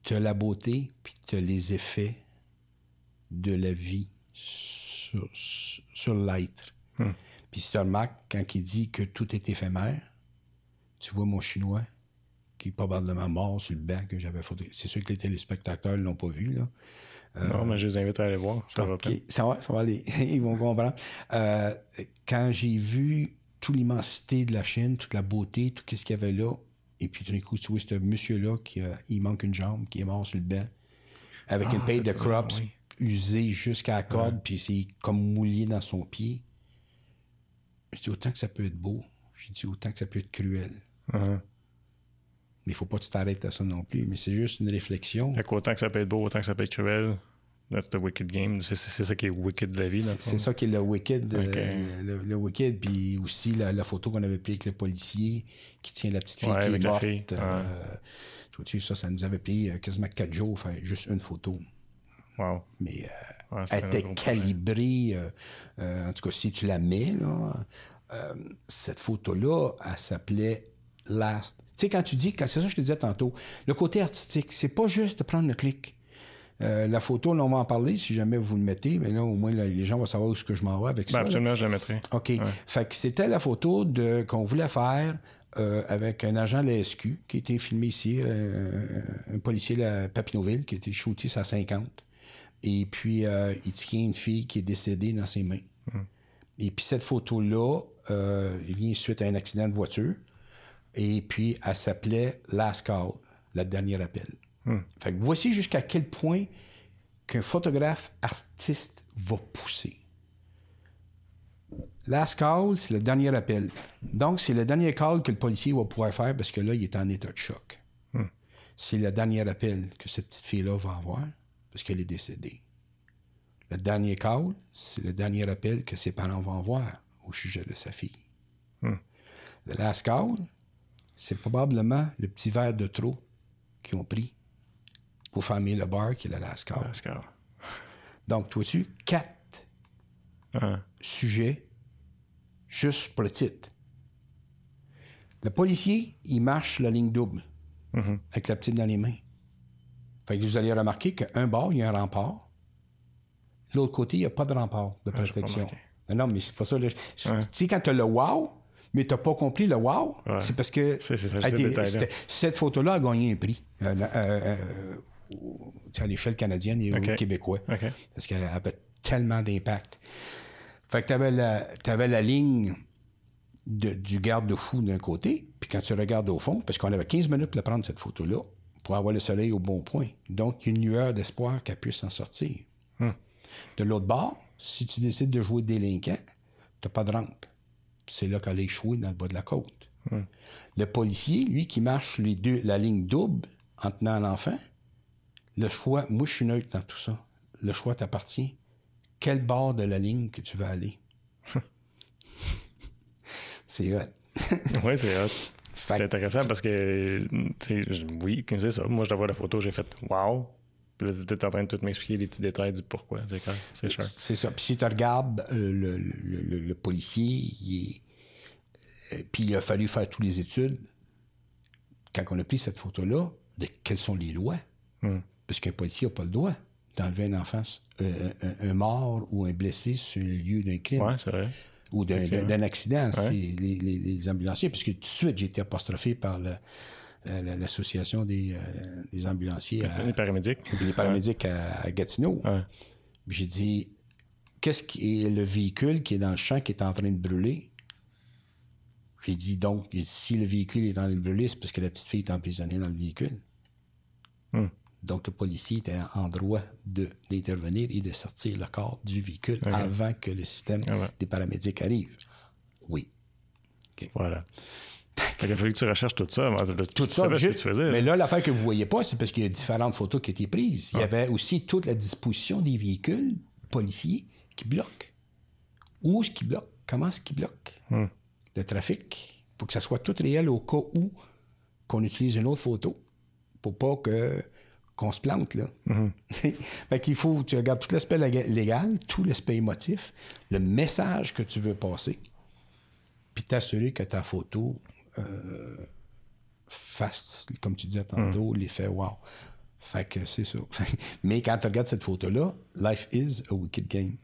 tu as la beauté, puis tu as les effets de la vie sur, l'être. Puis si tu remarques, quand il dit que tout est éphémère, tu vois mon chinois qui est probablement mort sur le banc que j'avais photographié. C'est sûr que les téléspectateurs ne l'ont pas vu, là. Non, mais je les invite à aller voir. Ça va ça va, ça va aller. Ils vont comprendre. Euh, quand j'ai vu toute l'immensité de la Chine, toute la beauté, tout ce qu'il y avait là, et puis tout d'un coup, tu vois ce monsieur-là qui il manque une jambe, qui est mort sur le banc, avec Ah, une paille cette de crops, oui. usé jusqu'à la corde, puis c'est comme mouillé dans son pied. Je dis autant que ça peut être beau. Je dis autant que ça peut être cruel. Mais il faut pas que tu t'arrêtes à ça non plus. Mais c'est juste une réflexion. Fait qu'autant que ça peut être beau, autant que ça peut être cruel. That's the wicked game. C'est c'est ça qui est wicked de la vie. C'est ça qui est le wicked. euh, le, le wicked. Puis aussi la, la photo qu'on avait prise avec le policier qui tient la petite fille Ouais, qui est morte. fille, euh, tu vois-tu, ça, ça nous avait pris euh, quasiment quatre jours faire juste une photo. Wow. Mais euh, Ouais, elle était calibrée. euh, euh, en tout cas, si tu la mets, là, cette photo-là, elle s'appelait Last. Tu sais, quand tu dis, c'est ça que je te disais tantôt, le côté artistique, c'est pas juste de prendre le clic. Euh, la photo, là, on va en parler si jamais vous le mettez, mais là, au moins, là, les gens vont savoir où est-ce que je m'en vais avec Ben, ça. là. absolument, je la mettrai. OK. Fait que c'était la photo de qu'on voulait faire euh, avec un agent de la SQ qui a été filmé ici, euh, un policier de Papineauville qui a été shooté à 50. Et puis, il tient une fille qui est décédée dans ses mains. Et puis, cette photo-là, il vient suite à un accident de voiture. Et puis, elle s'appelait Last Call, la dernière appel. Fait que voici jusqu'à quel point qu'un photographe artiste va pousser. Last call, c'est le dernier appel. Donc, c'est le dernier call que le policier va pouvoir faire parce que là, il est en état de choc. C'est le dernier appel que cette petite fille-là va avoir parce qu'elle est décédée. Le dernier call, c'est le dernier appel que ses parents vont avoir au sujet de sa fille. Le last call, c'est probablement le petit verre de trop qu'ils ont pris pour fermer le bar qui est le. Pascal. Donc, toi tu quatre Ah. sujet juste pour le titre. Le policier, il marche la ligne double avec la petite dans les mains. Fait que vous allez remarquer qu'un bord, il y a un rempart. L'autre côté, il n'y a pas de rempart de pas protection. non, non, mais c'est pas ça. là. Tu sais, quand tu as le wow, mais tu n'as pas compris le wow, Ouais. c'est parce que cette photo-là a gagné un prix euh, euh, euh, à l'échelle canadienne et OK. au québécois. OK. Parce qu'elle avait tellement d'impact. Fait que tu avais la, t'avais la ligne de- du garde-fou d'un côté, puis quand tu regardes au fond, parce qu'on avait 15 minutes pour prendre cette photo-là, pour avoir le soleil au bon point. Donc, il y a une lueur d'espoir qu'elle puisse s'en sortir. De l'autre bord, si tu décides de jouer délinquant, tu pas de rampe. C'est là qu'elle a échoué dans le bas de la côte. Le policier, lui, qui marche les deux, la ligne double en tenant l'enfant, le choix, moi je suis neutre dans tout ça. Le choix t'appartient. Quel bord de la ligne que tu veux aller? C'est hot. Oui, c'est hot. C'est intéressant parce que, oui, c'est ça. Moi, je vois la photo, j'ai fait wow. Puis là, tu es en train de tout m'expliquer les petits détails du pourquoi. C'est clair, c'est cher. C'est ça. Puis si tu regardes euh, le, le- le- le policier, il est- euh, puis il a fallu faire toutes les études. Quand on a pris cette photo-là, de quelles sont les lois? Parce qu'un policier n'a pas le droit d'enlever un enfant, euh, un, un mort ou un blessé sur le lieu d'un crime. Ouais, c'est vrai. ou d'un- accident, les, les- les ambulanciers, puisque tout de suite, j'ai été apostrophé par le- euh, l'association des, euh, des ambulanciers, à- Les paramédics. les paramédics à, à Gatineau. Ouais. J'ai dit, qu'est-ce qui est le véhicule qui est dans le champ, qui est en train de brûler? J'ai dit, donc, si le véhicule est en train de brûler, c'est parce que la petite fille est emprisonnée dans le véhicule. Hmm. Donc, le policier était en droit d'intervenir et de sortir le corps du véhicule avant que le système Ah ouais. des paramédics arrive. Oui. Voilà. Qu'il a fallu que tu recherches tout ça. Tout ça, savais ce que tu faisais. Mais là. l'affaire que vous voyez pas, c'est parce qu'il y a différentes photos qui été prises. Il y avait aussi toute la disposition des véhicules policiers qui bloquent. Où est-ce qu'ils bloquent? Comment est-ce qu'ils bloquent? Le trafic, pour que ça soit tout réel au cas où qu'on utilise une autre photo, pour pas que qu'on se plante, là. fait qu'il faut, tu regardes tout l'aspect léga- légal, tout l'aspect émotif, le message que tu veux passer, puis t'assurer que ta photo fasse, comme tu disais tantôt, l'effet wow. Fait que c'est ça. Mais quand tu regardes cette photo-là, life is a wicked game.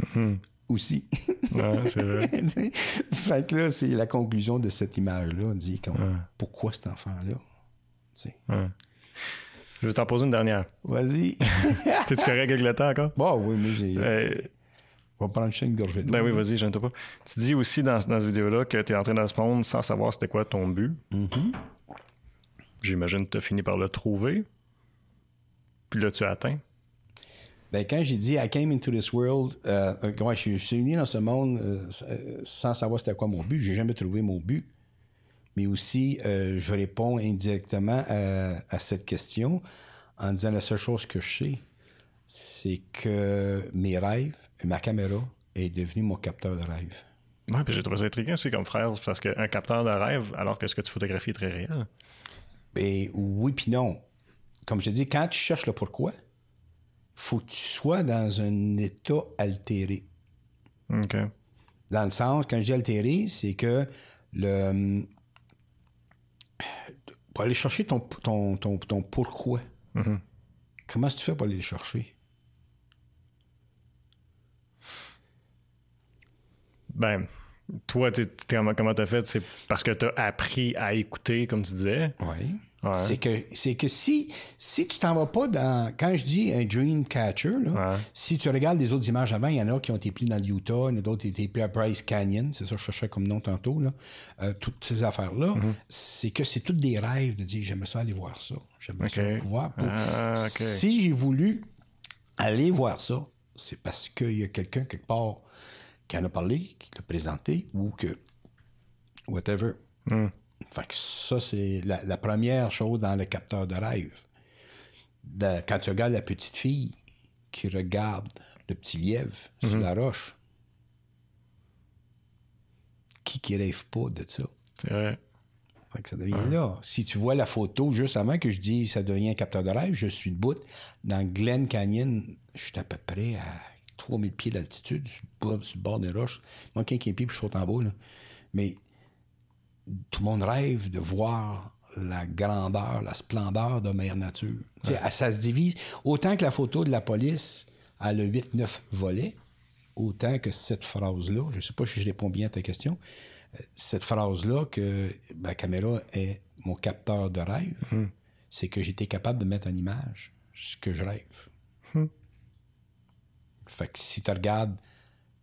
Aussi. Ouais, c'est vrai. fait que là, c'est la conclusion de cette image-là. On dit pourquoi cet enfant-là? Je vais t'en poser une dernière. Vas-y. T'es-tu correct avec le temps encore? bon, oui, mais j'ai. Euh, va prendre juste une gorgée d'eau. ben oui, vas-y, je pas. Tu dis aussi dans, dans cette vidéo-là que tu es entré dans ce monde sans savoir c'était quoi ton but. J'imagine que tu as fini par le trouver. Puis là, tu as atteint. Ben, quand j'ai dit I came into this world, euh, euh, ouais, je, suis venu dans ce monde euh, euh, sans savoir c'était quoi mon but. J'ai jamais trouvé mon but. Mais aussi, euh, je réponds indirectement à, à cette question en disant la seule chose que je sais, c'est que mes rêves, ma caméra est devenue mon capteur de rêve. Ouais, puis j'ai trouvé ça intriguant aussi comme frère, parce qu'un capteur de rêve, alors que ce que tu photographies est très réel. Ben, oui, puis non. Comme je dis, quand tu cherches le pourquoi, faut que tu sois dans un état altéré. OK. Dans le sens, quand je dis altéré, c'est que le. Pour aller chercher ton, ton, ton, ton pourquoi, Mhm. comment est-ce que tu fais pour aller le chercher? Ben, toi, t'es- comment comment t'as fait? C'est parce que t'as appris à écouter, comme tu disais? Oui. Ouais. C'est que, c'est que si, si tu t'en vas pas dans. Quand je dis un dream catcher, là, Ouais. si tu regardes les autres images avant, il y en a qui ont été pris dans le Utah, il y en a d'autres qui ont été pris à Bryce Canyon, c'est ça que je cherchais comme nom tantôt, là. Euh, toutes ces affaires-là, Mm-hmm. c'est que c'est toutes des rêves de dire j'aimerais ça aller voir ça. J'aimerais ça pouvoir. pour- Ah. Si j'ai voulu aller voir ça, c'est parce qu'il y a quelqu'un quelque part qui en a parlé, qui l'a présenté, ou que. whatever. Hmm. Fait que ça, c'est la, la première chose dans le capteur de rêve. De- quand tu regardes la petite fille qui regarde le petit lièvre sur la roche, qui qui rêve pas de ça? C'est vrai. Fait que ça devient là. Si tu vois la photo juste avant que je dise ça devient un capteur de rêve, je suis debout dans Glen Canyon. Je suis à peu près à 3000 pieds d'altitude, sur le bord- des roches. Moi, 15 pieds, puis je saute en bas. là. Mais tout le monde rêve de voir la grandeur, la splendeur de Mère Nature. Ça se divise. Autant que la photo de la police a le 8-9 volets, autant que cette phrase-là, je ne sais pas si je réponds bien à ta question, euh, cette phrase-là que ma caméra est mon capteur de rêve, c'est que j'étais capable de mettre en image ce que je rêve. Fait que si tu regardes,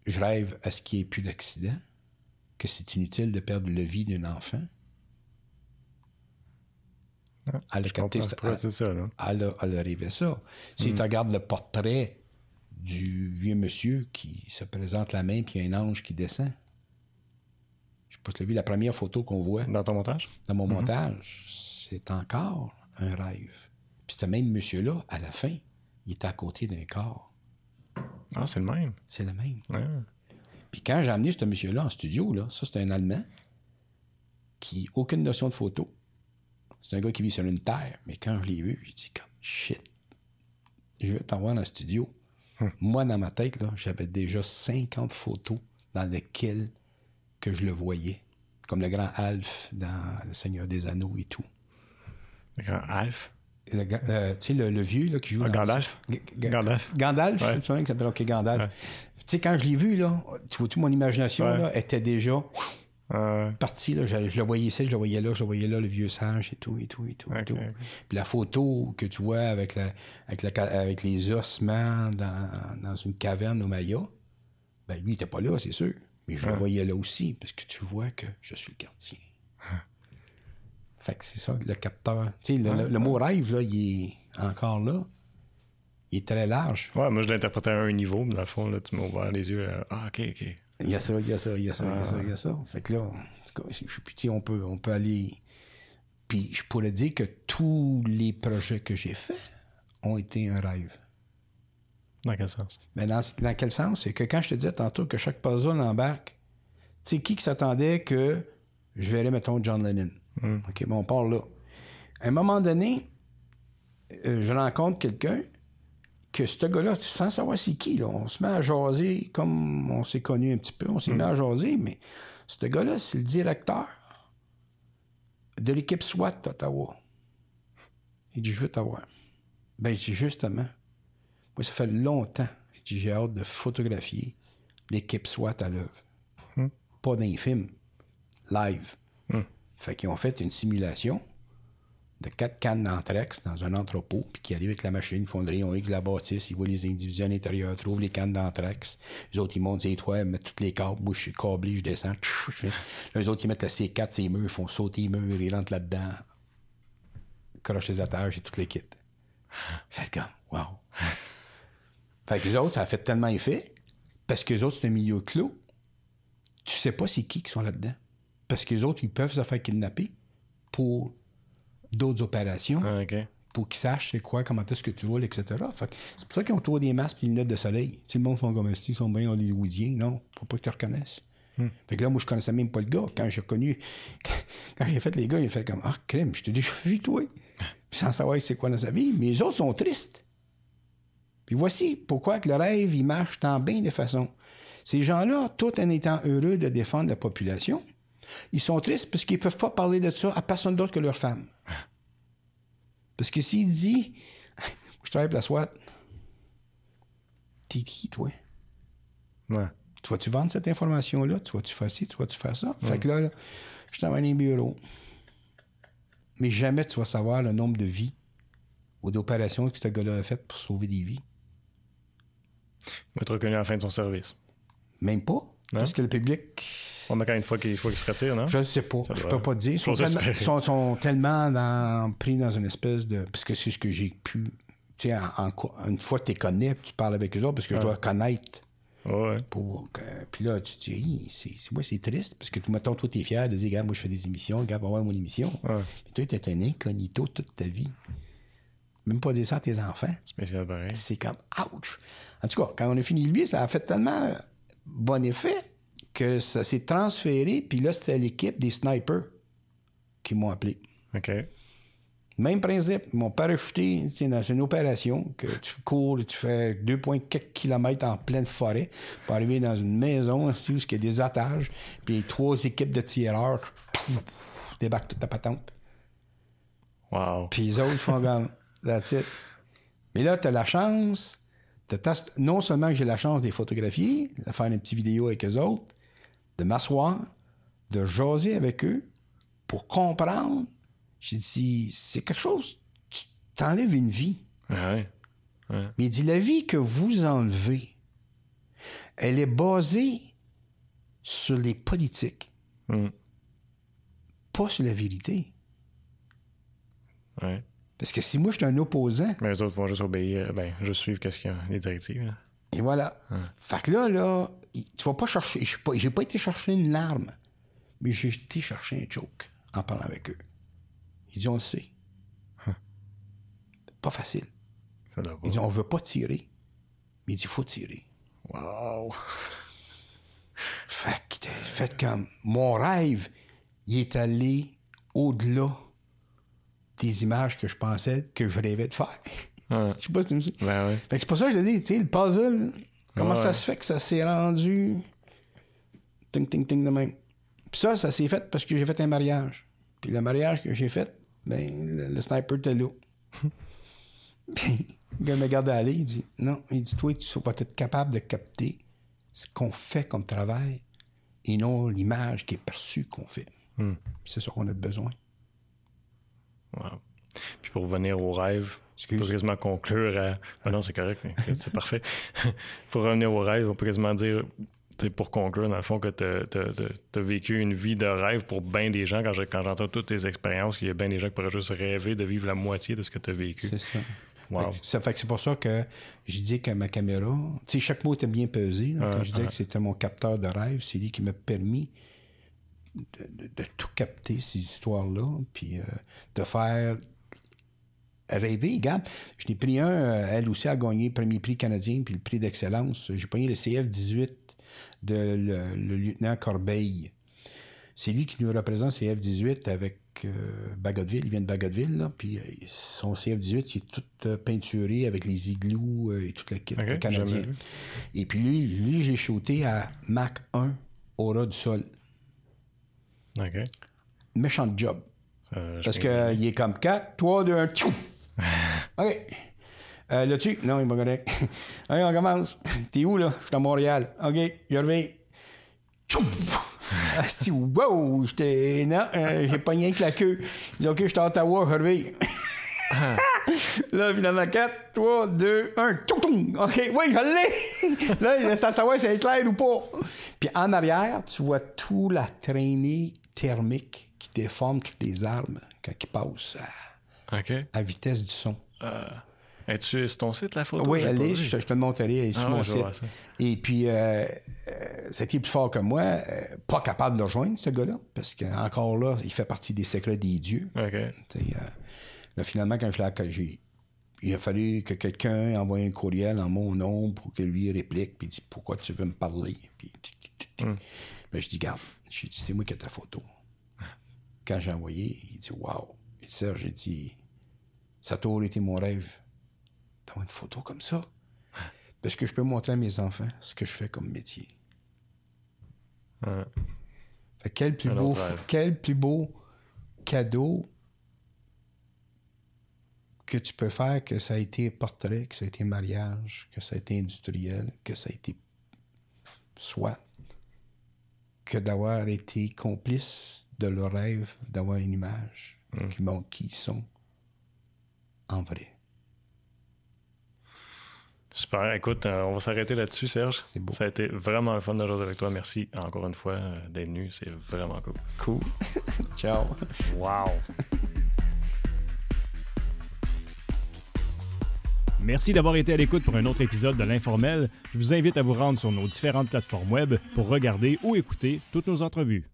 je rêve à ce qu'il n'y ait plus d'accident, que c'est inutile de perdre la vie d'un enfant. Elle a capté comprends ça- là. elle a, elle a rêvé ça. Si tu regardes le portrait du vieux monsieur qui se présente la main, puis il y a un ange qui descend. Je sais pas si tu l'as vu, la première photo qu'on voit Dans ton montage? dans mon montage, c'est encore un rêve. Puis ce même monsieur-là, à la fin, il était à côté d'un corps. Ah, c'est le même. C'est le même. Puis quand j'ai amené ce monsieur-là en studio, là, ça, c'est un Allemand qui n'a aucune notion de photo. C'est un gars qui vit sur une terre. Mais quand je l'ai vu, j'ai dit comme shit. Je vais t'envoyer dans le studio. Moi, dans ma tête, là, j'avais déjà 50 photos dans lesquelles que je le voyais. Comme le grand Alf dans Le Seigneur des Anneaux et tout. Le grand Alf? Le euh, tu sais, le, le vieux là, qui joue Ah, dans- Gandalf? G- Gandalf. Gandalf, Ouais. ça qui s'appelle OK, Gandalf. Tu sais, quand je l'ai vu, là, tu vois-tu, mon imagination Ouais. là, était déjà partie. Là, je, je le voyais ici, je le voyais là, je le voyais là, le vieux sage et tout, et tout, et tout. et tout. Puis la photo que tu vois avec, la, avec, la, avec les ossements dans, dans une caverne au Maya, ben lui, il était pas là, c'est sûr. Mais je le voyais là aussi, parce que tu vois que je suis le gardien. Fait que c'est ça, le capteur. Tu sais, le, le- le mot rêve, là, il est encore là. Il est très large. ouais, moi, je l'interprétais à un niveau, mais dans le fond, là, tu m'as ouvert les yeux. à- Ah, OK, OK. Il y a ça, il y a ça, il y a ça, il y a ça, il y a ça. Fait que là, en tout cas, je- on peut, on peut aller. Puis je pourrais dire que tous les projets que j'ai faits ont été un rêve. Dans quel sens? Mais dans, dans quel sens? C'est que quand je te disais tantôt que chaque puzzle embarque, tu sais, qui qui s'attendait que je verrais, mettons, John Lennon? OK, bon, on part là. À un moment donné, euh, je rencontre quelqu'un que ce gars-là, sans savoir c'est qui, là, on se met à jaser comme on s'est connu un petit peu, on s'est mis à jaser, mais ce gars-là, c'est le directeur de l'équipe SWAT d'Ottawa. Il dit, je veux t'avoir. Ben, j'ai justement, moi, ça fait longtemps que j'ai hâte de photographier l'équipe SWAT à l'œuvre. Pas dans les films, live. Fait qu'ils ont fait une simulation de quatre cannes d'anthrax dans un entrepôt, puis qui arrivent avec la machine, ils font le rayon X la bâtisse, ils voient les individus à l'intérieur, trouvent les cannes d'anthrax. Les autres, ils montent les toits, ils mettent toutes les câbles. Moi, je suis câblé, je descends. les autres, ils mettent la C4, ces murs, ils font sauter les murs, ils rentrent là-dedans, crochent les attaches et toutes les kits. Faites comme, wow. Fait que les autres, ça a fait tellement effet, parce que les autres, c'est un milieu clos. Tu sais pas c'est qui qui sont là-dedans. Parce que les autres, ils peuvent se faire kidnapper pour d'autres opérations, Ah, pour qu'ils sachent c'est quoi, comment est-ce que tu roules, etc. Que c'est pour ça qu'ils ont toujours des masques et des lunettes de soleil. Tu sais, le monde sont comme ils sont bien hollywoodiens. Non, faut pas qu'ils te reconnaissent. Fait que là, moi, je connaissais même pas le gars. Quand j'ai reconnu, quand j'ai fait les gars, il a fait comme Ah, crème, je t'ai déjà vu, toi. Sans savoir c'est quoi dans sa vie. Mais les autres sont tristes. Puis voici pourquoi que le rêve, il marche dans bien des façons. Ces gens-là, tout en étant heureux de défendre la population, ils sont tristes parce qu'ils peuvent pas parler de ça à personne d'autre que leur femme. Parce que s'il dit Je travaille pour la SWAT, t'es qui, toi? Ouais. Tu vas-tu vendre cette information-là? Tu vas-tu faire ci? Tu vas-tu faire ça? Fait que là, là je travaille dans les bureaux. Mais jamais tu vas savoir le nombre de vies ou d'opérations que ce gars-là a faites pour sauver des vies. Il va être reconnu à la fin de son service. Même pas. Parce que le public, On a quand même une fois qu'il faut qu'il se retire, non? je ne sais pas. Ça Je doit- peux pas te dire. Ils sont, tellement, espérer. sont- sont tellement dans- pris dans une espèce de. Parce que c'est ce que j'ai pu. Tu sais, en- en co- une fois que tu les connais, tu parles avec eux autres, parce que je dois connaître. Ouais. Pour puis là, tu te dis, c'est, moi, c'est triste, parce que tout mettons, toi, t'es fier de dire, regarde, moi, je fais des émissions, regarde, va voir mon émission. Ouais. Mais toi, t'es un incognito toute ta vie. Même pas dire ça à tes enfants. Spécial pareil. C'est comme, ouch! En tout cas, quand on a fini lui, ça a fait tellement bon effet que ça s'est transféré, puis là, c'était l'équipe des snipers qui m'ont appelé. OK. Même principe, ils m'ont parachuté dans une opération que tu cours, tu fais 2,4 km en pleine forêt pour arriver dans une maison où il y a des attaches, puis trois équipes de tireurs débarquent toute ta patente. Wow. Puis les autres font comme that's it. Mais là, tu as la chance, t'as- non seulement que j'ai la chance de les photographier, de faire une petite vidéo avec eux autres, de m'asseoir, de jaser avec eux pour comprendre. J'ai dit, c'est quelque chose, tu t'enlèves une vie. Ouais. Mais il dit, la vie que vous enlevez, elle est basée sur les politiques, Hmm. pas sur la vérité. Ouais. Parce que si moi, je suis un opposant, Mais les autres vont juste obéir, ben, juste suivre qu'est-ce qu'il y a, les directives. Et voilà. Fait que là, là, tu vas pas chercher. J'ai pas, pas été chercher une larme, mais j'ai été chercher un joke en parlant avec eux. Ils disent, on le sait. Pas facile. Ça. Ils disent, on veut pas tirer. Mais il dit, il faut tirer. Wow. Fait que, fait comme, mon rêve, il est allé au-delà des images que je pensais, que je rêvais de faire. Ouais. Je sais pas si tu me suis. Ben ouais. Fait que c'est pour ça que je te dis, tu sais, le puzzle, comment Ouais. ça se fait que ça s'est rendu ting, ting, ting de même? Puis ça, ça s'est fait parce que j'ai fait un mariage. Puis le mariage que j'ai fait, ben, le, le sniper était là. Puis le gars me regarde aller, il dit, non, il dit, toi, tu vas être capable de capter ce qu'on fait comme travail et non l'image qui est perçue qu'on fait. Hmm. C'est ça qu'on a besoin. Wow. Puis pour revenir au rêve, Excuse. on peut quasiment conclure à. Ah non, c'est correct, c'est parfait. pour revenir au rêve, on peut quasiment dire, pour conclure, dans le fond, que tu as, vécu une vie de rêve pour bien des gens. Quand je- j'entends toutes tes expériences, qu'il y a bien des gens qui pourraient juste rêver de vivre la moitié de ce que tu as vécu. C'est ça. Wow. Fait que ça fait que c'est pour ça que j'ai dit que ma caméra, tu sais, chaque mot était bien pesé. là. Quand je disais que c'était mon capteur de rêve, c'est lui qui m'a permis de, de- de tout capter ces histoires-là, puis euh, de faire rêver. Regarde, je n'ai pris un, euh, elle aussi a gagné le premier prix canadien, puis le prix d'excellence. J'ai pris le CF-18 de le, le lieutenant Corbeil. C'est lui qui nous représente CF-18 avec euh, Bagotville. Il vient de Bagotville, là. Puis euh, son CF-18, il est tout euh, peinturé avec les igloos et tout le kit canadien. Et puis lui, lui j'ai shooté à Mach 1 au ras du sol. OK. Méchant job. Parce qu'il est comme 4, 3, 2, 1, tchou! OK. Euh, Là-dessus? Non, il m'a correct. Allez, on commence. T'es où, là? Je suis à Montréal. OK, je reviens. Tchou! Ah, wow! J'étais. Non, euh, j'ai pogné avec la queue. Il dit, OK, je suis à Ottawa, je reviens. Là, finalement, 4, 3, 2, 1, tchou, tchou! OK, oui, je l'ai! Là, il laisse à savoir si c'est clair ou pas. Puis en arrière, tu vois tout la traînée thermique qui déforme toutes les armes quand ils passent à, vitesse du son. Euh, Es-tu sur ton site, la photo? Oui, elle est. Je, te le montrerai. Elle est sur Ah, mon site. Et puis, euh, euh, c'était plus fort que moi. euh, pas capable de rejoindre, ce gars-là. Parce qu'encore là, il fait partie des secrets des dieux. Là, finalement, quand je l'ai accroché, il a fallu que quelqu'un envoie un courriel en mon nom pour que lui réplique, puis il dit Pourquoi tu veux me parler? Puis. Ben, je dis Garde, c'est moi qui ai ta photo. Quand j'ai envoyé, il dit Waouh. Et Serge, j'ai dit Ça a toujours été mon rêve d'avoir une photo comme ça. Parce que je peux montrer à mes enfants ce que je fais comme métier. Ouais. Fait que quel plus beau, quel plus beau cadeau que tu peux faire que ça a été portrait, que ça a été mariage, que ça a été industriel, que ça a été soit que d'avoir été complice de leur rêve, d'avoir une image Mm. qui montre qui ils sont en vrai. Super. Écoute, euh, on va s'arrêter là-dessus, Serge. C'est beau. Ça a été vraiment le fun de jouer avec toi. Merci encore une fois euh, d'être venu. C'est vraiment cool. Cool. Ciao. Wow! Merci d'avoir été à l'écoute pour un autre épisode de l'Informel. Je vous invite à vous rendre sur nos différentes plateformes web pour regarder ou écouter toutes nos entrevues.